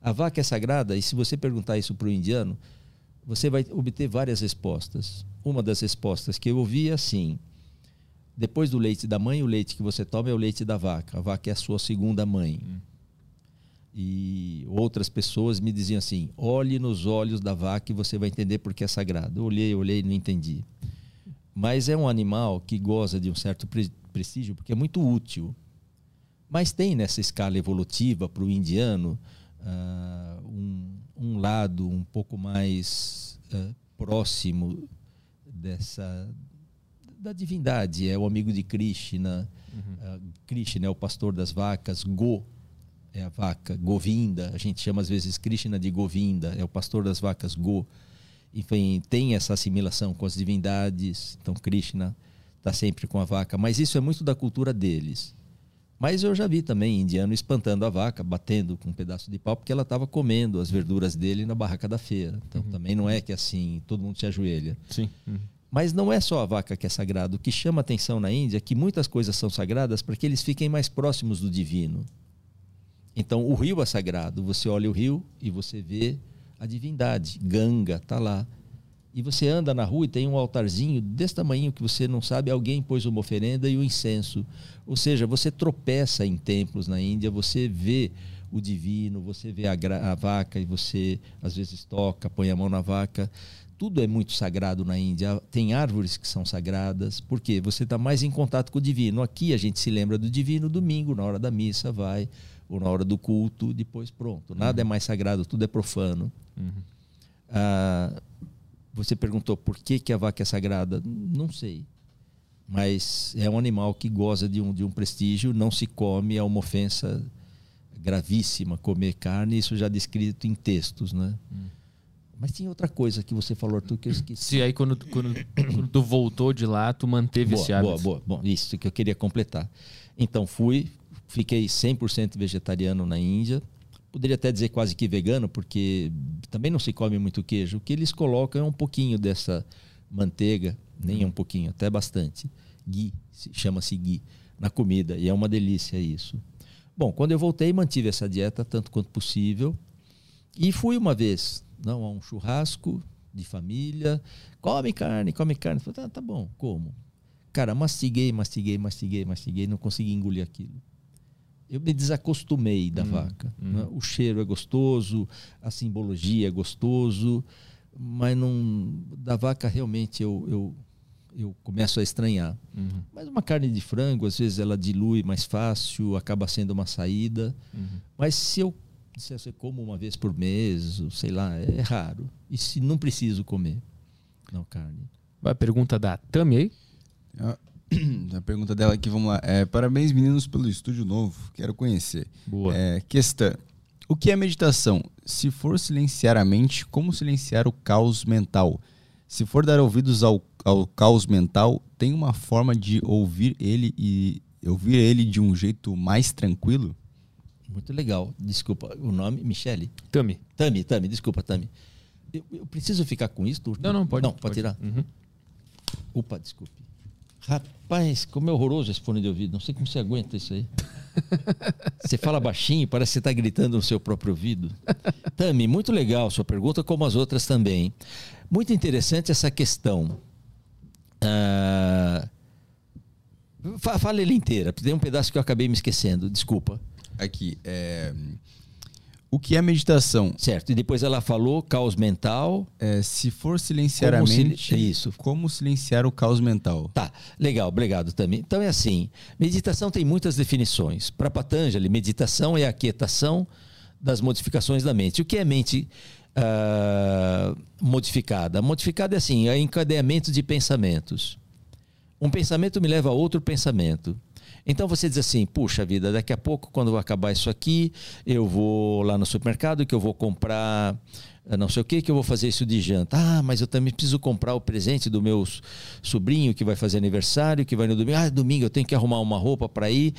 S3: A vaca é sagrada, e se você perguntar isso para o indiano, você vai obter várias respostas. Uma das respostas que eu ouvi é assim: depois do leite da mãe, o leite que você toma é o leite da vaca. A vaca é a sua segunda mãe. Hum. E outras pessoas me diziam assim: olhe nos olhos da vaca e você vai entender porque é sagrado. Eu olhei, olhei e não entendi. Mas é um animal que goza de um certo prestígio porque é muito útil. Mas tem nessa escala evolutiva para o indiano uh, um, um, lado um pouco mais uh, próximo dessa da divindade, é o amigo de Krishna. Uhum. Uh, Krishna é o pastor das vacas, Go é a vaca, Govinda, a gente chama às vezes Krishna de Govinda, é o pastor das vacas Go. Enfim, tem essa assimilação com as divindades, então Krishna está sempre com a vaca, mas isso é muito da cultura deles. Mas eu já vi também indiano espantando a vaca, batendo com um pedaço de pau, porque ela estava comendo as verduras dele na barraca da feira. Então uhum. também não é que assim todo mundo se ajoelha.
S1: Sim. Uhum.
S3: Mas não é só a vaca que é sagrada. O que chama atenção na Índia é que muitas coisas são sagradas para que eles fiquem mais próximos do divino. Então, o rio é sagrado. Você olha o rio e você vê a divindade. Ganga está lá. E você anda na rua e tem um altarzinho desse tamanho que você não sabe, alguém pôs uma oferenda e o um incenso. Ou seja, você tropeça em templos na Índia, você vê o divino, você vê a, a vaca e você às vezes toca, põe a mão na vaca tudo é muito sagrado na Índia. Tem árvores que são sagradas, porque você está mais em contato com o divino. Aqui a gente se lembra do divino domingo, na hora da missa, vai, ou na hora do culto, depois pronto. Nada é uhum. é mais sagrado, tudo é profano. Uhum. Ah, você perguntou por que, que a vaca é sagrada? Não sei. Mas é um animal que goza de um, de um prestígio, não se come, é uma ofensa gravíssima comer carne, isso já descrito em textos, né? Uhum. Mas tinha outra coisa que você falou, Arthur, que eu esqueci.
S1: Se aí quando, quando, quando, tu voltou de lá, tu manteve boa, esse hábito.
S3: Boa, boa. Bom, isso que eu queria completar. Então fui, fiquei 100% vegetariano na Índia. Poderia até dizer quase que vegano, porque também não se come muito queijo. O que eles colocam é um pouquinho dessa manteiga, nem um pouquinho, até bastante. Ghee, chama-se ghee, na comida. E é uma delícia isso. Bom, quando eu voltei, mantive essa dieta tanto quanto possível. E fui uma vez não a um churrasco de família. Come carne, come carne. Falei, tá, tá bom, como? Cara, mastiguei, mastiguei, mastiguei, mastiguei, não consegui engolir aquilo. Eu me desacostumei da hum, vaca. Hum. Né? O cheiro é gostoso, a simbologia é gostoso, mas não da vaca realmente eu, eu, eu começo a estranhar. Uhum. Mas uma carne de frango, às vezes ela dilui mais fácil, acaba sendo uma saída. Uhum. Mas se eu se você como uma vez por mês, sei lá, é raro. E se não preciso comer, não carne.
S1: Vai a pergunta da Tami aí?
S2: A pergunta dela aqui, vamos lá. É, parabéns, meninos, pelo estúdio novo. Quero conhecer.
S1: Boa.
S2: É, questão. O que é meditação? Se for silenciar a mente, como silenciar o caos mental? Se for dar ouvidos ao, ao caos mental, tem uma forma de ouvir ele e ouvir ele de um jeito mais tranquilo?
S3: Muito legal. Desculpa, o nome, Michele?
S1: Tami.
S3: Tami, Tami, desculpa, Tami. Eu, eu preciso ficar com isso? Turco?
S1: Não, não, pode.
S3: Não, pode, tirar.
S1: Uhum.
S3: Opa, desculpe. Rapaz, como é horroroso esse fone de ouvido. Não sei como você aguenta isso aí. Você fala baixinho, parece que você está gritando no seu próprio ouvido. Tami, muito legal sua pergunta, como as outras também. Muito interessante essa questão. Ah, fa- fala ele inteira. Tem um pedaço que eu acabei me esquecendo. Desculpa.
S2: Aqui, é... O que é meditação?
S3: Certo. E depois ela falou caos mental.
S2: É, se for silenciar a
S3: Como sil-
S2: mente,
S3: é isso.
S2: como silenciar o caos mental?
S3: Tá, legal, obrigado também. Então é assim: meditação tem muitas definições. Para Patanjali, meditação é a quietação das modificações da mente. O que é mente ah, modificada? Modificada é assim: é encadeamento de pensamentos. Um pensamento me leva a outro pensamento. Então você diz assim: puxa vida, daqui a pouco, quando acabar isso aqui, eu vou lá no supermercado que eu vou comprar não sei o que, que eu vou fazer isso de janta. Ah, mas eu também preciso comprar o presente do meu sobrinho que vai fazer aniversário, que vai no domingo. Ah, domingo eu tenho que arrumar uma roupa para ir.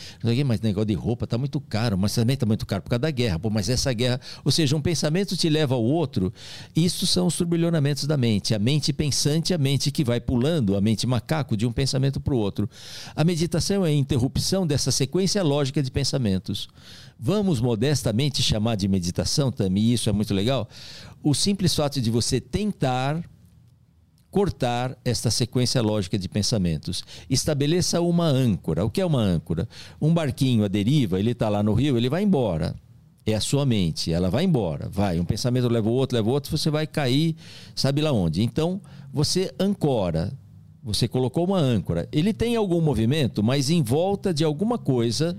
S3: Mas negócio de roupa tá muito caro, mas também tá muito caro por causa da guerra. Pô, mas essa guerra, ou seja, um pensamento te leva ao outro. Isso são os turbilhonamentos da mente. A mente pensante, a mente que vai pulando, a mente macaco de um pensamento para o outro. A meditação é a interrupção dessa sequência lógica de pensamentos. Vamos modestamente chamar de meditação, Tami, e isso é muito legal. O simples fato de você tentar cortar esta sequência lógica de pensamentos. Estabeleça uma âncora. O que é uma âncora? Um barquinho à deriva, ele está lá no rio, ele vai embora. É a sua mente, ela vai embora, vai. Um pensamento leva o outro, leva o outro, você vai cair, sabe lá onde. Então, você ancora. Você colocou uma âncora. Ele tem algum movimento, mas em volta de alguma coisa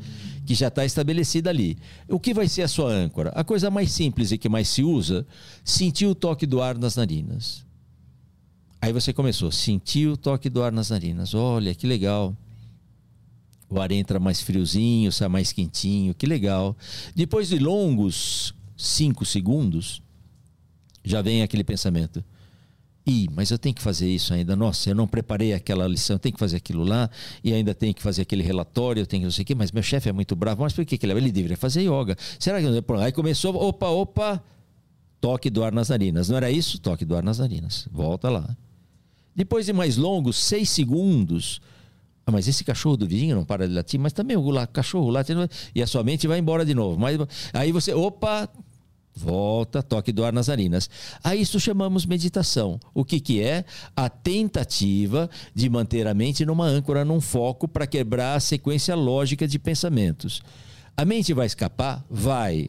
S3: que já está estabelecida ali. O que vai ser a sua âncora? A coisa mais simples e que mais se usa, sentir o toque do ar nas narinas. Aí você começou, sentiu o toque do ar nas narinas. Olha, que legal. O ar entra mais friozinho, sai mais quentinho, que legal. Depois de longos cinco segundos, já vem aquele pensamento. Ih, mas eu tenho que fazer isso ainda. Nossa, eu não preparei aquela lição, eu tenho que fazer aquilo lá, e ainda tenho que fazer aquele relatório, eu tenho que não sei o quê, mas meu chefe é muito bravo. Mas por que, ele, ele deveria fazer yoga? Será que. Pronto, Aí começou, opa, opa, toque do ar nas narinas. Não era isso? Toque do ar nas narinas. Volta lá. Depois de mais longos, seis segundos. Ah, mas esse cachorro do vizinho não para de latir, mas também o cachorro late e a sua mente vai embora de novo. Mas, aí você, opa, volta, toque do ar nas narinas. A isso chamamos meditação. O que, que é? A tentativa de manter a mente numa âncora, num foco, para quebrar a sequência lógica de pensamentos. A mente vai escapar? Vai.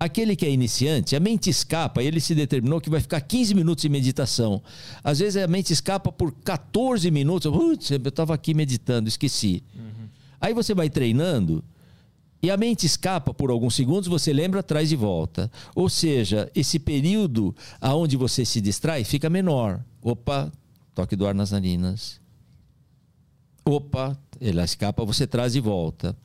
S3: Aquele que é iniciante, a mente escapa, ele se determinou que vai ficar 15 minutos em meditação. Às vezes a mente escapa por 14 minutos. Putz, eu estava aqui meditando, esqueci. Aí você vai treinando e a mente escapa por alguns segundos, você lembra, traz de volta. Ou seja, esse período aonde você se distrai fica menor. Opa, toque do ar nas narinas. Opa, ela escapa, você traz de volta.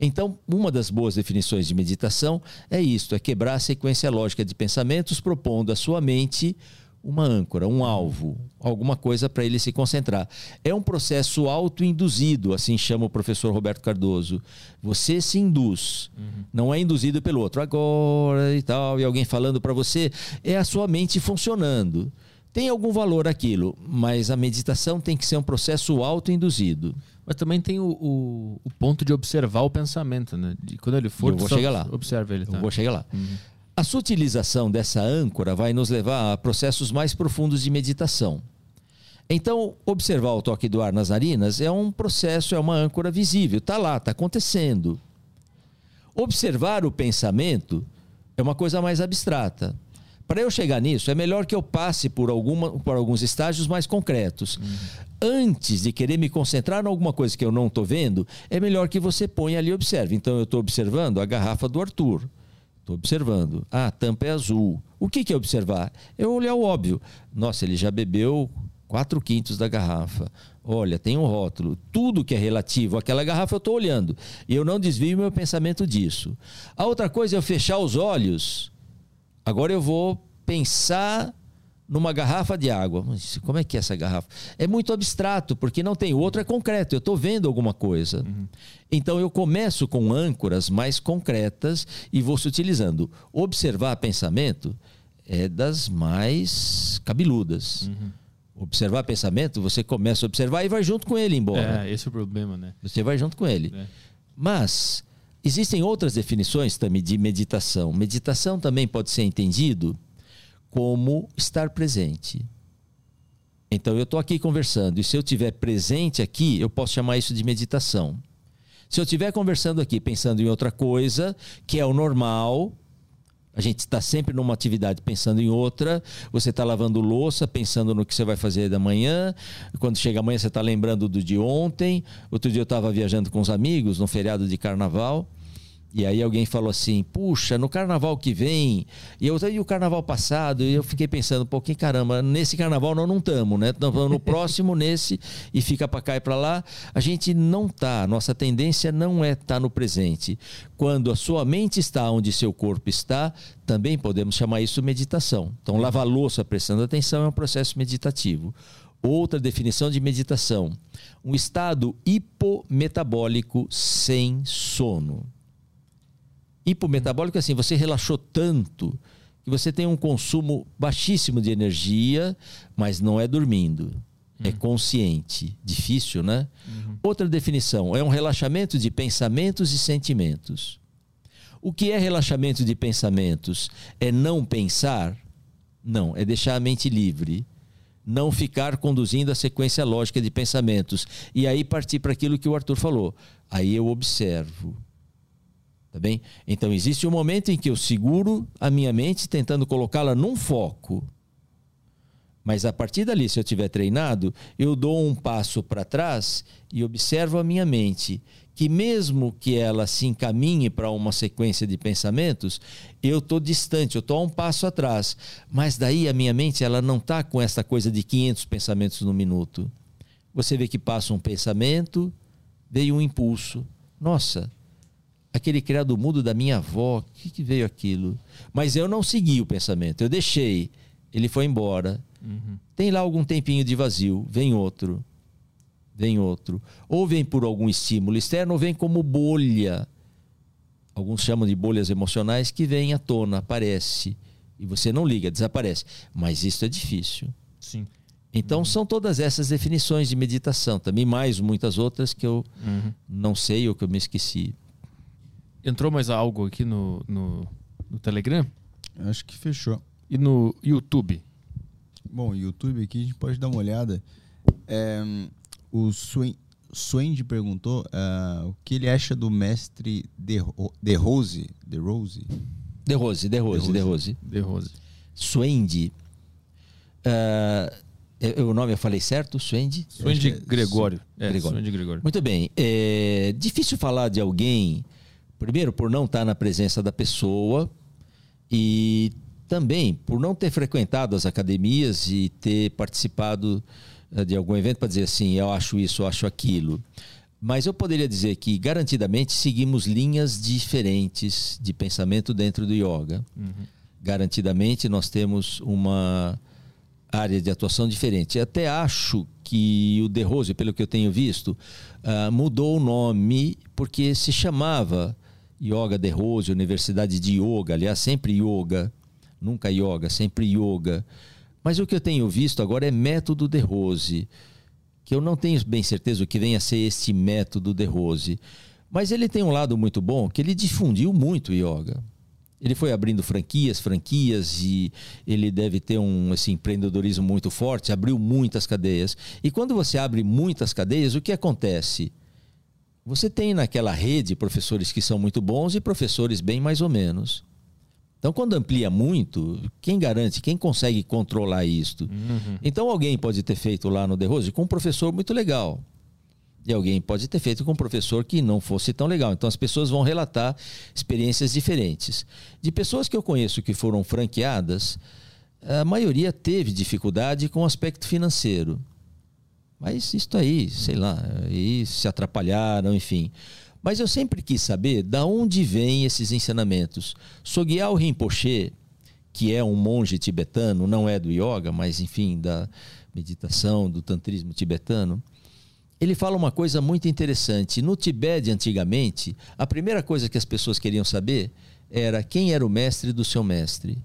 S3: Então, uma das boas definições de meditação é isto: é quebrar a sequência lógica de pensamentos, propondo à sua mente uma âncora, um alvo, alguma coisa para ele se concentrar. É um processo autoinduzido, assim chama o professor Roberto Cardoso. Você se induz, não é induzido pelo outro. Agora e tal, e alguém falando para você, é a sua mente funcionando. Tem algum valor aquilo, mas a meditação tem que ser um processo autoinduzido.
S1: Mas também tem o, o, o ponto de observar o pensamento, né? De quando ele for,
S3: Eu vou chegar lá.
S1: Observa ele.
S3: Eu
S1: Tá?
S3: vou chegar lá. A sutilização dessa âncora vai nos levar a processos mais profundos de meditação. Então, observar o toque do ar nas narinas é um processo, é uma âncora visível, está lá, está acontecendo. Observar o pensamento é uma coisa mais abstrata. Para eu chegar nisso, é melhor que eu passe por, alguma, por alguns estágios mais concretos. Antes de querer me concentrar em alguma coisa que eu não estou vendo, é melhor que você ponha ali e observe. Então, eu estou observando a garrafa do Arthur. Estou observando. Ah, a tampa é azul. O que, que é observar? É olhar o óbvio. Nossa, ele já bebeu quatro quintos da garrafa. Olha, tem um rótulo. Tudo que é relativo àquela garrafa eu estou olhando. E eu não desvio meu pensamento disso. A outra coisa é eu fechar os olhos. Agora eu vou pensar numa garrafa de água. Mas como é que é essa garrafa? É muito abstrato, porque não tem. O outro é concreto, eu estou vendo alguma coisa. Então eu começo com âncoras mais concretas e vou se utilizando. Observar pensamento é das mais cabeludas. Observar pensamento, você começa a observar e vai junto com ele embora.
S1: É, esse é o problema, né?
S3: Você vai junto com ele.
S1: É.
S3: Mas existem outras definições também de meditação. Meditação também pode ser entendido como estar presente. Então eu estou aqui conversando e se eu estiver presente aqui, eu posso chamar isso de meditação. Se eu estiver conversando aqui pensando em outra coisa, que é o normal, a gente está sempre numa atividade pensando em outra. Você está lavando louça, pensando no que você vai fazer da manhã. Quando chega amanhã, você está lembrando do de ontem. Outro dia eu estava viajando com os amigos no feriado de carnaval. E aí alguém falou assim, puxa, no carnaval que vem, e eu e o carnaval passado, e eu fiquei pensando, pô, que caramba, nesse carnaval nós não estamos, né? Estamos no próximo, nesse, e fica para cá e para lá. A gente não tá, nossa tendência não é estar tá no presente. Quando a sua mente está onde seu corpo está, também podemos chamar isso meditação. Então, lavar louça prestando atenção é um processo meditativo. Outra definição de meditação: um estado hipometabólico sem sono. Hipometabólico é assim, você relaxou tanto que você tem um consumo baixíssimo de energia, mas não é dormindo. É consciente. Difícil, né? Outra definição é um relaxamento de pensamentos e sentimentos. O que é relaxamento de pensamentos? É não pensar? Não, é deixar a mente livre. Não ficar conduzindo a sequência lógica de pensamentos. E aí partir para aquilo que o Arthur falou. Aí eu observo. Tá bem? Então existe um momento em que eu seguro a minha mente tentando colocá-la num foco. Mas a partir dali, se eu tiver treinado, eu dou um passo para trás e observo a minha mente, que mesmo que ela se encaminhe para uma sequência de pensamentos, eu estou distante, eu estou a um passo atrás. Mas daí a minha mente ela não está com essa coisa de 500 pensamentos no minuto. Você vê que passa um pensamento, veio um impulso. Nossa, aquele criado mudo da minha avó, o que, que veio aquilo? Mas eu não segui o pensamento, eu deixei. Ele foi embora. Tem lá algum tempinho de vazio, vem outro, vem outro. Ou vem por algum estímulo externo, ou vem como bolha. Alguns chamam de bolhas emocionais que vem à tona, aparece. E você não liga, desaparece. Mas isso é difícil.
S1: Sim.
S3: Então são todas essas definições de meditação, também mais muitas outras que eu
S1: Uhum.
S3: não sei ou que eu me esqueci.
S1: Entrou mais algo aqui no, no, no Telegram
S2: Acho que fechou.
S1: e no YouTube.
S2: Bom, YouTube aqui a gente pode dar uma olhada. É, o Swen, Swende perguntou ah, o que ele acha do mestre De, Ro- De Rose. De Rose?
S3: De Rose, De Rose, De Rose.
S1: De Rose.
S3: Swende. Ah, é- o nome eu falei certo?
S2: Que é-
S1: Gregório. É,
S3: Gregório.
S1: Gregório.
S3: Muito bem. É difícil falar de alguém, primeiro, por não estar na presença da pessoa e também por não ter frequentado as academias e ter participado eh, de algum evento para dizer assim, eu acho isso, eu acho aquilo. Mas eu poderia dizer que, garantidamente, seguimos linhas diferentes de pensamento dentro do yoga. Garantidamente, nós temos uma área de atuação diferente. Até acho que o De Rose, pelo que eu tenho visto, ah, mudou o nome porque se chamava Yoga De Rose, Universidade de Yoga, aliás, sempre yoga, nunca yoga, sempre yoga. Mas o que eu tenho visto agora é método De Rose, que eu não tenho bem certeza o que venha a ser este método De Rose. Mas ele tem um lado muito bom, que ele difundiu muito yoga. Ele foi abrindo franquias, franquias e ele deve ter um esse empreendedorismo muito forte, abriu muitas cadeias. E quando você abre muitas cadeias, o que acontece? Você tem naquela rede professores que são muito bons e professores bem mais ou menos. Então, quando amplia muito, quem garante, quem consegue controlar isto? Então, alguém pode ter feito lá no The Rose com um professor muito legal. E alguém pode ter feito com um professor que não fosse tão legal. Então, as pessoas vão relatar experiências diferentes. De pessoas que eu conheço que foram franqueadas, a maioria teve dificuldade com o aspecto financeiro. Mas isso aí, sei lá, aí se atrapalharam, enfim. Mas eu sempre quis saber da onde vêm esses ensinamentos. Sogyal Rinpoche, que é um monge tibetano, não é do yoga, mas enfim, da meditação, do tantrismo tibetano, ele fala uma coisa muito interessante. No Tibete, antigamente, a primeira coisa que as pessoas queriam saber era quem era o mestre do seu mestre.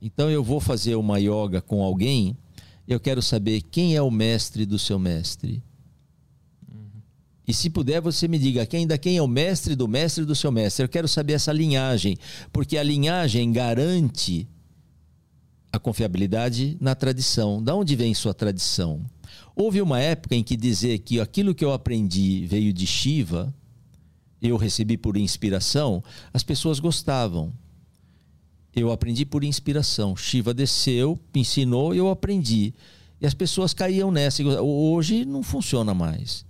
S3: Então eu vou fazer uma yoga com alguém, eu quero saber quem é o mestre do seu mestre. E se puder, você me diga quem, ainda quem é o mestre do mestre do seu mestre. Eu quero saber essa linhagem, porque a linhagem garante a confiabilidade na tradição. Da onde vem sua tradição? Houve uma época em que dizer que aquilo que eu aprendi veio de Shiva, eu recebi por inspiração, as pessoas gostavam. Eu aprendi por inspiração. Shiva desceu, me ensinou, eu aprendi. E as pessoas caíam nessa. Hoje não funciona mais.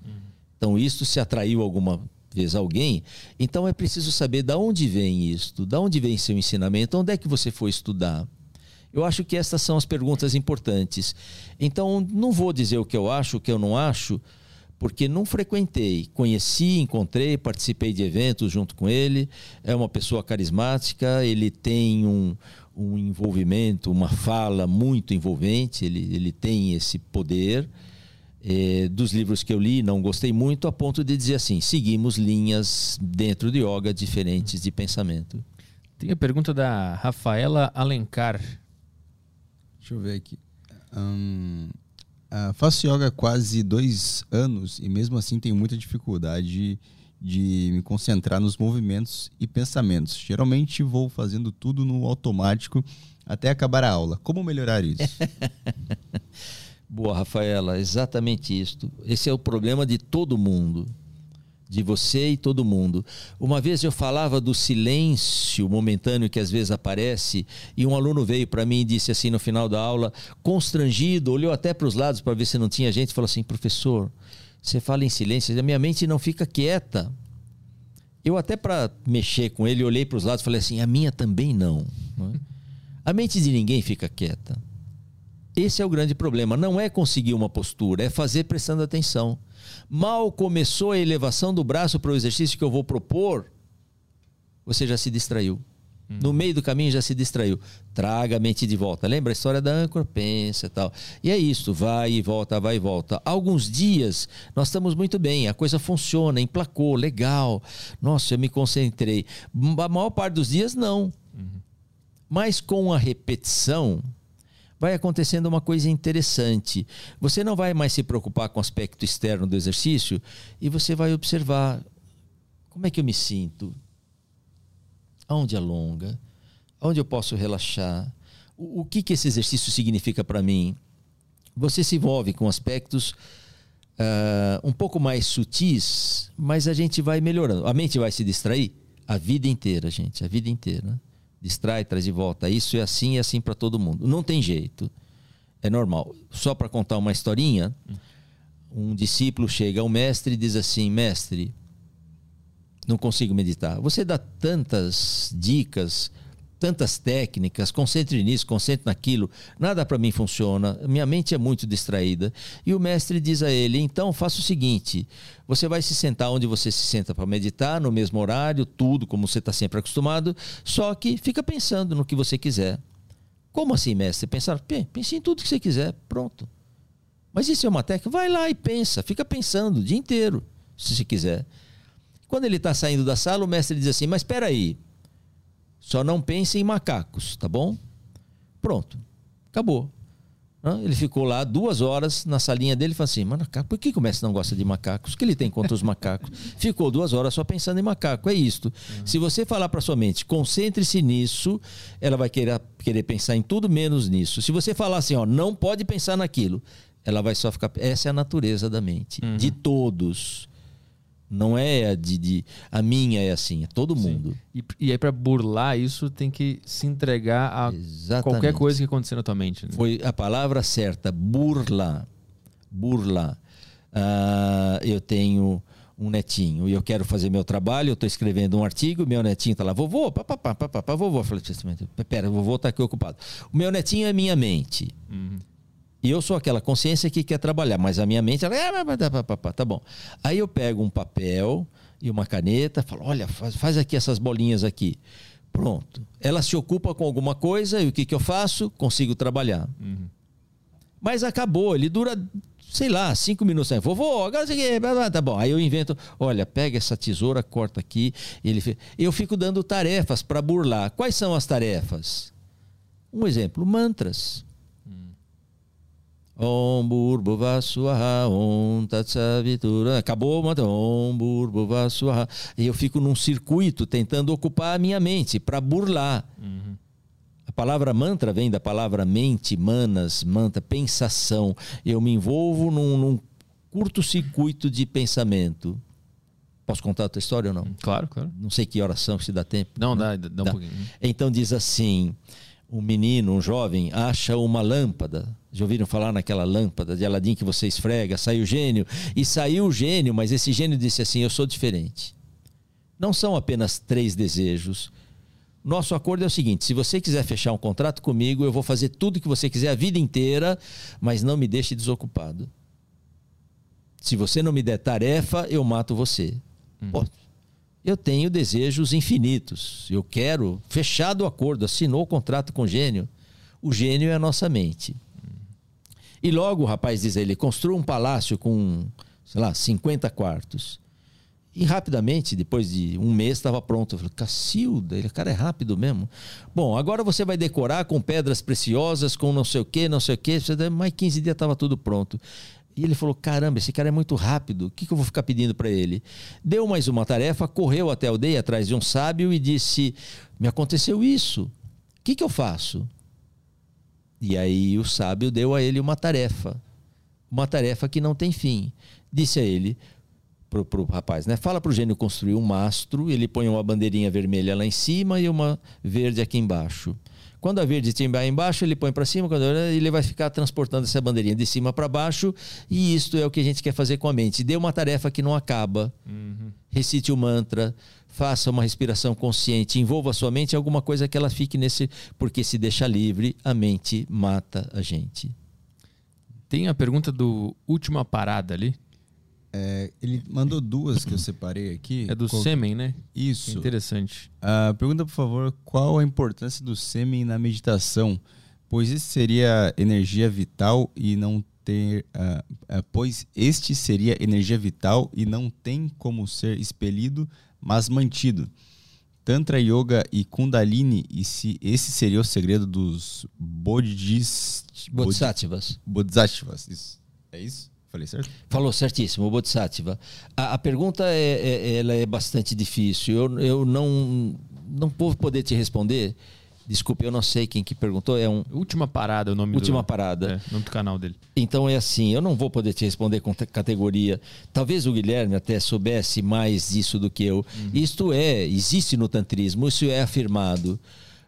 S3: Então, isso se atraiu alguma vez alguém. Então, é preciso saber de onde vem isto, de onde vem seu ensinamento, onde é que você foi estudar. Eu acho que estas são as perguntas importantes. Então, não vou dizer o que eu acho, o que eu não acho, porque não frequentei. Conheci, encontrei, participei de eventos junto com ele. É uma pessoa carismática, ele tem um, um envolvimento, uma fala muito envolvente, ele, ele tem esse poder. É, dos livros que eu li, não gostei muito, a ponto de dizer assim: seguimos linhas dentro de yoga diferentes de pensamento.
S1: Tem a pergunta da Rafaela Alencar.
S2: Deixa eu ver aqui. Hum, uh, faço yoga há quase dois anos e mesmo assim tenho muita dificuldade de me concentrar nos movimentos e pensamentos. Geralmente vou fazendo tudo no automático até acabar a aula. Como melhorar isso?
S3: Boa, Rafaela, exatamente isso. Esse é o problema de todo mundo de você e todo mundo. Uma vez eu falava do silêncio momentâneo que às vezes aparece, e um aluno veio para mim e disse assim no final da aula, constrangido, olhou até para os lados para ver se não tinha gente, falou assim: professor, você fala em silêncio, a minha mente não fica quieta. Eu até para mexer com ele, olhei para os lados e falei assim: a minha também não. é? A mente de ninguém fica quieta. Esse é o grande problema. Não é conseguir uma postura, é fazer prestando atenção. Mal começou a elevação do braço para o exercício que eu vou propor, você já se distraiu. Hum. No meio do caminho já se distraiu. Traga a mente de volta. Lembra a história da âncora? Pensa e tal. E é isso, vai e volta, vai e volta. Alguns dias nós estamos muito bem, a coisa funciona, emplacou, legal. Nossa, eu me concentrei. A maior parte dos dias, não. Uhum. Mas com a repetição, vai acontecendo uma coisa interessante. Você não vai mais se preocupar com o aspecto externo do exercício e você vai observar como é que eu me sinto, aonde alonga, aonde eu posso relaxar, o, o que, que esse exercício significa para mim. Você se envolve com aspectos uh, um pouco mais sutis, mas a gente vai melhorando. A mente vai se distrair a vida inteira, gente, a vida inteira distrai, traz de volta. Isso é assim e é assim para todo mundo. Não tem jeito. É normal. Só para contar uma historinha, um discípulo chega ao mestre e diz assim: Mestre, não consigo meditar. Você dá tantas dicas, tantas técnicas, concentre nisso, concentre naquilo, nada para mim funciona, minha mente é muito distraída. E o mestre diz a ele: então faça o seguinte, você vai se sentar onde você se senta para meditar, no mesmo horário, tudo como você está sempre acostumado, só que fica pensando no que você quiser. Como assim, mestre? Pensar, pense em tudo que você quiser, pronto. Mas isso é uma técnica? Vai lá e pensa, fica pensando o dia inteiro, se você quiser. Quando ele está saindo da sala, o mestre diz assim: Mas espera aí, só não pense em macacos, tá bom? Pronto. Acabou. Ele ficou lá duas horas na salinha dele e falou assim: Mano, por que o mestre não gosta de macacos? O que ele tem contra os macacos? Ficou duas horas só pensando em macaco. É isto. Uhum. Se você falar para sua mente, concentre-se nisso, ela vai querer, querer pensar em tudo menos nisso. Se você falar assim, ó, não pode pensar naquilo, ela vai só ficar. Essa é a natureza da mente. Uhum. De todos. Não é a de, de, a minha é assim, é todo mundo.
S1: E, e, aí para burlar isso tem que se entregar a Exatamente. qualquer coisa que acontecer na tua mente. Né?
S3: Foi a palavra certa, burla, burla. Uh, eu tenho um netinho e eu quero fazer meu trabalho, eu estou escrevendo um artigo, meu netinho está lá, vovô, papapá, papapá, vovô. Eu falei, pera, vovô está aqui ocupado. O meu netinho é minha mente. Uhum. E eu sou aquela consciência que quer trabalhar, mas a minha mente, ela, ah, tá bom. Aí eu pego um papel e uma caneta, falo, olha, faz, faz aqui essas bolinhas aqui. Pronto. Ela se ocupa com alguma coisa e o que, que eu faço? Consigo trabalhar. Uhum. Mas acabou, ele dura, sei lá, cinco minutos. Vovô, agora você tá bom. Aí eu invento, olha, pega essa tesoura, corta aqui. Ele, eu fico dando tarefas para burlar. Quais são as tarefas? Um exemplo, mantras. Om Burbuva Swaha, Om Tatsavitura. Acabou o mantra. Om Burbuva Swaha. E eu fico num circuito tentando ocupar a minha mente para burlar. A palavra mantra vem da palavra mente, manas, mantra, pensação. Eu me envolvo num, num curto-circuito de pensamento. Posso contar a tua história ou não?
S1: Claro, claro.
S3: Não sei que oração, se dá tempo.
S1: Não, dá, dá um
S3: Dá.
S1: pouquinho.
S3: Então diz assim: um menino, um jovem, acha uma lâmpada. Já ouviram falar naquela lâmpada de Aladim que você esfrega? Sai o gênio. E saiu o gênio, mas esse gênio disse assim: Eu sou diferente. Não são apenas três desejos. Nosso acordo é o seguinte: se você quiser fechar um contrato comigo, eu vou fazer tudo que você quiser a vida inteira, mas não me deixe desocupado. Se você não me der tarefa, eu mato você. Pô, eu tenho desejos infinitos. Eu quero, fechado o acordo, assinou o contrato com o gênio. O gênio é a nossa mente. E logo o rapaz diz a ele: construa um palácio com, sei lá, 50 quartos. E rapidamente, depois de um mês, estava pronto. Eu falei, Cacilda, ele, cara é rápido mesmo. Bom, agora você vai decorar com pedras preciosas, com não sei o que, não sei o que. Mais 15 dias estava tudo pronto. E ele falou: caramba, esse cara é muito rápido, o que, que eu vou ficar pedindo para ele? Deu mais uma tarefa, correu até a aldeia atrás de um sábio e disse: me aconteceu isso, o que, que eu faço? E aí o sábio deu a ele uma tarefa, uma tarefa que não tem fim. Disse a ele, pro, pro rapaz, né? Fala pro gênio construir um mastro, ele põe uma bandeirinha vermelha lá em cima e uma verde aqui embaixo. Quando a verde estiver embaixo, ele põe para cima, quando ele vai ficar transportando essa bandeirinha de cima para baixo, e isto é o que a gente quer fazer com a mente. Dê uma tarefa que não acaba. Recite o mantra, faça uma respiração consciente, envolva a sua mente em alguma coisa que ela fique nesse, porque se deixa livre, a mente mata a gente.
S1: Tem a pergunta do última parada ali.
S2: É, ele mandou duas que eu separei aqui.
S1: É do
S2: Qual-
S1: sêmen, né?
S2: Isso.
S1: Interessante.
S2: Ah, pergunta, por favor, qual a importância do sêmen na meditação? Pois esse seria energia vital e não ter. ah, ah, pois este seria energia vital e não tem como ser expelido, mas mantido. Tantra Yoga e Kundalini, e se esse seria o segredo dos bodhis,
S3: Bodhisattvas.
S2: bodhisattvas. Isso. É isso? Falei certo?
S3: Falou certíssimo, o Bodhisattva. A, a pergunta é, é- ela é bastante difícil. Eu, eu não, não vou poder te responder. Desculpe, eu não sei quem que perguntou. É um
S1: Última parada, é o nome
S3: última
S1: do...
S3: parada.
S1: É, nome do canal dele.
S3: Então é assim, eu não vou poder te responder com te- categoria. Talvez o Guilherme até soubesse mais disso do que eu. Isto é, existe no tantrismo, isso é afirmado.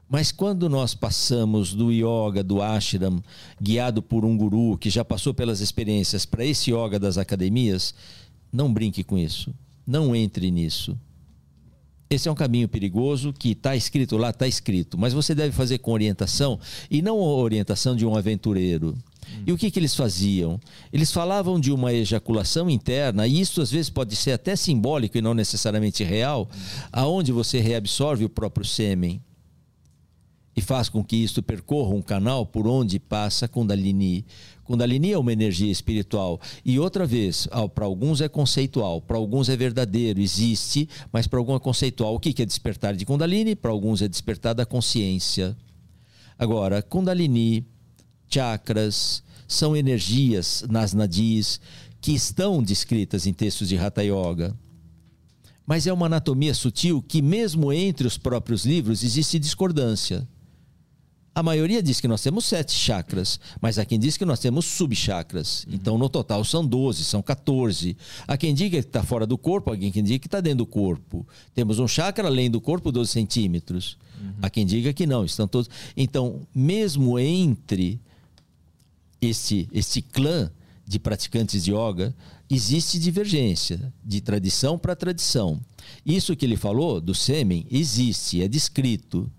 S3: Mas quando nós passamos do yoga, do ashram, guiado por um guru que já passou pelas experiências para esse yoga das academias, não brinque com isso. Não entre nisso. Esse é um caminho perigoso que está escrito lá, está escrito. Mas você deve fazer com orientação e não a orientação de um aventureiro. E o que, que eles faziam? Eles falavam de uma ejaculação interna, e isso às vezes pode ser até simbólico e não necessariamente real, aonde você reabsorve o próprio sêmen e faz com que isto percorra um canal por onde passa Kundalini. Kundalini é uma energia espiritual. E outra vez, para alguns é conceitual, para alguns é verdadeiro, existe, mas para alguns é conceitual. O que é despertar de Kundalini? Para alguns é despertar da consciência. Agora, Kundalini, chakras, são energias nas nadis que estão descritas em textos de Hatha Yoga. Mas é uma anatomia sutil que, mesmo entre os próprios livros, existe discordância. A maioria diz que nós temos sete chakras, mas há quem diz que nós temos subchakras. Então, no total, são 12, são 14. Há quem diga que está fora do corpo, há quem diga que está dentro do corpo. Temos um chakra além do corpo, 12 centímetros. Há quem diga que não, estão todos. Então, mesmo entre este, este clã de praticantes de yoga, existe divergência de tradição para tradição. Isso que ele falou do sêmen existe, é descrito.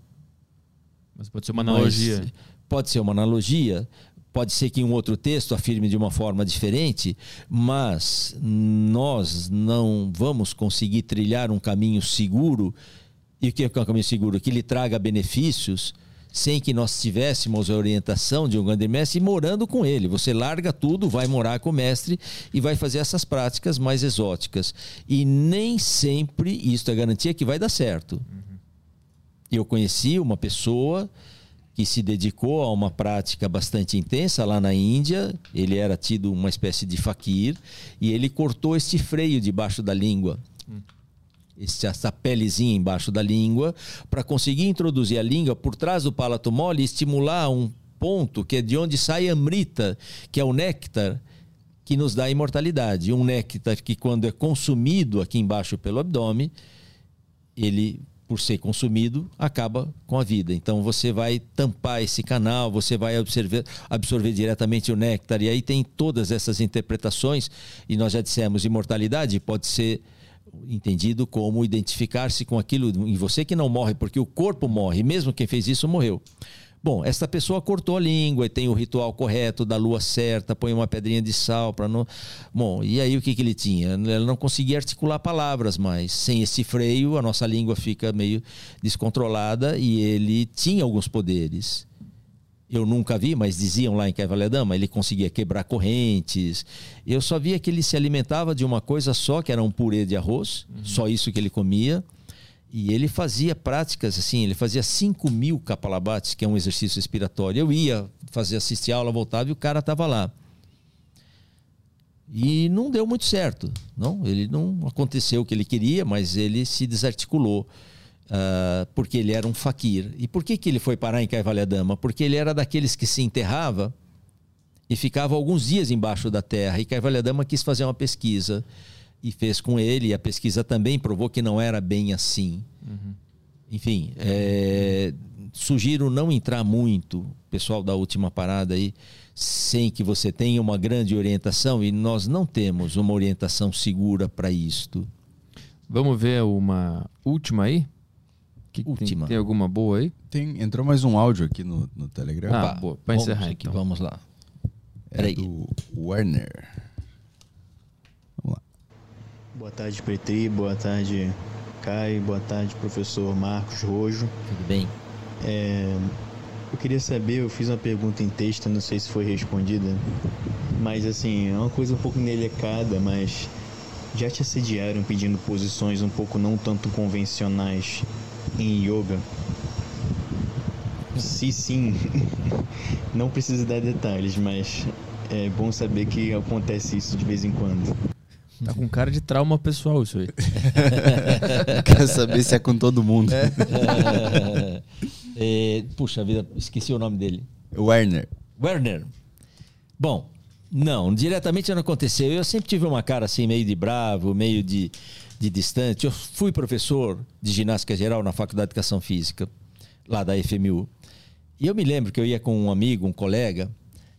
S1: Mas pode ser uma
S3: Mas
S1: analogia.
S3: Pode ser uma analogia, pode ser que um outro texto afirme de uma forma diferente, mas nós não vamos conseguir trilhar um caminho seguro. E o que é um caminho seguro? Que lhe traga benefícios sem que nós tivéssemos a orientação de um grande mestre morando com ele. Você larga tudo, vai morar com o mestre e vai fazer essas práticas mais exóticas. E nem sempre isso é garantia que vai dar certo. Eu conheci uma pessoa que se dedicou a uma prática bastante intensa lá na Índia. Ele era tido uma espécie de faquir e ele cortou este freio debaixo da língua. Essa pelezinha embaixo da língua, para conseguir introduzir a língua por trás do palato mole e estimular um ponto que é de onde sai a amrita, que é o néctar que nos dá a imortalidade. Um néctar que, quando é consumido aqui embaixo pelo abdômen, ele por ser consumido, acaba com a vida. Então você vai tampar esse canal, você vai absorver, absorver diretamente o néctar. E aí tem todas essas interpretações, e nós já dissemos, imortalidade pode ser entendido como identificar-se com aquilo em você que não morre, porque o corpo morre, mesmo quem fez isso morreu. Bom, esta pessoa cortou a língua e tem o ritual correto da lua certa, põe uma pedrinha de sal para não. Bom, e aí o que, que ele tinha? Ele não conseguia articular palavras mais. Sem esse freio, a nossa língua fica meio descontrolada e ele tinha alguns poderes. Eu nunca vi, mas diziam lá em Cavaledama, ele conseguia quebrar correntes. Eu só via que ele se alimentava de uma coisa só, que era um purê de arroz, uhum. só isso que ele comia. E ele fazia práticas assim, ele fazia 5 mil kapalabates, que é um exercício respiratório. Eu ia fazer, assistir aula, voltava e o cara estava lá. E não deu muito certo. Não, ele não aconteceu o que ele queria, mas ele se desarticulou. Uh, porque ele era um faquir. E por que, que ele foi parar em Dama? Porque ele era daqueles que se enterrava e ficava alguns dias embaixo da terra. E Dama quis fazer uma pesquisa e fez com ele. E a pesquisa também provou que não era bem assim. Uhum. Enfim, é, sugiro não entrar muito, pessoal da última parada aí, sem que você tenha uma grande orientação e nós não temos uma orientação segura para isto.
S1: Vamos ver uma última aí?
S3: Que última.
S1: Tem, tem, alguma boa aí?
S2: Tem, entrou mais um áudio aqui no, no Telegram.
S1: Ah, Opa, boa. Para encerrar
S3: aqui, então. vamos lá.
S2: É do Werner.
S7: Boa tarde, Petri. Boa tarde, Caio. Boa tarde, professor Marcos Rojo.
S3: Tudo bem?
S7: É, eu queria saber, eu fiz uma pergunta em texto, não sei se foi respondida, mas assim, é uma coisa um pouco delicada, mas já te assediaram pedindo posições um pouco não tanto convencionais em yoga? Se sim, não precisa dar detalhes, mas é bom saber que acontece isso de vez em quando.
S1: Tá com cara de trauma pessoal isso aí.
S2: Quero saber se é com todo mundo.
S3: É. É, puxa vida, esqueci o nome dele.
S2: Werner.
S3: Werner. Bom, não, diretamente não aconteceu. Eu sempre tive uma cara assim, meio de bravo, meio de, de distante. Eu fui professor de ginástica geral na Faculdade de Educação Física, lá da FMU. E eu me lembro que eu ia com um amigo, um colega,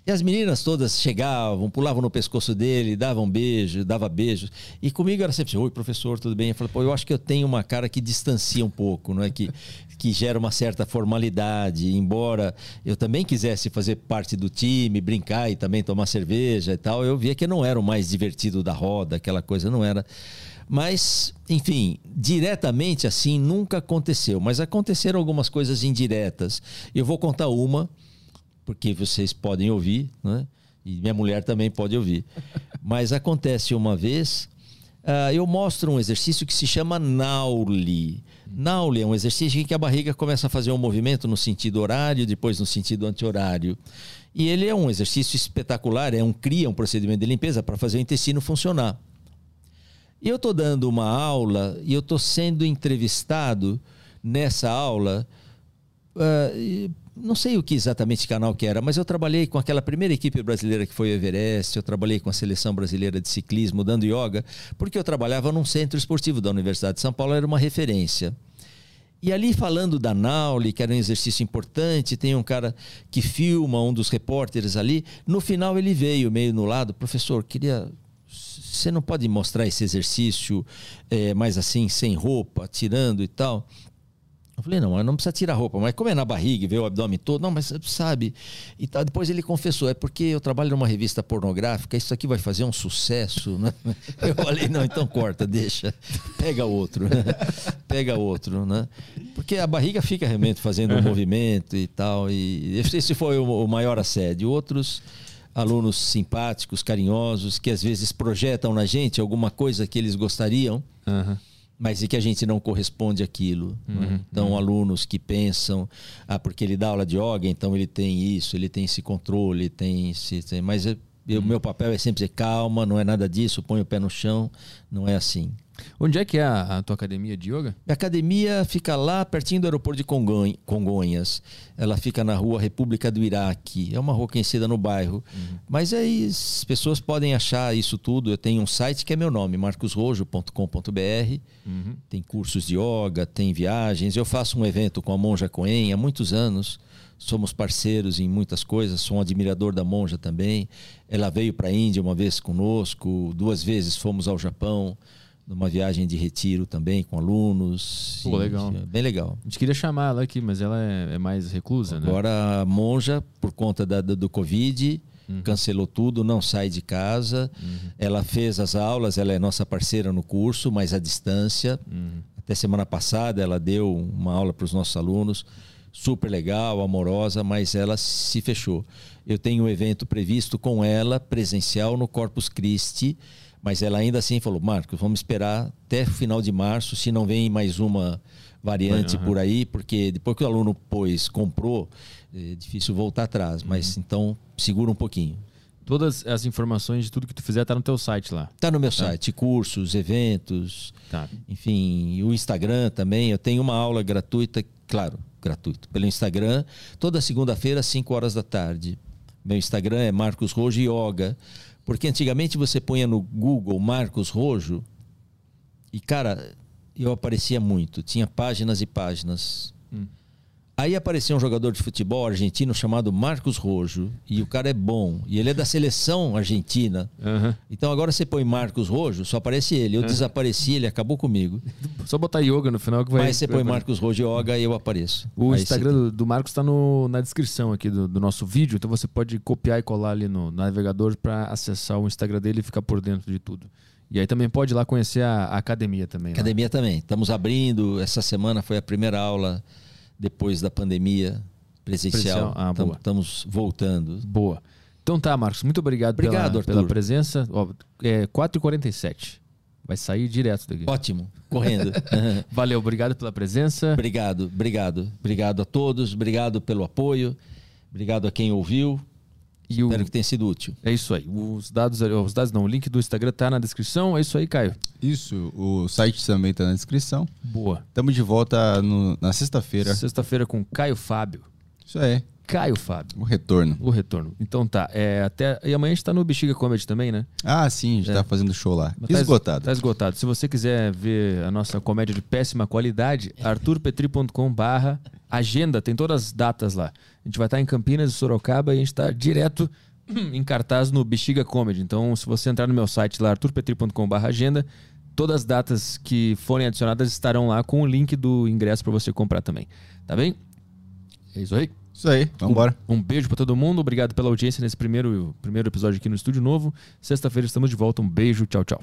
S3: e as meninas todas chegavam, pulavam no pescoço dele, davam beijo, dava beijos. E comigo era sempre assim, oi professor, tudo bem? Eu falei, pô, eu acho que eu tenho uma cara que distancia um pouco, não é? Que, que gera uma certa formalidade. Embora eu também quisesse fazer parte do time, brincar e também tomar cerveja e tal, eu via que eu não era o mais divertido da roda, aquela coisa não era. Mas, enfim, diretamente assim nunca aconteceu. Mas aconteceram algumas coisas indiretas. Eu vou contar uma porque vocês podem ouvir, né? e minha mulher também pode ouvir. Mas acontece uma vez, uh, eu mostro um exercício que se chama Nauli. Nauli é um exercício em que a barriga começa a fazer um movimento no sentido horário, depois no sentido anti-horário. E ele é um exercício espetacular, é um cria, um procedimento de limpeza para fazer o intestino funcionar. E eu estou dando uma aula e eu estou sendo entrevistado nessa aula uh, não sei o que exatamente canal que era, mas eu trabalhei com aquela primeira equipe brasileira que foi o Everest, eu trabalhei com a seleção brasileira de ciclismo dando yoga, porque eu trabalhava num centro esportivo da Universidade de São Paulo, era uma referência. E ali falando da Nauli, que era um exercício importante, tem um cara que filma, um dos repórteres ali, no final ele veio meio no lado, professor, queria você não pode mostrar esse exercício é, mais assim, sem roupa, tirando e tal. Eu falei, não, não precisa tirar a roupa, mas como é na barriga e vê o abdômen todo, não, mas sabe. E tá, depois ele confessou, é porque eu trabalho numa revista pornográfica, isso aqui vai fazer um sucesso, né? Eu falei, não, então corta, deixa, pega outro, né? pega outro, né? Porque a barriga fica realmente fazendo um movimento e tal, e esse foi o maior assédio. Outros alunos simpáticos, carinhosos, que às vezes projetam na gente alguma coisa que eles gostariam. Uhum mas e que a gente não corresponde àquilo. né? Então, alunos que pensam, ah, porque ele dá aula de yoga, então ele tem isso, ele tem esse controle, tem esse. tem- Mas o meu papel é sempre dizer calma, não é nada disso, põe o pé no chão, não é assim.
S1: Onde é que é a, a tua academia de yoga?
S3: A academia fica lá pertinho do aeroporto de Congon- Congonhas. Ela fica na rua República do Iraque. É uma rua conhecida no bairro. Mas aí as pessoas podem achar isso tudo. Eu tenho um site que é meu nome, marcosrojo.com.br. Tem cursos de yoga, tem viagens. Eu faço um evento com a Monja Coen há muitos anos. Somos parceiros em muitas coisas. Sou um admirador da Monja também. Ela veio para a Índia uma vez conosco. Duas vezes fomos ao Japão numa viagem de retiro também com alunos.
S1: Pô, legal.
S3: é Bem legal.
S1: A gente queria chamar ela aqui, mas ela é, é mais reclusa, né?
S3: Agora monja, por conta da- do, do Covid,
S1: Uhum.
S3: cancelou tudo, não sai de casa. Ela fez as aulas, ela é nossa parceira no curso, mas à distância.
S1: Uhum.
S3: Até semana passada ela deu uma aula para os nossos alunos, super legal, amorosa, mas ela se fechou. Eu tenho um evento previsto com ela, presencial, no Corpus Christi, mas ela ainda assim falou: Marcos, vamos esperar até o final de março, se não vem mais uma variante
S1: Aham.
S3: por aí, porque depois que o aluno pôs, comprou, é difícil voltar atrás. Mas então, segura um pouquinho.
S1: Todas as informações de tudo que tu fizer tá no teu site lá.
S3: Tá no meu site, cursos, eventos,
S1: Tá.
S3: enfim, o Instagram também. Eu tenho uma aula gratuita, claro, gratuito, pelo Instagram, toda segunda-feira, às 5 horas da tarde. Meu Instagram é Marcos Rojo Yoga, porque antigamente você punha no Google Marcos Rojo e, cara, eu aparecia muito. Tinha páginas e páginas. Aí apareceu um jogador de futebol argentino chamado Marcos Rojo, e o cara é bom, e ele é da seleção argentina.
S1: Aham.
S3: Então agora você põe Marcos Rojo, só aparece ele. Eu desapareci, ele acabou comigo.
S1: Só botar yoga no final que vai.
S3: Mas você põe Marcos Rojo Yoga e eu apareço.
S1: O
S3: Aí
S1: Instagram
S3: você-
S1: do, Marcos está na descrição aqui do, do nosso vídeo, então você pode copiar e colar ali no, navegador para acessar o Instagram dele e ficar por dentro de tudo. E aí também pode ir lá conhecer a, a academia também. né?
S3: Academia também. Estamos abrindo. Essa semana foi a primeira aula depois da pandemia presencial.
S1: Presencial, ah,
S3: Tam-. Estamos voltando.
S1: Boa. Então tá, Marcos, muito obrigado,
S3: Obrigado,
S1: pela, pela presença. Ó, é 4h47. Vai sair direto daqui.
S3: Ótimo. Correndo.
S1: Valeu, obrigado pela presença.
S3: obrigado, obrigado. Obrigado a todos. Obrigado pelo apoio. Obrigado a quem ouviu.
S1: E o,
S3: Espero que tenha sido útil.
S1: é isso aí. Os dados, os dados não, o link do Instagram tá na descrição. É isso aí, Caio.
S2: Isso, o site também tá na descrição.
S1: Boa.
S2: Estamos de volta no- na sexta-feira.
S1: Sexta-feira com Caio Fábio.
S2: Isso aí,
S1: Caio Fábio.
S2: o retorno.
S1: O retorno. Então tá. É, até... E amanhã a gente tá no Bexiga Comedy também, né?
S2: Ah, sim, a gente tá fazendo show lá.
S1: Tá es-
S2: Esgotado.
S1: Tá esgotado. Se você quiser ver a nossa comédia de péssima qualidade, arturpetri.com barra agenda, tem todas as datas lá. A gente vai estar em Campinas e Sorocaba e a gente está direto em cartaz no Bexiga Comedy. Então, se você entrar no meu site lá, arturpetri.com barra agenda, todas as datas que forem adicionadas estarão lá com o link do ingresso para você comprar também. Tá bem? É isso aí.
S2: Isso aí, vambora.
S1: Um beijo pra todo mundo. Obrigado pela audiência nesse primeiro, primeiro episódio aqui no Estúdio Novo. Sexta-feira estamos de volta. Um beijo. Tchau, tchau.